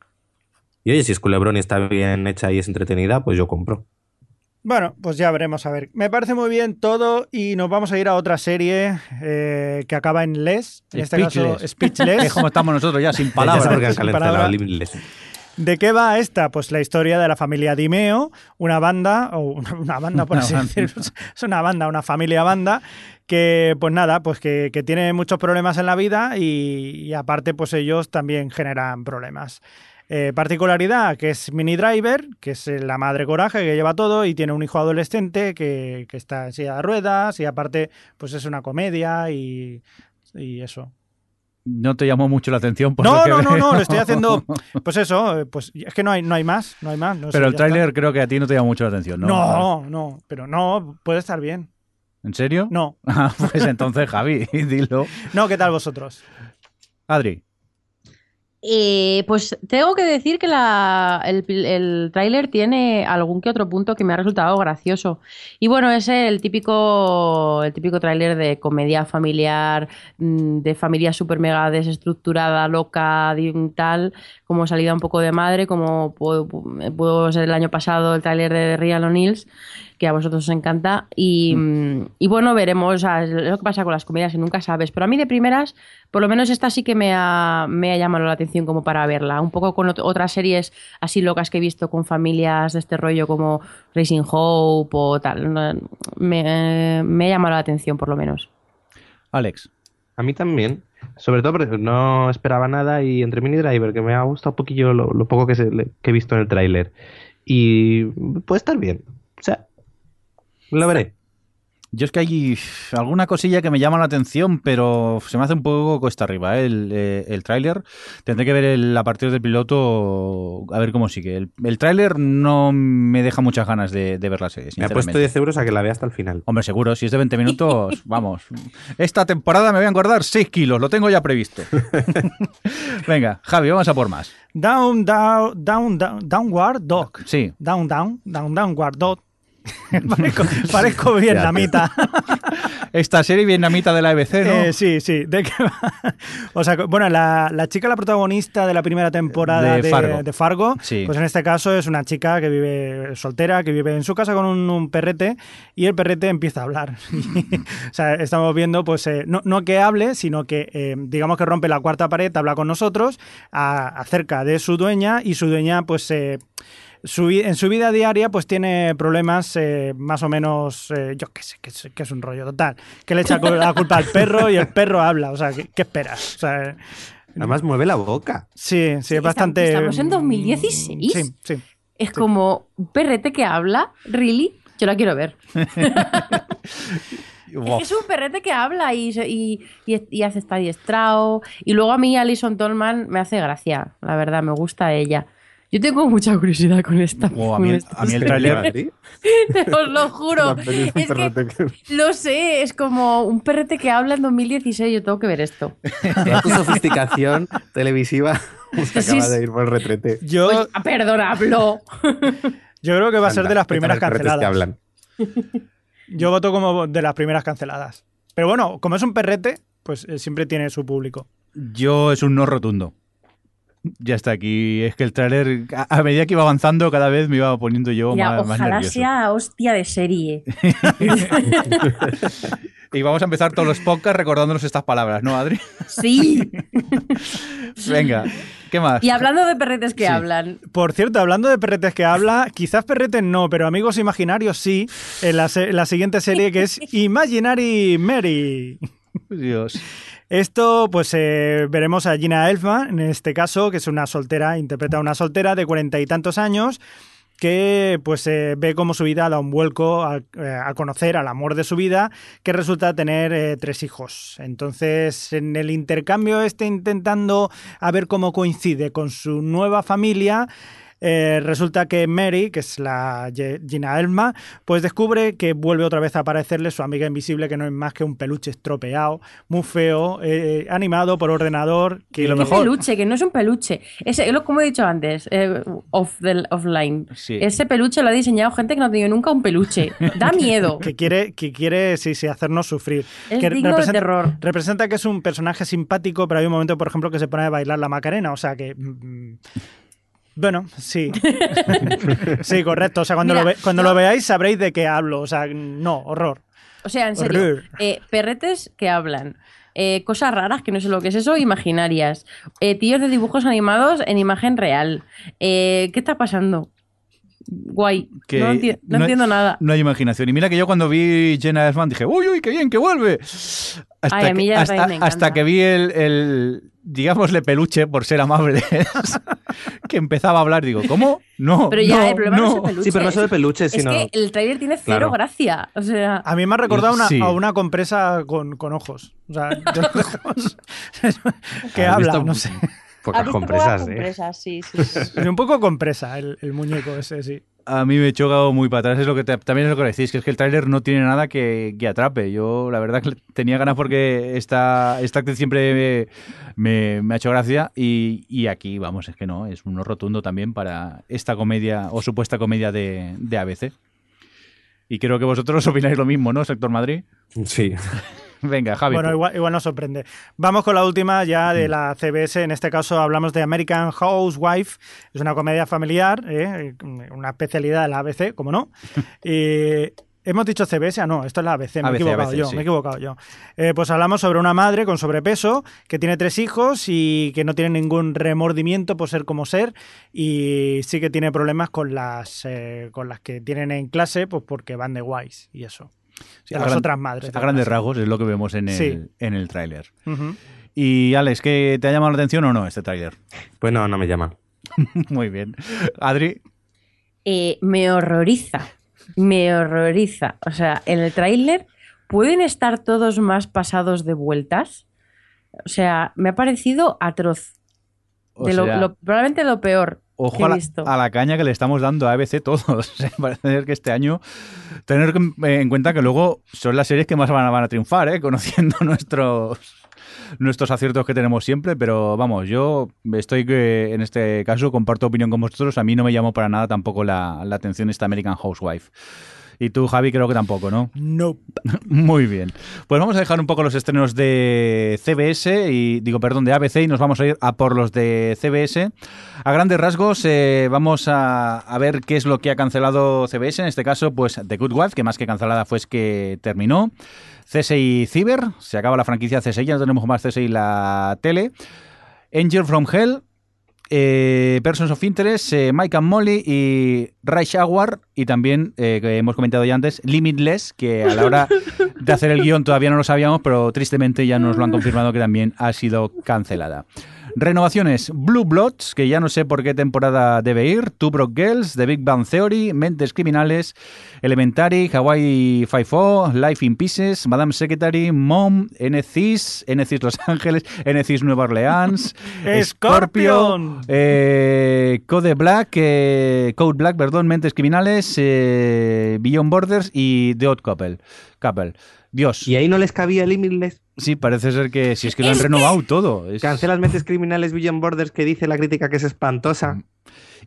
Y oye, si es culebrón y está bien hecha y es entretenida, pues yo compro. Bueno, pues ya veremos a ver. Me parece muy bien todo y nos vamos a ir a otra serie eh, que acaba en Les, en este caso Speechless. Speechless. Es como estamos nosotros ya, sin palabras. por qué han palabra. ¿De qué va esta? Pues la historia de la familia Dimeo, una banda, o una, una banda por Una así banda. decirlo, es una banda, una familia banda, que pues nada, pues que, que tiene muchos problemas en la vida y, y aparte pues ellos también generan problemas. Eh, particularidad que es Mini Driver, que es eh, la madre coraje que lleva todo y tiene un hijo adolescente que, que está en silla de ruedas y aparte pues es una comedia y, y eso. No te llamó mucho la atención. Por lo No, que no, no, veo. no, lo estoy haciendo. Pues eso, eh, pues es que no hay, no hay más, no hay más. no sé, Pero el tráiler creo que a ti no te llama mucho la atención, ¿no? No, no, pero no, puede estar bien. ¿En serio? No, Ah, pues entonces, Javi, dilo. no, ¿qué tal vosotros? Adri, Eh, pues tengo que decir que el, el tráiler tiene algún que otro punto que me ha resultado gracioso. Y bueno, es el típico, el típico tráiler de comedia familiar, mm, de familia super mega desestructurada, loca, di- tal, como salida un poco de madre, como pudo, ser el año pasado el tráiler de Real O'Neills, que a vosotros os encanta. Y, mm, y bueno, veremos o sea, es lo que pasa con las comedias, que nunca sabes. Pero a mí de primeras, por lo menos esta sí que me ha, me ha llamado la atención como para verla. Un poco con ot- otras series así locas que he visto con familias de este rollo como Racing Hope o tal. Me ha llamado la atención por lo menos. Alex. A mí también. Sobre todo porque no esperaba nada y entre Mini Driver, que me ha gustado un poquillo lo, lo poco que, se- que he visto en el tráiler. Y puede estar bien. O sea, lo veré. Yo es que hay alguna cosilla que me llama la atención, pero se me hace un poco cuesta arriba ¿eh? el, eh, el tráiler. Tendré que ver el, a partir del piloto a ver cómo sigue. El, el tráiler no me deja muchas ganas de, de ver la serie, Me ha puesto sinceramente. 10 euros a que la vea hasta el final. Hombre, seguro, si es de 20 minutos, vamos. Esta temporada me voy a engordar 6 kilos, lo tengo ya previsto. Venga, Javi, vamos a por más. Down, down, down, down, downward dog. Sí. Down, down, down, downward dog. parezco, parezco vietnamita. Esta serie vietnamita de la EBC, ¿no? Eh, sí, sí. ¿De qué va? O sea, bueno, la, la chica, la protagonista de la primera temporada De de, Fargo. de Fargo, Sí. pues en este caso es una chica que vive soltera, que vive en su casa con un, un perrete y el perrete empieza a hablar. o sea, estamos viendo, pues, eh, no, no que hable, sino que, eh, digamos que rompe la cuarta pared, habla con nosotros a- acerca de su dueña y su dueña, pues, eh, su en su vida diaria pues tiene problemas eh, más o menos, eh, yo qué sé, que es, que es un rollo total. Que le echa la culpa al perro y el perro habla. O sea, ¿qué, qué esperas? O sea, Además mueve la boca. sí, sí, es bastante... estamos en 2016. Sí, sí. Es como un perrete que habla, ¿really? Yo la quiero ver. Es Wow. que es un perrete que habla y, y, y, y hace está adiestrado. Y luego a mí Alison Tolman me hace gracia, la verdad, me gusta ella. Yo tengo mucha curiosidad con esta. Oh, a mí, el- a mí. Madrid. Os lo juro. Es que lo sé, es como un perrete que habla en 2016. Yo tengo que ver esto. Toda tu sofisticación televisiva se acaba sí. de ir por el retrete. Yo, Oye, ah, perdona, hablo. yo creo que va a ser de las ¿qué tal primeras perretes que canceladas. hablan? Yo voto como de las primeras canceladas. Pero bueno, como es un perrete, pues eh, siempre tiene su público. Yo es un no rotundo. Ya está aquí. Es que el tráiler, a, a medida que iba avanzando, cada vez me iba poniendo yo Mira, más, más ojalá nervioso. sea hostia de serie. Y vamos a empezar todos los podcasts recordándonos estas palabras, ¿no, Adri? Sí. Venga, ¿qué más? Y hablando de perretes que Sí. hablan, Por cierto, hablando de perretes que habla, quizás perretes no, pero amigos imaginarios sí, en la, se- la siguiente serie que es Imaginary Mary. Dios. Esto, pues eh, veremos a Gina Elfman, en este caso, que es una soltera, interpreta a una soltera de cuarenta y tantos años, que pues eh, ve cómo su vida da un vuelco a, eh, a conocer al amor de su vida, que resulta tener tres hijos. Entonces, en el intercambio este intentando a ver cómo coincide con su nueva familia, eh, resulta que Mary, que es la Gina Elma, pues descubre que vuelve otra vez a aparecerle su amiga invisible, que no es más que un peluche estropeado, muy feo, eh, animado por ordenador. Que lo un mejor- peluche, que no es un peluche. Ese, lo- como he dicho antes, eh, off the, offline. Sí. Ese peluche lo ha diseñado gente que no ha tenido nunca un peluche. Da miedo. que quiere, que quiere sí, sí, hacernos sufrir. Es que digno de terror. representa que es un personaje simpático, pero hay un momento, por ejemplo, que se pone a bailar la Macarena. O sea que. Bueno, sí. sí, correcto. O sea, cuando, Mira, lo, ve- cuando lo veáis sabréis de qué hablo. O sea, no, horror. O sea, en serio, Horror. eh, perretes que hablan. eh, cosas raras, que no sé lo que es eso, imaginarias. eh, tíos de dibujos animados en imagen real. Eh, ¿Qué está pasando? Guay. Que no enti- no no- entiendo nada. No hay imaginación. Y mira que yo cuando vi Jenna Elfman dije, uy, uy, qué bien, que vuelve. Hasta, Ay, a mí que, hasta, que vi el, el, digámosle, peluche, por ser amable, que empezaba a hablar. Digo, ¿cómo? No, Pero ya, no, el problema no, es el peluche. Sí, pero no solo el peluche, es sino. que el trailer tiene cero Claro. gracia. O sea, A mí me ha recordado una, Sí. a una compresa con, con ojos. O sea, de ojos que ¿Has habla, visto no sé. Pocas compresas, ¿eh? sí, sí, sí. Es un poco compresa el, el muñeco ese, sí. A mí me he chocado muy para atrás. Es lo que te- también es lo que decís, que es que el tráiler no tiene nada que, que atrape. Yo, la verdad, que tenía ganas porque esta, esta actriz siempre me, me ha hecho gracia. Y, y aquí, vamos, es que no, es un rotundo también para esta comedia o supuesta comedia de, de ABC. Y creo que vosotros opináis lo mismo, ¿no, Sector Madrid? Sí. Venga, Javi. Bueno, igual, igual nos sorprende. Vamos con la última ya de la CBS. En este caso hablamos de American Housewife. Es una comedia familiar, ¿eh? una especialidad de la ABC, como no. Hemos dicho CBS, ah, no, esto es la ABC, me he equivocado ABC, yo, sí. me he equivocado yo. Eh, pues hablamos sobre una madre con sobrepeso que tiene tres hijos y que no tiene ningún remordimiento por ser como ser y sí que tiene problemas con las, eh, con las que tienen en clase, pues porque van de guays y eso. Sí, a las gran- otras madres. A grandes rasgos es lo que vemos en el, Sí. en el tráiler. Y Alex, ¿qué te ha llamado la atención o no este tráiler? Pues no, no me llama. Muy bien. Adri, Eh, me horroriza. Me horroriza. O sea, en el tráiler pueden estar todos más pasados de vueltas. O sea, me ha parecido atroz. o De lo- sea, lo- probablemente lo peor Ojo a la, visto. a la caña que le estamos dando a ABC todos. Sea, Parece que este año tener eh, en cuenta que luego son las series que más van a, van a triunfar, ¿eh? conociendo nuestros nuestros aciertos que tenemos siempre, pero vamos, yo estoy que en este caso comparto opinión con vosotros, a mí no me llamó para nada tampoco la, la atención esta American Housewife. Y tú, Javi, creo que tampoco, ¿no? Nope. Muy bien. Pues vamos a dejar un poco los estrenos de CBS y digo, perdón, de ABC y nos vamos a ir a por los de CBS. A grandes rasgos eh, vamos a, a ver qué es lo que ha cancelado CBS. En este caso, pues The Good Wife, que más que cancelada fue es que terminó. CSI Cyber, se acaba la franquicia CSI, ya no tenemos más CSI la tele. Angel from Hell, eh, Persons of Interest, eh, Mike and Molly y Ray Hour y también, eh, que hemos comentado ya antes, Limitless, que a la hora de hacer el guion todavía no lo sabíamos, pero tristemente ya nos lo han confirmado que también ha sido cancelada. Renovaciones: Blue Bloods, que ya no sé por qué temporada debe ir, Two Broke Girls, The Big Bang Theory, Mentes Criminales, Elementary, Hawaii Five-O, Life in Pieces, Madame Secretary, Mom, NCIS, NCIS Los Ángeles, NCIS Nueva Orleans, Scorpion. eh, Code Black, eh, Code Black, perdón, Mentes Criminales, eh, Beyond Borders y The Odd Couple. Couple. Dios. Y ahí no les cabía Limitless. Sí, parece ser que si es que lo han Es que- renovado todo. Es- Cancelas mentes criminales Beyond Borders que dice la crítica que es espantosa.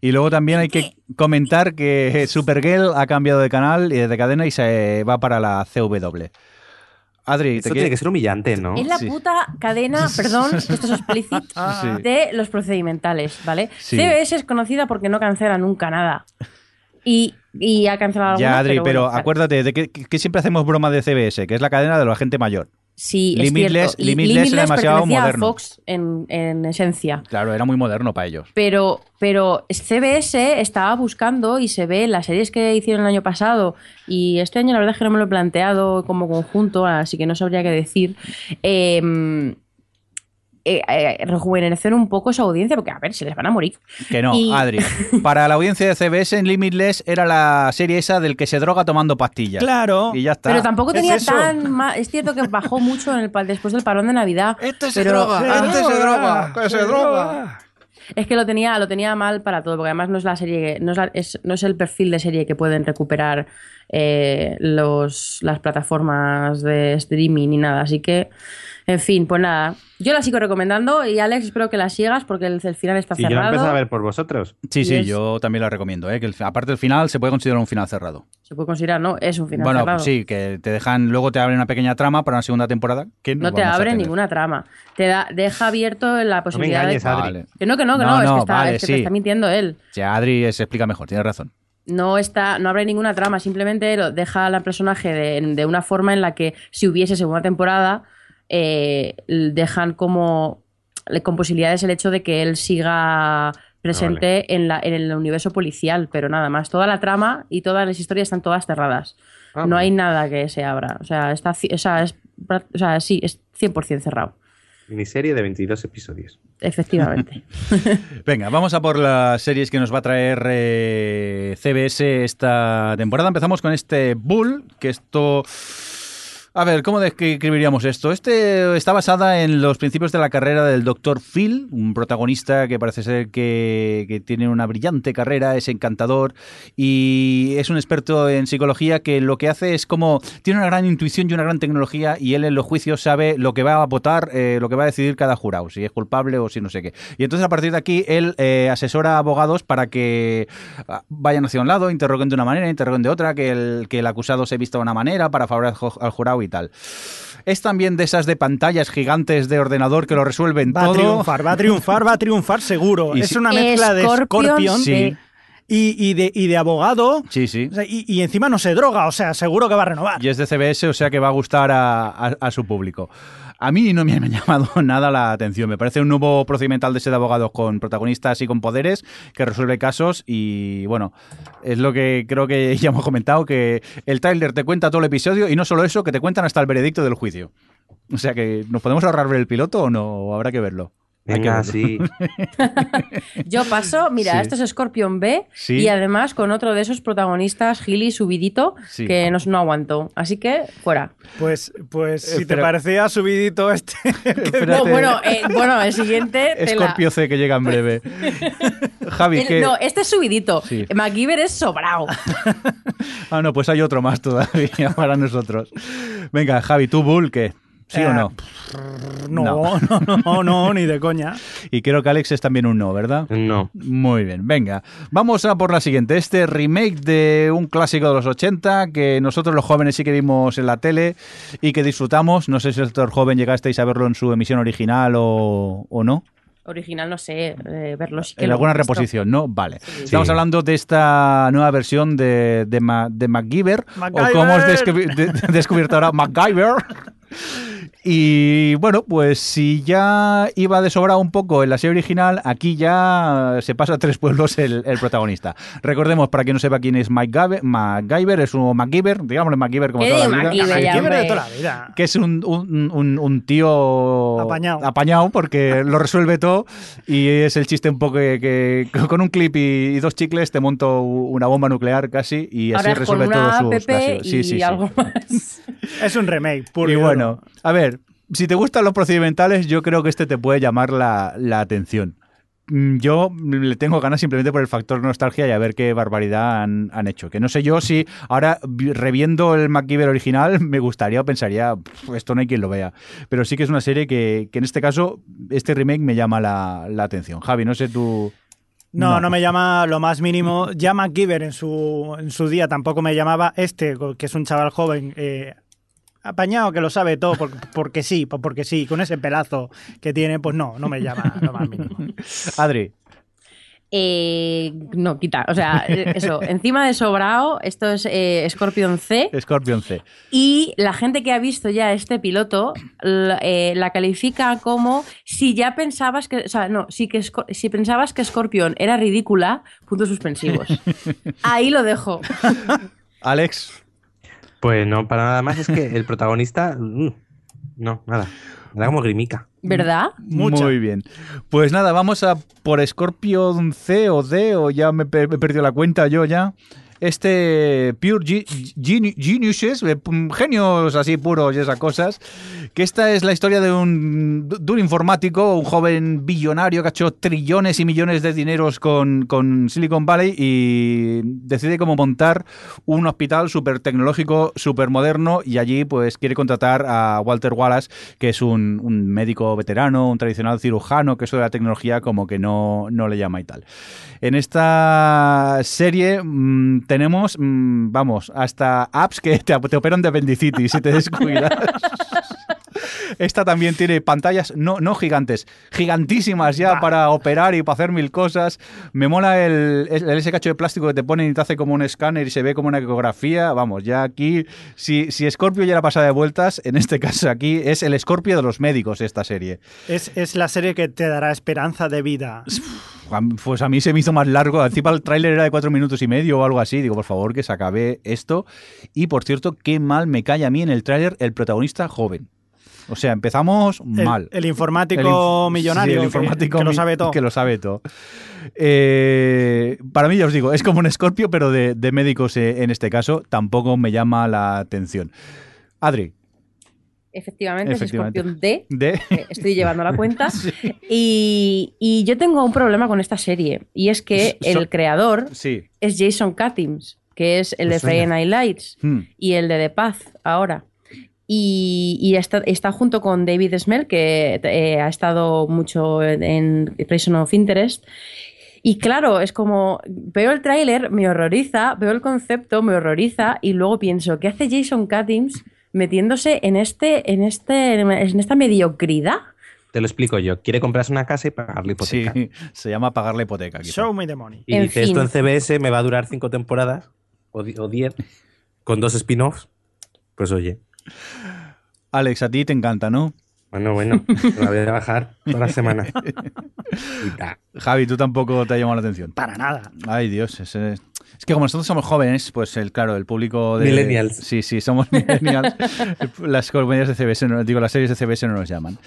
Y luego también hay que comentar que Supergirl ha cambiado de canal y de cadena y se va para la CW. Adri, ¿te Esto tiene que ser humillante, ¿no? Es la Sí. puta cadena, perdón, que esto es explícito, Sí. de los procedimentales, ¿vale? Sí. CBS es conocida porque no cancela nunca nada. Y, y ha cancelado alguna, Ya, Adri, pero, bueno, acuérdate de que, que siempre hacemos broma de CBS, que es la cadena de la gente mayor. Sí, es Limitless- cierto. Y Limitless era demasiado moderno. a Fox en, en esencia. Claro, era muy moderno para ellos. Pero, pero CBS estaba buscando y se ve en las series que hicieron el año pasado y este año la verdad es que no me lo he planteado como conjunto, así que no sabría qué decir. eh, eh, eh, rejuvenecer un poco su audiencia porque, a ver, se les van a morir. Que no, Y- Adri. Para la audiencia de CBS en Limitless era la serie esa del que se droga tomando pastillas. Claro. Y ya está. Pero tampoco es tenía eso. tan ma- Es cierto que bajó mucho en el, pa- después del parón de Navidad. Este se pero- droga, este se droga, que se droga. Es que lo tenía, lo tenía mal para todo, porque además no es la serie, no es, la- es- no es el perfil de serie que pueden recuperar eh, los, las plataformas de streaming ni nada. Así que, en fin, pues nada. Yo la sigo recomendando y Alex, espero que la sigas porque el, el final está Y yo la cerrado. empecé a ver por vosotros. Sí, sí, es- yo también la recomiendo. ¿eh? Que el- aparte del final, se puede considerar un final cerrado. Se puede considerar, ¿no? Es un final bueno, cerrado. sí, que te dejan, luego te abren una pequeña trama para una segunda temporada. Que No te abre ninguna trama. Te da, deja abierto la posibilidad engañes, de. Adri. Que no, que no, que No, no, es que, está, vale, es que sí. te está mintiendo él. Ya, Adri se explica mejor, tienes razón. No está, no abre ninguna trama, simplemente lo deja al personaje de, de una forma en la que si hubiese segunda temporada, eh, dejan como con posibilidades el hecho de que él siga presente en, la, en el universo policial, pero nada más. Toda la trama y todas las historias están todas cerradas. Ah, no hay nada que se abra. O sea, está, o sea, es, o sea, sí, es 100% cerrado. Miniserie de 22 episodios. Efectivamente. Venga, vamos a por las series que nos va a traer eh, CBS esta temporada. Empezamos con este Bull, que esto... A ver, ¿cómo describiríamos esto? Este está basada en los principios de la carrera del Dr. Phil, un protagonista que parece ser que, tiene una brillante carrera, es encantador y es un experto en psicología que lo que hace es como tiene una gran intuición y una gran tecnología y él en los juicios sabe lo que va a votar, eh, lo que va a decidir cada jurado, si es culpable o si no sé qué. Y entonces a partir de aquí él eh, asesora a abogados para que ah, vayan hacia un lado, interroguen de una manera, interroguen de otra, que el, que el acusado se vista de una manera para favorecer al jurado y tal. Es también de esas de pantallas gigantes de ordenador que lo resuelven Va a todo. triunfar, va a triunfar, va a triunfar seguro. Y es si- una mezcla de Scorpion, Scorpion Sí. de- y, y de, y de abogado. Sí, sí. O sea, y, y encima no se droga, o sea, seguro que va a renovar. Y es de CBS, o sea que va a gustar a, a- a su público. A mí no me ha llamado nada la atención. Me parece un nuevo procedimental de ese de abogados con protagonistas y con poderes que resuelve casos. Y bueno, es lo que creo que ya hemos comentado: que el trailer te cuenta todo el episodio y no solo eso, que te cuentan hasta el veredicto del juicio. O sea que, ¿nos podemos ahorrar ver el piloto o no? ¿O habrá que verlo? Hay que Venga, sí. Yo paso, mira, Sí. esto es Scorpion B Sí. y además con otro de esos protagonistas, Gili subidito, Sí. que no, no aguantó. Así que fuera. Pues, pues si te parecía subidito este. No, bueno, eh, bueno, el siguiente. la- Scorpio C que llega en breve. Javi, el- que... No, este es subidito. Sí. MacGyver es sobrao. Ah, no, pues hay otro más todavía para nosotros. Venga, Javi, ¿tú Bull qué? ¿Sí o Eh, no? No, no, no, no, ni de coña. Y creo que Alex es también un no, ¿verdad? No. Muy bien, venga. Vamos a por la siguiente. Este remake de un clásico de los 80 que nosotros los jóvenes sí que vimos en la tele y que disfrutamos. No sé si el sector joven llegasteis a verlo en su emisión original o, o no. Original, no sé, eh, verlo sí que En alguna reposición, ¿no? Vale. Sí. Estamos Sí. hablando de esta nueva versión de, de, Ma- de MacGyver, o MacGyver. como hemos descubri- de- descubierto ahora, MacGyver. Y bueno, pues si ya iba de sobra un poco en la serie original, aquí ya se pasa a tres pueblos el, el protagonista. Recordemos, para quien no sepa quién es Mike Gabe- MacGyver, es un MacGyver, digámosle MacGyver como ¿Qué toda la vida. MacGyver, de toda la vida. Que es un, un- un- un tío Apañado. apañado porque lo resuelve todo y es el chiste un poco que, que con un clip y, y dos chicles te monto una bomba nuclear casi y así Ahora es con resuelve casos. y Sí, sí, sí. algo más. Es un remake, puro Y bueno, a ver, si te gustan los procedimentales, yo creo que este te puede llamar la, la atención. Mm, Yo le tengo ganas simplemente por el factor nostalgia y a ver qué barbaridad han, han hecho. Que no sé yo si ahora vi- reviendo el MacGyver original me gustaría o pensaría, "Pf, esto no hay quien lo vea. Pero sí que es una serie que, que en este caso, este remake me llama la, la atención. Javi, no sé tú... No, No. no, me llama lo más mínimo. Ya MacGyver en su, en su día tampoco me llamaba. Este, que es un chaval joven, eh, apañado, que lo sabe todo, por- porque sí, porque sí, con ese pelazo que tiene, pues no, no me llama lo más mínimo. Adri, Eh, no, quita. O sea, eso. Encima de sobrao, esto es eh, Scorpion C. Scorpion C. Y la gente que ha visto ya este piloto la, eh, la califica como si ya pensabas que, o sea, no, si, que, si pensabas que Scorpion era ridícula, puntos suspensivos. Ahí lo dejo. Alex, Pues no, para nada más, es que el protagonista. mm, No, nada. Me da como grimica. ¿Verdad? Mucha. Muy bien. Pues nada, vamos a por Scorpion C o D, o ya me he perdido la cuenta yo ya. Este Pure Ge- Geni- Geniuses, eh, genios así puros y esas cosas, que esta es la historia de un, de un informático, un joven billonario que ha hecho trillones y millones de dineros con, con Silicon Valley y decide cómo montar un hospital súper tecnológico, súper moderno y allí pues quiere contratar a Walter Wallace, que es un, un médico veterano, un tradicional cirujano, que eso de la tecnología como que no, no le llama y tal. En esta serie mm, tenemos, mm, vamos, hasta apps que te, te operan de apendicitis si te descuidas. Esta también tiene pantallas no, no gigantes, gigantísimas ya para operar y para hacer mil cosas. Me mola el, el- ese cacho de plástico que te ponen y te hace como un escáner y se ve como una ecografía. Vamos, ya aquí, si, si Scorpio ya era pasada de vueltas, en este caso aquí es el Scorpio de los médicos esta serie. Es, es la serie que te dará esperanza de vida. Pues a mí se me hizo más largo. Encima el tráiler era de cuatro minutos y medio o algo así. Digo, por favor, que se acabe esto. Y por cierto, qué mal me cae a mí en el tráiler el protagonista joven. O sea, empezamos mal. el informático El inf- millonario sí, el que- informático que, lo sabe todo. Que lo sabe todo. Eh, para mí, ya os digo, es como un escorpio, pero de, de médicos eh, en este caso. Tampoco me llama la atención. Adri, Efectivamente, Efectivamente. es Scorpion D. de... Eh, Estoy llevando la cuenta. y, y yo tengo un problema con esta serie. Y es que So- el creador Sí. es Jason Katims, que es el de Me suena. Friday Night Lights Hmm. y el de The Path ahora. Y, y está, está junto con David Smell, que eh, ha estado mucho en, Prison of Interest. Y claro, es como, veo el tráiler, me horroriza, veo el concepto, me horroriza, y luego pienso, ¿qué hace Jason Katims metiéndose en, este, en, este, en esta mediocridad? Te lo explico yo. Quiere comprarse una casa y pagar la Sí, hipoteca. se llama pagar la hipoteca. quizá. Show me the money. Y En dice, fin. esto en CBS me va a durar cinco temporadas o o diez, con dos spin-offs. Pues oye, Alex, a ti te encanta, ¿no? bueno, bueno, la voy a bajar semanas. Y ta. Javi, tú tampoco te ha llamado la atención. Para nada. Ay, Dios, ese- es que como nosotros somos jóvenes, pues el claro, el público de Millennials. Sí, sí, somos millennials. las comedias de CBS, no, digo, las series de CBS no nos llaman.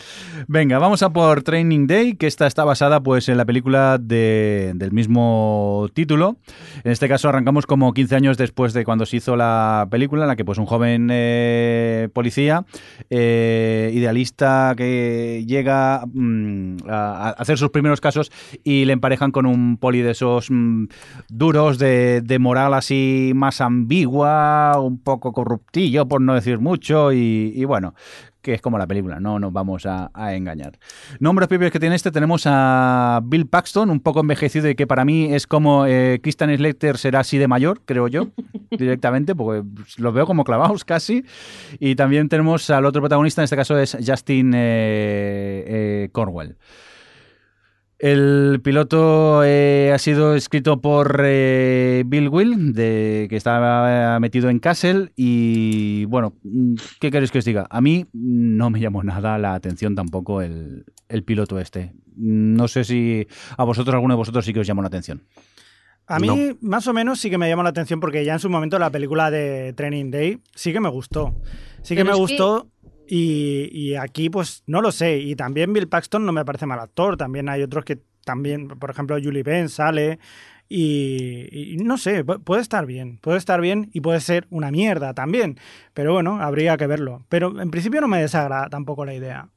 Venga, vamos a por Training Day, que esta está basada pues en la película de- del mismo título. En este caso arrancamos como 15 años después de cuando se hizo la película, en la que pues un joven eh, policía eh, idealista que llega mm, a, a hacer sus primeros casos y le emparejan con un poli de esos mm, duros de, de moral así más ambigua, un poco corruptillo por no decir mucho y, y bueno, que es como la película, no nos vamos a, a engañar. Nombres propios que tiene este, tenemos a Bill Paxton, un poco envejecido y que para mí es como eh, Christian Slater será así de mayor, creo yo, directamente, porque los veo como clavados casi. Y también tenemos al otro protagonista, en este caso es Justin eh, eh, Cornwell. El piloto eh, ha sido escrito por eh, Bill Will, de, que estaba metido en Castle. Y bueno, ¿qué queréis que os diga? A mí no me llamó nada la atención tampoco el, el piloto este. No sé si a vosotros, alguno de vosotros sí que os llamó la atención. A mí, No. más o menos, sí que me llamó la atención porque ya en su momento la película de Training Day sí que me gustó. Sí que Pero me que- gustó y, aquí, pues, no lo sé. Y también Bill Paxton no me parece mal actor. También hay otros que también, por ejemplo, Julie Benn sale. Y, no sé, pu- puede estar bien. Puede estar bien y puede ser una mierda también. Pero bueno, habría que verlo. Pero en principio no me desagrada tampoco la idea.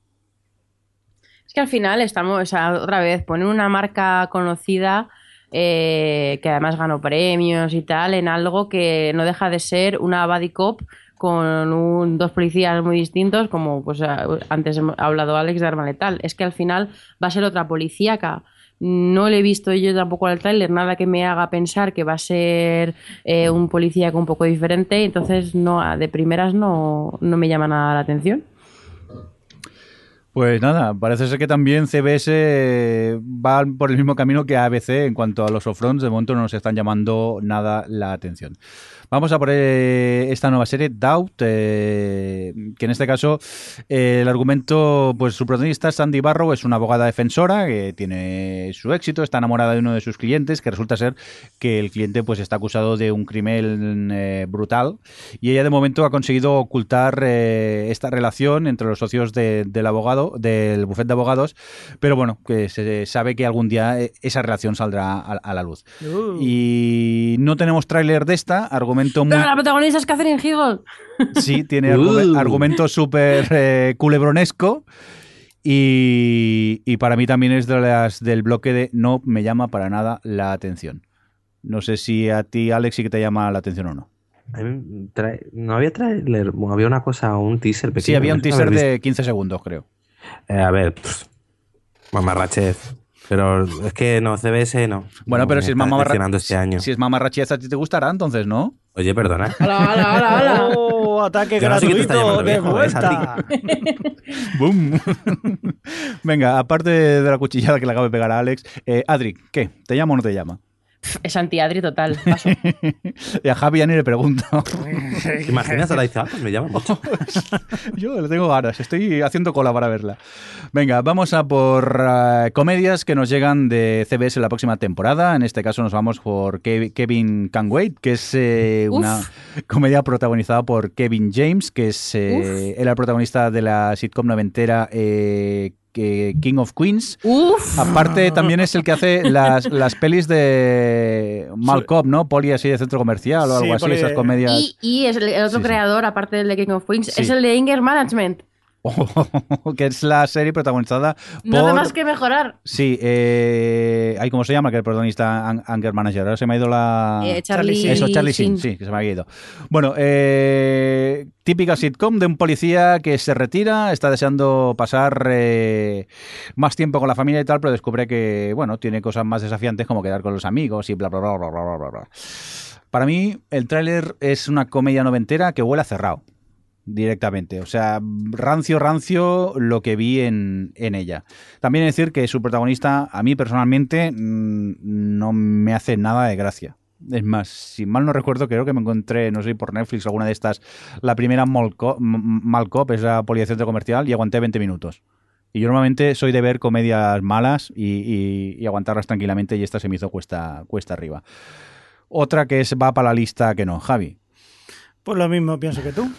Es que al final estamos, o sea, otra vez, poner una marca conocida eh, que además ganó premios y tal en algo que no deja de ser una buddy cop con un- dos policías muy distintos, como pues antes hemos hablado Alex de Arma Letal. Es que al final va a ser otra policíaca. No le he visto yo tampoco al tráiler nada que me haga pensar que va a ser eh, un policíaco un poco diferente, entonces no de primeras no, no me llama nada la atención. Pues nada, parece ser que también CBS va por el mismo camino que ABC en cuanto a los off-fronts. De momento no nos están llamando nada la atención. Vamos a por eh, esta nueva serie, Doubt, eh, que en este caso eh, el argumento, pues su protagonista, Sandy Barrow, es una abogada defensora que tiene su éxito, está enamorada de uno de sus clientes, que resulta ser que el cliente pues está acusado de un crimen eh, brutal y ella de momento ha conseguido ocultar esta relación entre los socios de- del abogado, del bufete de abogados, pero bueno, que se sabe que algún día esa relación saldrá a, a la luz. Uh. Y no tenemos tráiler de esta, argumento muy... Pero la protagonista es Catherine Hegel. Sí, tiene Uh. argume- argumento súper eh, culebronesco. Y, y para mí también es de las del bloque de no me llama para nada la atención. No sé si a ti, Alex, sí que te llama la atención o no. Trae- no había trailer, había una cosa, un teaser pequeño. Sí, había un teaser de 15 segundos, creo. Eh, a ver, pff, mamarrachez. Pero es que no, CBS no. Bueno, No pero si es mamarra- este año. Si es mamarrachez, a ti te gustará, entonces, ¿no? Oye, perdona. Hola, hola, hola, hola. ¡Oh, ataque Yo gratuito! ¡De a vuelta! ¡Bum! Venga, aparte de la cuchillada que le acabo de pegar a Alex, eh, Adri, ¿qué? ¿Te llama o no te llama? Es anti-Adri total. Paso. Y a Javi ya ni le pregunto. ¿Te imaginas? Dice, ah, pues me llama mucho. Yo le tengo ganas, estoy haciendo cola para verla. Venga, vamos a por eh, comedias que nos llegan de CBS la próxima temporada. En este caso nos vamos por Kev- Kevin Can Wait, que es eh, una comedia protagonizada por Kevin James, que es eh, era el protagonista de la sitcom noventera eh, que King of Queens. Uf. Aparte, también es el que hace las, las pelis de Malcolm, ¿no? Poli así de centro comercial o Sí, algo así, poli esas comedias. Y, y es el, otro Sí, sí. creador, aparte del de King of Queens, Sí. es el de Inger Management. que es la serie protagonizada por... No hay más que mejorar. Sí, eh... ay, ¿cómo se llama? Que el protagonista An- Anger Manager. Ahora se me ha ido la... Eh, Charlie, Eso, Charlie Sheen, Sheen. sí, que se me ha ido. Bueno, eh, típica sitcom de un policía que se retira, está deseando pasar eh, más tiempo con la familia y tal, pero descubre que, bueno, tiene cosas más desafiantes como quedar con los amigos y bla, bla, bla, bla, bla, bla, bla, bla. Para mí, el tráiler es una comedia noventera que huele a cerrado directamente. O sea, rancio, rancio lo que vi en, en ella. También decir que su protagonista, a mí personalmente, mm, no me hace nada de gracia. Es más, si mal no recuerdo, creo que me encontré, no sé, por Netflix alguna de estas, la primera Malcop, Malcop es la Policía Comercial, y aguanté 20 minutos. Y yo normalmente soy de ver comedias malas y, y- y aguantarlas tranquilamente, y esta se me hizo cuesta, cuesta arriba. Otra que es, va para la lista que no, Javi. Pues lo mismo pienso que tú.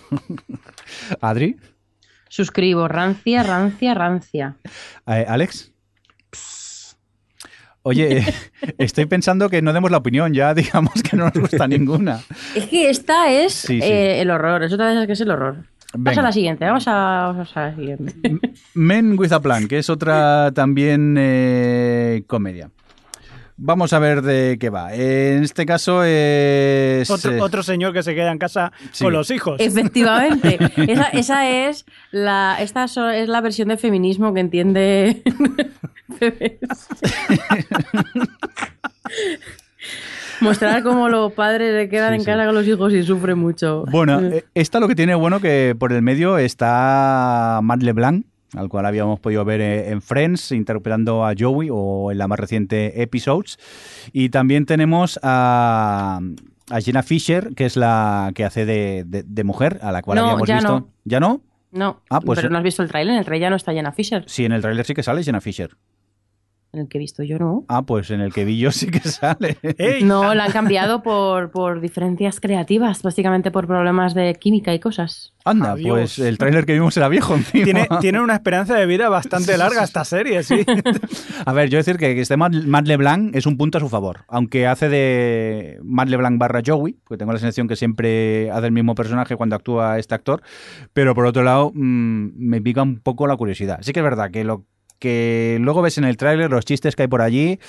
Adri, Suscribo. Rancia, rancia, rancia. Eh, Alex. Oye, estoy pensando que no demos la opinión ya, digamos que no nos gusta ninguna. Es que esta es Sí, sí. eh, el horror. Es otra de esas que es el horror. Pasa Venga. a la siguiente. Vamos a, vamos a la siguiente. Men with a Plan, que es otra también eh, comedia. Vamos a ver de qué va. En este caso es... Otro, eh, otro señor que se queda en casa Sí. con los hijos. Efectivamente. Esa, esa es la esta es la versión de feminismo que entiende Mostrar cómo los padres se quedan Sí, en sí. casa con los hijos y sufren mucho. Bueno, eh, esta lo que tiene bueno que por el medio está Matt LeBlanc, al cual habíamos podido ver eh, en Friends, interpretando a Joey o en la más reciente Episodes. Y también tenemos a, a Jenna Fisher, que es la que hace de, de- de mujer, a la cual No, habíamos ya visto. no. ¿Ya no? No, Ah, pues- pero no has visto el tráiler. En el tráiler ya no está Jenna Fisher. Sí, en el tráiler sí que sale Jenna Fisher. En el que he visto yo, ¿no? Ah, pues en el que vi yo sí que sale. No, la han cambiado por, por diferencias creativas, básicamente por problemas de química y cosas. Anda, Adiós. pues el tráiler que vimos era viejo encima. Tiene, tiene una esperanza de vida bastante larga esta serie, sí. A ver, yo decir que este Matt Matt LeBlanc es un punto a su favor. Aunque hace de Matt LeBlanc barra Joey, porque tengo la sensación que siempre hace el mismo personaje cuando actúa este actor. Pero por otro lado, mm, me pica un poco la curiosidad. Sí que es verdad que lo que luego ves en el tráiler, los chistes que hay por allí,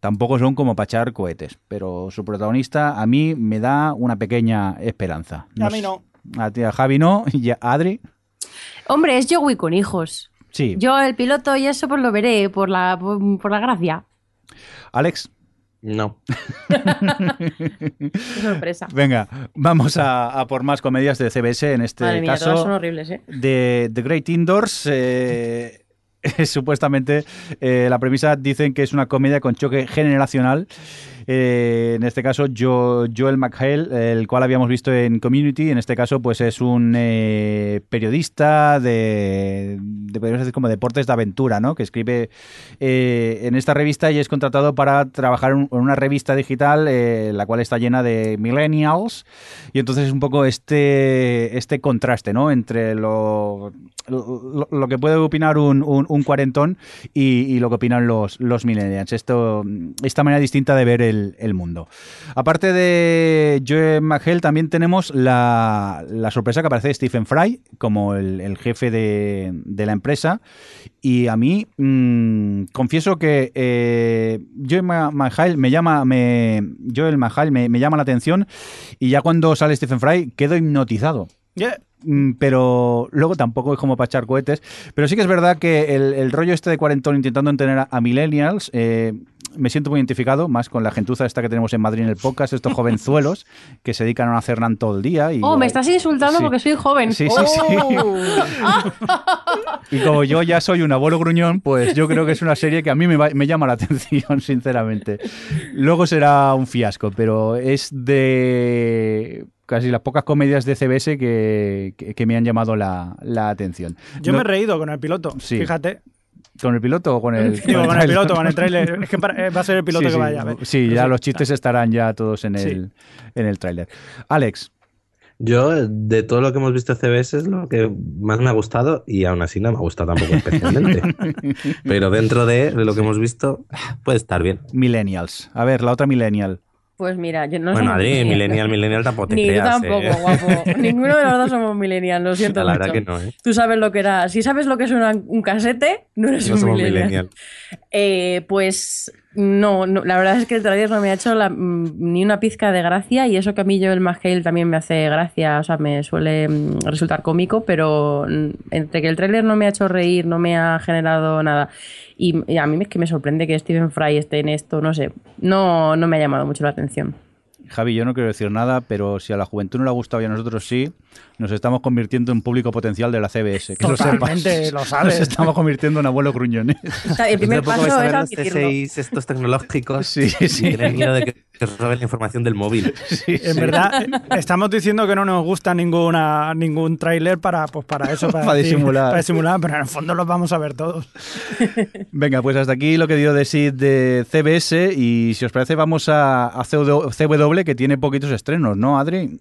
tampoco son como para echar cohetes. Pero su protagonista a mí me da una pequeña esperanza. A mí no. A ti, a Javi no, y a Adri, Hombre, es Joey con hijos. sí. Yo el piloto y eso pues lo veré por la, por, por la gracia. Alex, No. Qué sorpresa. venga, vamos a, a por más comedias de CBS en este Madre mía, caso. todas son horribles, ¿eh? de The Great Indoors. eh, supuestamente eh, la premisa dicen que es una comedia con choque generacional. Eh, en este caso, Jo- Joel McHale, el cual habíamos visto en Community, en este caso, pues es un eh, periodista de, de podríamos decir como deportes de aventura, ¿no? Que escribe eh, en esta revista y es contratado para trabajar en una revista digital, la cual está llena de millennials. Y entonces es un poco este, este contraste, ¿no? Entre lo, lo, que puede opinar un, un- cuarentón y, y lo que opinan los, los millennials. Esto, esta manera distinta de ver el, el mundo. Aparte de Joe McHale, también tenemos la, la sorpresa que aparece Stephen Fry como el, el jefe de, de la empresa. Y a mí, mm, confieso que eh, Joel me llama, me, Joel McHale me, me llama la atención y ya cuando sale Stephen Fry quedo hipnotizado. Yeah. Mm, pero luego tampoco es como para echar cohetes. Pero sí que es verdad que el, el rollo este de cuarentón intentando entender a, a millennials, eh, me siento muy identificado, más con la gentuza esta que tenemos en Madrid en el podcast, estos jovenzuelos que se dedican a hacer nan todo el día. Y, Oh, me estás insultando Sí. porque soy joven. Sí, sí, sí. Oh. Y como yo ya soy un abuelo gruñón, pues yo creo que es una serie que a mí me, va- me llama la atención, sinceramente. Luego será un fiasco, pero es de casi las pocas comedias de CBS que, que- que me han llamado la, la atención. Yo No- me he reído con el piloto, Sí. fíjate. ¿Con el piloto o con el, Digo, con el piloto, con el tráiler. Es que para- eh, va a ser el piloto Sí, que sí. vaya a ver. Sí, Pero ya sí, los chistes estarán ya todos en el, en el tráiler. Alex, Yo, de todo lo que hemos visto CBS, es lo que más me ha gustado y aún así no me ha gustado tampoco especialmente. Pero dentro de lo que hemos visto, puede estar bien. Millennials. A ver, la otra Millennial. Pues mira, yo no bueno, somos Adri, millennial, millennial tampoco te Ni creas. tampoco, eh. guapo. Ninguno de los dos somos millennials, lo siento La mucho. verdad que no, ¿eh? Tú sabes lo que era. Si sabes lo que es una- un casete, no eres No un somos millennial. millennial. Eh, pues no, no, la verdad es que el trailer no me ha hecho mm, ni una pizca de gracia y eso que a mí Joel McHale también me hace gracia, o sea, me suele mm, resultar cómico, pero mm, entre que el trailer no me ha hecho reír, no me ha generado nada y, y a mí es que me sorprende que Stephen Fry esté en esto, no sé, no, no me ha llamado mucho la atención. Javi, yo no quiero decir nada, pero si a la juventud no le ha gustado y a nosotros sí, nos estamos convirtiendo en público potencial de la CBS. Que lo Totalmente, sepas. lo sabes. Nos estamos convirtiendo en abuelos gruñones. El primer paso es ver los admitirlo. T6 estos tecnológicos Sí, sí. y miedo de que roben la información del móvil. En verdad, estamos diciendo que no nos gusta ninguna ningún tráiler para, pues para eso, para, Para decir- disimular. para disimular, pero en el fondo los vamos a ver todos. Venga, pues hasta aquí lo que dio de sí de CBS y si os parece vamos a, a CW, CW, que tiene poquitos estrenos, ¿no, Adri?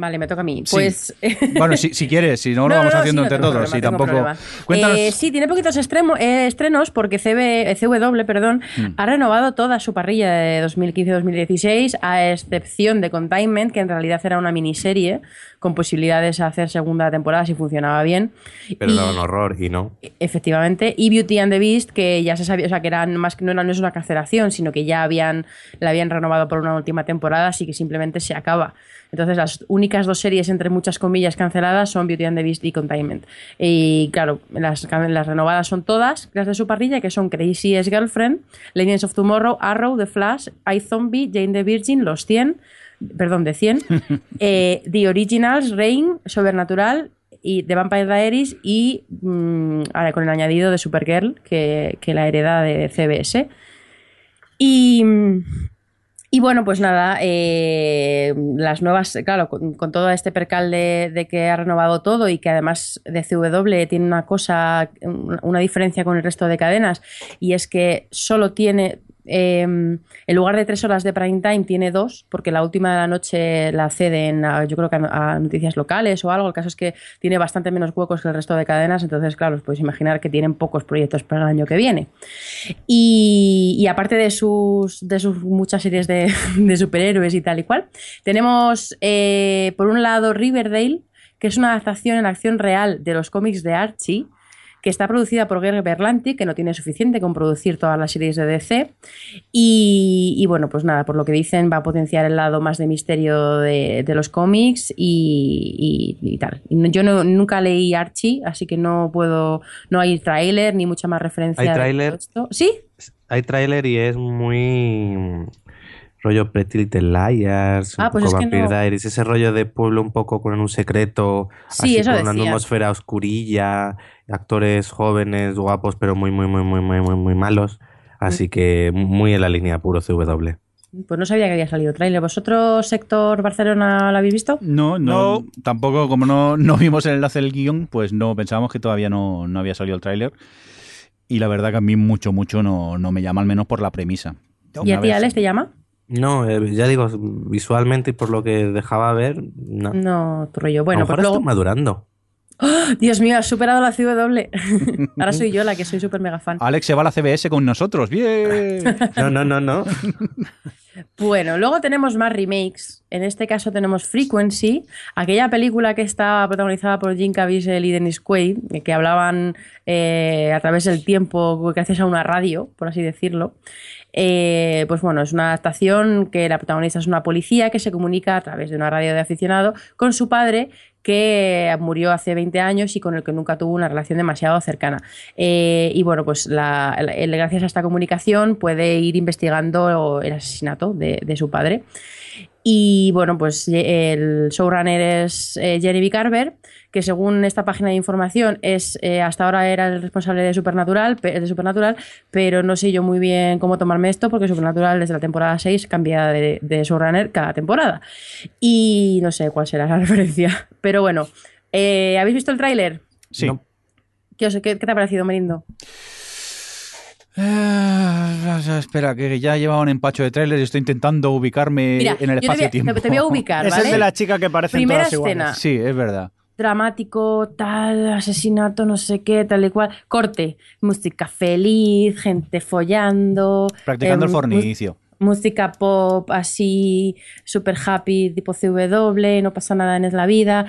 Vale, me toca a mí. Sí. Pues Bueno, si, si quieres, si no, lo vamos haciendo sí, entre todos. problema, tengo tampoco... Cuéntanos... Eh, sí, tiene poquitos extremo- eh, estrenos porque CB, eh, CW perdón, Hmm. ha renovado toda su parrilla de 2015-2016, a excepción de Containment, que en realidad era una miniserie con posibilidades a hacer segunda temporada si funcionaba bien. Pero Y- era un horror y no. Efectivamente, y Beauty and the Beast, que ya se sabía, o sea, que eran más que no, no es una cancelación, sino que ya habían, la habían renovado por una última temporada, así que simplemente se acaba. Entonces, las únicas dos series, entre muchas comillas, canceladas son Beauty and the Beast y Containment. Y claro, las, las renovadas son todas, las de su parrilla, que son Crazy Ex Girlfriend, Legends of Tomorrow, Arrow, The Flash, iZombie, Jane the Virgin, Los 100, perdón, de 100, eh, The Originals, Rain, Sobrenatural, y The Vampire Diaries y mm, ahora con el añadido de Supergirl, que, que la hereda de CBS. Y, y bueno, pues nada, eh, las nuevas, claro, con, con todo este percal de, de que ha renovado todo y que además DCW tiene una cosa, un- una diferencia con el resto de cadenas, y es que solo tiene, eh, en lugar de tres horas de prime time, tiene dos, porque la última de la noche la ceden, a, yo creo que a, noticias locales o algo. El caso es que tiene bastante menos huecos que el resto de cadenas, entonces, claro, os podéis imaginar que tienen pocos proyectos para el año que viene. Y, aparte de sus, de sus muchas series de, de superhéroes y tal y cual, tenemos eh, por un lado Riverdale, que es una adaptación en acción real de los cómics de Archie, que está producida por Greg Berlanti, que no tiene suficiente con producir todas las series de DC. Y, y bueno, pues nada, por lo que dicen, va a potenciar el lado más de misterio de, de los cómics y, y- y tal. Yo no- nunca leí Archie, así que no puedo, no hay tráiler ni mucha más referencia. ¿Hay tráiler? ¿Sí? Hay tráiler y es muy rollo Pretty Little Liars, un Ah, pues poco es que Vampire no- Diaries, ese rollo de pueblo un poco con un secreto, Sí, así con una atmósfera oscurilla, actores jóvenes, guapos, pero muy, muy, muy, muy, muy, muy, muy malos. Mm. Así que muy en la línea puro CW. Pues no sabía que había salido tráiler. ¿Vosotros, sector Barcelona, lo habéis visto? No, no, No. tampoco, como no, no vimos el enlace del guion, pues no pensábamos que todavía no, no había salido el tráiler. Y la verdad que a mí mucho, mucho no, no me llama, al menos por la premisa. ¿Y a ti, vez- Alex, te llama? No, eh, ya digo, visualmente y por lo que dejaba ver, no. No, tu rollo. a Bueno, lo pues mejor luego... estoy madurando. Dios mío, has superado la CW. Ahora soy yo la que soy súper mega fan. Alex se va a la CBS con nosotros, bien. No, no, no, no. Bueno, luego tenemos más remakes. En este caso tenemos Frequency, aquella película que está protagonizada por Jim Caviezel y Dennis Quaid, que hablaban eh, a través del tiempo gracias a una radio, por así decirlo. Eh, pues bueno, es una adaptación que la protagonista es una policía que se comunica a través de una radio de aficionado con su padre que murió hace 20 años y con el que nunca tuvo una relación demasiado cercana. Eh, y bueno, pues la- gracias a esta comunicación puede ir investigando el asesinato de, de su padre. Y bueno, pues ye- el showrunner es eh, Jeremy Carver, que según esta página de información es eh, hasta ahora era el responsable de Supernatural, pe- de Supernatural, pero no sé yo muy bien cómo tomarme esto porque Supernatural desde la temporada 6 cambia de, de showrunner cada temporada. Y no sé cuál será la referencia. Pero bueno, eh, ¿habéis visto el tráiler? Sí. No. ¿Qué, os- qué- qué te ha parecido, Merindo? Ah, espera, que ya llevaba un empacho de tráiler y estoy intentando ubicarme Mira, en el te espacio-tiempo. te voy a ubicar, Es el de la chica que parecen Primera todas iguales. escena. Sí, es verdad. Dramático, tal, asesinato, no sé qué, tal y cual. Corte, música feliz, gente follando. Practicando eh, el fornicio. Música pop así, super happy, tipo CW, no pasa nada en la vida.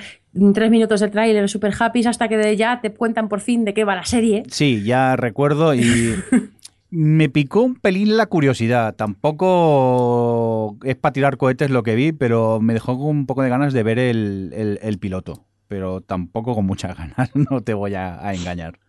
Tres minutos de tráiler, super happy, hasta que de ya te cuentan por fin de qué va la serie. Sí, ya recuerdo y me picó un pelín la curiosidad. Tampoco es para tirar cohetes lo que vi, pero me dejó un poco de ganas de ver el, el- el piloto. Pero tampoco con muchas ganas, no te voy a, engañar.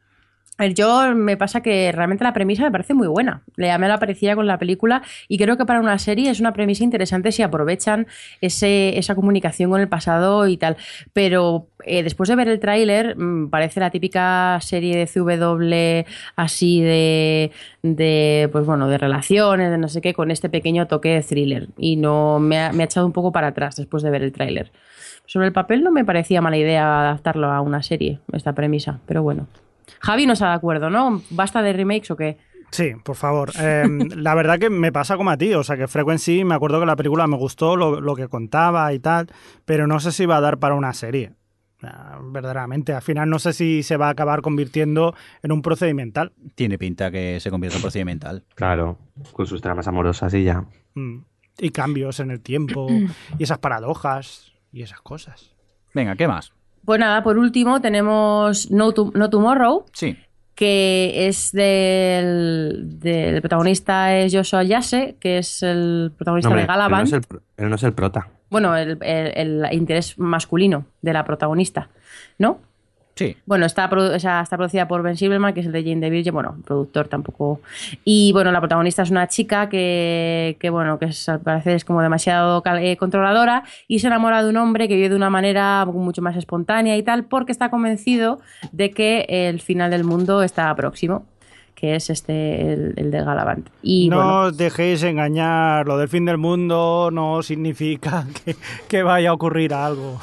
A ver, yo me pasa que realmente la premisa me parece muy buena. Le llamé la parecida con la película y creo que para una serie es una premisa interesante si aprovechan ese, esa comunicación con el pasado y tal. Pero eh, después de ver el tráiler, mm, parece la típica serie de CW así de, de, pues bueno, de relaciones, de no sé qué, con este pequeño toque de thriller. Y no me ha, me ha echado un poco para atrás después de ver el tráiler. Sobre el papel no me parecía mala idea adaptarlo a una serie, esta premisa, pero bueno. Javi no está de acuerdo, ¿no? ¿Basta de remakes o qué? Sí, por favor. Eh, la verdad que me pasa como a ti. O sea, que Frequency, me acuerdo que la película me gustó, lo, lo que contaba y tal, pero no sé si va a dar para una serie. Verdaderamente. Al final no sé si se va a acabar convirtiendo en un procedimental. Tiene pinta que se convierta en procedimental. Claro, con sus tramas amorosas y ya. Mm. Y cambios en el tiempo, y esas paradojas, y esas cosas. Venga, ¿qué más? Pues nada, por último tenemos No, To- No Tomorrow, Sí. que es del, del protagonista es Joshua Yase, que es el protagonista Hombre, de él, no Galavan. es el, pro- él no es el prota. Bueno, el, el- el interés masculino de la protagonista, ¿no? Sí. Bueno, está, produ- o sea, está producida por Ben Silverman, que es el de Jane the Virgin, bueno, productor tampoco. Y bueno, la protagonista es una chica que, que bueno, que es, al parecer es como demasiado eh, controladora y se enamora de un hombre que vive de una manera mucho más espontánea y tal, porque está convencido de que el final del mundo está próximo, que es este, el, el del Galavant. Y no bueno, os dejéis engañar, lo del fin del mundo no significa que, que vaya a ocurrir algo.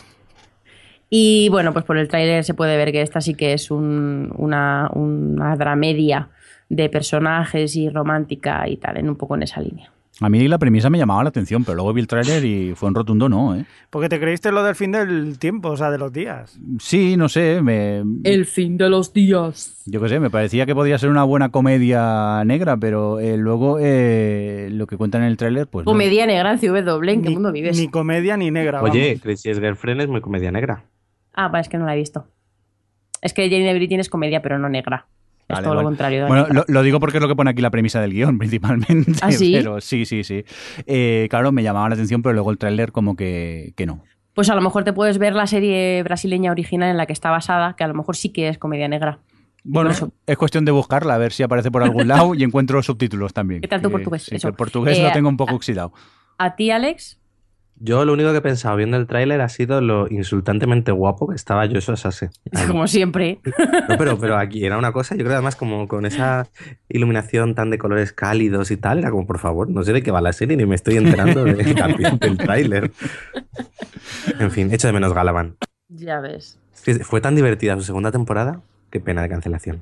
Y bueno, pues por el tráiler se puede ver que esta sí que es un- una, una dramedia de personajes y romántica y tal, en un poco en esa línea. A mí la premisa me llamaba la atención, pero luego vi el tráiler y fue un rotundo no, ¿eh? Porque te creíste lo del fin del tiempo, o sea, de los días. Sí, no sé, me, El fin de los días. yo qué sé, me parecía que podría ser una buena comedia negra, pero eh, luego eh, lo que cuentan en el tráiler, pues no. Comedia negra en CW, ¿en qué Ni- mundo vives? Ni comedia ni negra. Oye, vamos. Crazy's Girlfriend es muy comedia negra. Ah, vale, es que no la he visto. Es que Jane the Virgin es comedia, pero no negra. Es todo vale. lo contrario. Bueno, lo, lo digo porque es lo que pone aquí la premisa del guion, principalmente. ¿Ah, sí? Pero sí, sí, sí. Eh, claro, me llamaba la atención, pero luego el tráiler como que, que no. Pues a lo mejor te puedes ver la serie brasileña original en la que está basada, que a lo mejor sí que es comedia negra. Bueno, es cuestión de buscarla, a ver si aparece por algún lado y encuentro subtítulos también. ¿Qué tal tu portugués? sí, que Eso. el portugués Eh, lo tengo un poco oxidado. ¿A ti, Alex? Yo lo único que he pensado viendo el tráiler ha sido lo insultantemente guapo que estaba Joshua Sase. Ahí. Como siempre. No, pero, pero aquí era una cosa, yo creo además como con esa iluminación tan de colores cálidos y tal, era como, por favor, no sé de qué va la serie ni me estoy enterando del, del tráiler. En fin, echo de menos Galavan. Ya ves. Fue tan divertida su segunda temporada, qué pena de cancelación.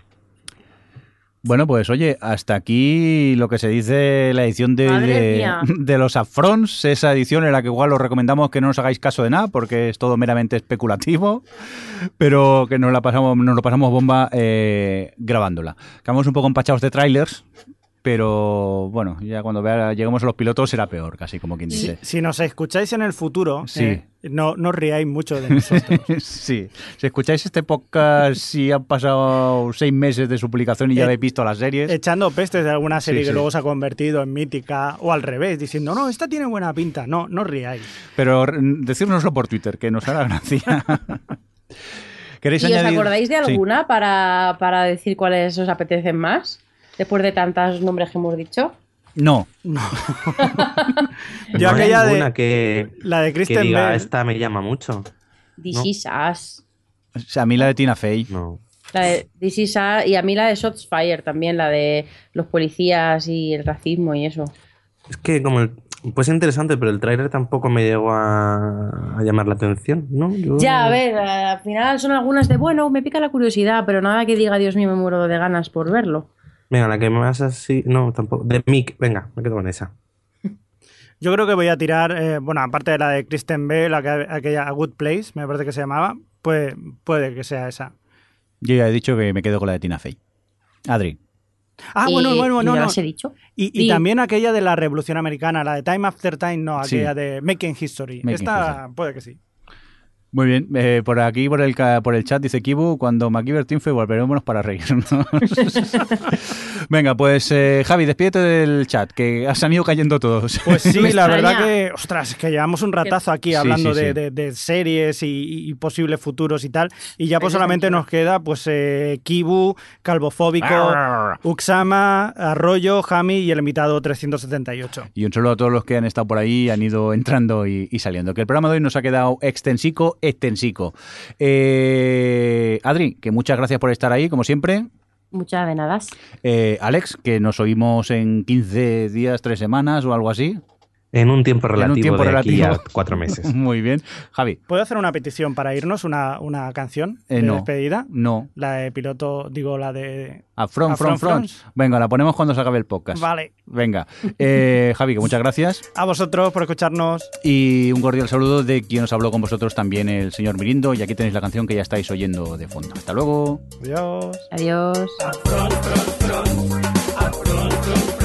Bueno, pues oye, hasta aquí lo que se dice la edición de, de los Affronts, esa edición en la que igual os recomendamos que no os hagáis caso de nada porque es todo meramente especulativo, pero que nos la pasamos, nos lo pasamos bomba eh, grabándola. Quedamos un poco empachados de trailers, pero bueno, ya cuando vea, lleguemos a los pilotos será peor, casi como quien dice. si nos escucháis en el futuro, Sí. eh, no, no os riáis mucho de nosotros. Sí, si escucháis este podcast, si han pasado seis meses de su publicación y ya Eh, habéis visto las series, Echando pestes de alguna serie Sí, que sí. luego se ha convertido en mítica, o al revés, diciendo, no, esta tiene buena pinta. No, no riáis. pero decírnoslo por Twitter, que nos hará gracia. ¿Queréis ¿Y os acordáis de Sí. alguna para, para decir cuáles os apetecen más? Después de tantos nombres que hemos dicho. No, Yo no hay aquella de- que, La de que Kristen diga, Bell. esta me llama mucho. This No. is Us. o sea, a mí la de Tina Fey. No. La de This is Us, y a mí la de Shots Fire también, la de los policías y el racismo y eso. Es que como el, pues interesante, pero el tráiler tampoco me llegó a, a llamar la atención, ¿no? Yo- Ya, a ver, al final son algunas de, bueno, me pica la curiosidad, pero nada que diga, Dios mío, me muero de ganas por verlo. Venga, la que más así. No, tampoco. De Mick, venga, me quedo con esa. Yo creo que voy a tirar, eh, bueno, aparte de la de Kristen Bell, aqu- aquella A Good Place, me parece que se llamaba, pues puede que sea esa. Yo ya he dicho que me quedo con la de Tina Fey. Adri. Ah, Eh, bueno, bueno, ¿y no, no. las he dicho? Y, y Sí. también aquella de la Revolución Americana, la de Time After Time, no, Sí. aquella de Making History. Making Esta puede que sí. Muy bien, eh, por aquí, por el, ca- por el chat, dice Kibu, cuando MacGyver triunfe volveremos para reírnos. Venga, pues eh, Javi, despídete del chat, que has han ido cayendo todos. Pues sí, la verdad que, ostras, es que llevamos un ratazo aquí Sí, hablando sí, de, sí. de- de series y, y posibles futuros y tal. Y ya pues solamente nos queda pues eh, Kibu, Calvofóbico, Uxama, Arroyo, Jami y el invitado 378. Y un saludo a todos los que han estado por ahí, han ido entrando y, y saliendo. Que el programa de hoy nos ha quedado extensico, extensico. Eh, Adri, que muchas gracias por estar ahí, como siempre. Muchas de nada. Eh, Alex, que nos oímos en 15 días, 3 semanas o algo así. En un tiempo En un relativo tiempo de aquí relativo. a cuatro meses. Muy bien. Javi, ¿Puedo hacer una petición para irnos? ¿Una, una canción Eh, de no. despedida? no. La de piloto, digo, la de... A front, A front, front, front. Venga, la ponemos cuando se acabe el podcast. Vale. Venga. Eh, Javi, que muchas gracias. A vosotros por escucharnos. Y un cordial saludo de quien os habló con vosotros también, el señor Mirindo. Y aquí tenéis la canción que ya estáis oyendo de fondo. Hasta luego. Adiós. Adiós. Hay quien paso de afrons.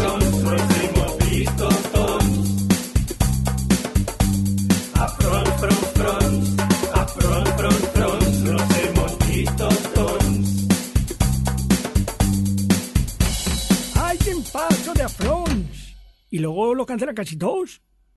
Y luego lo cancela casi todos.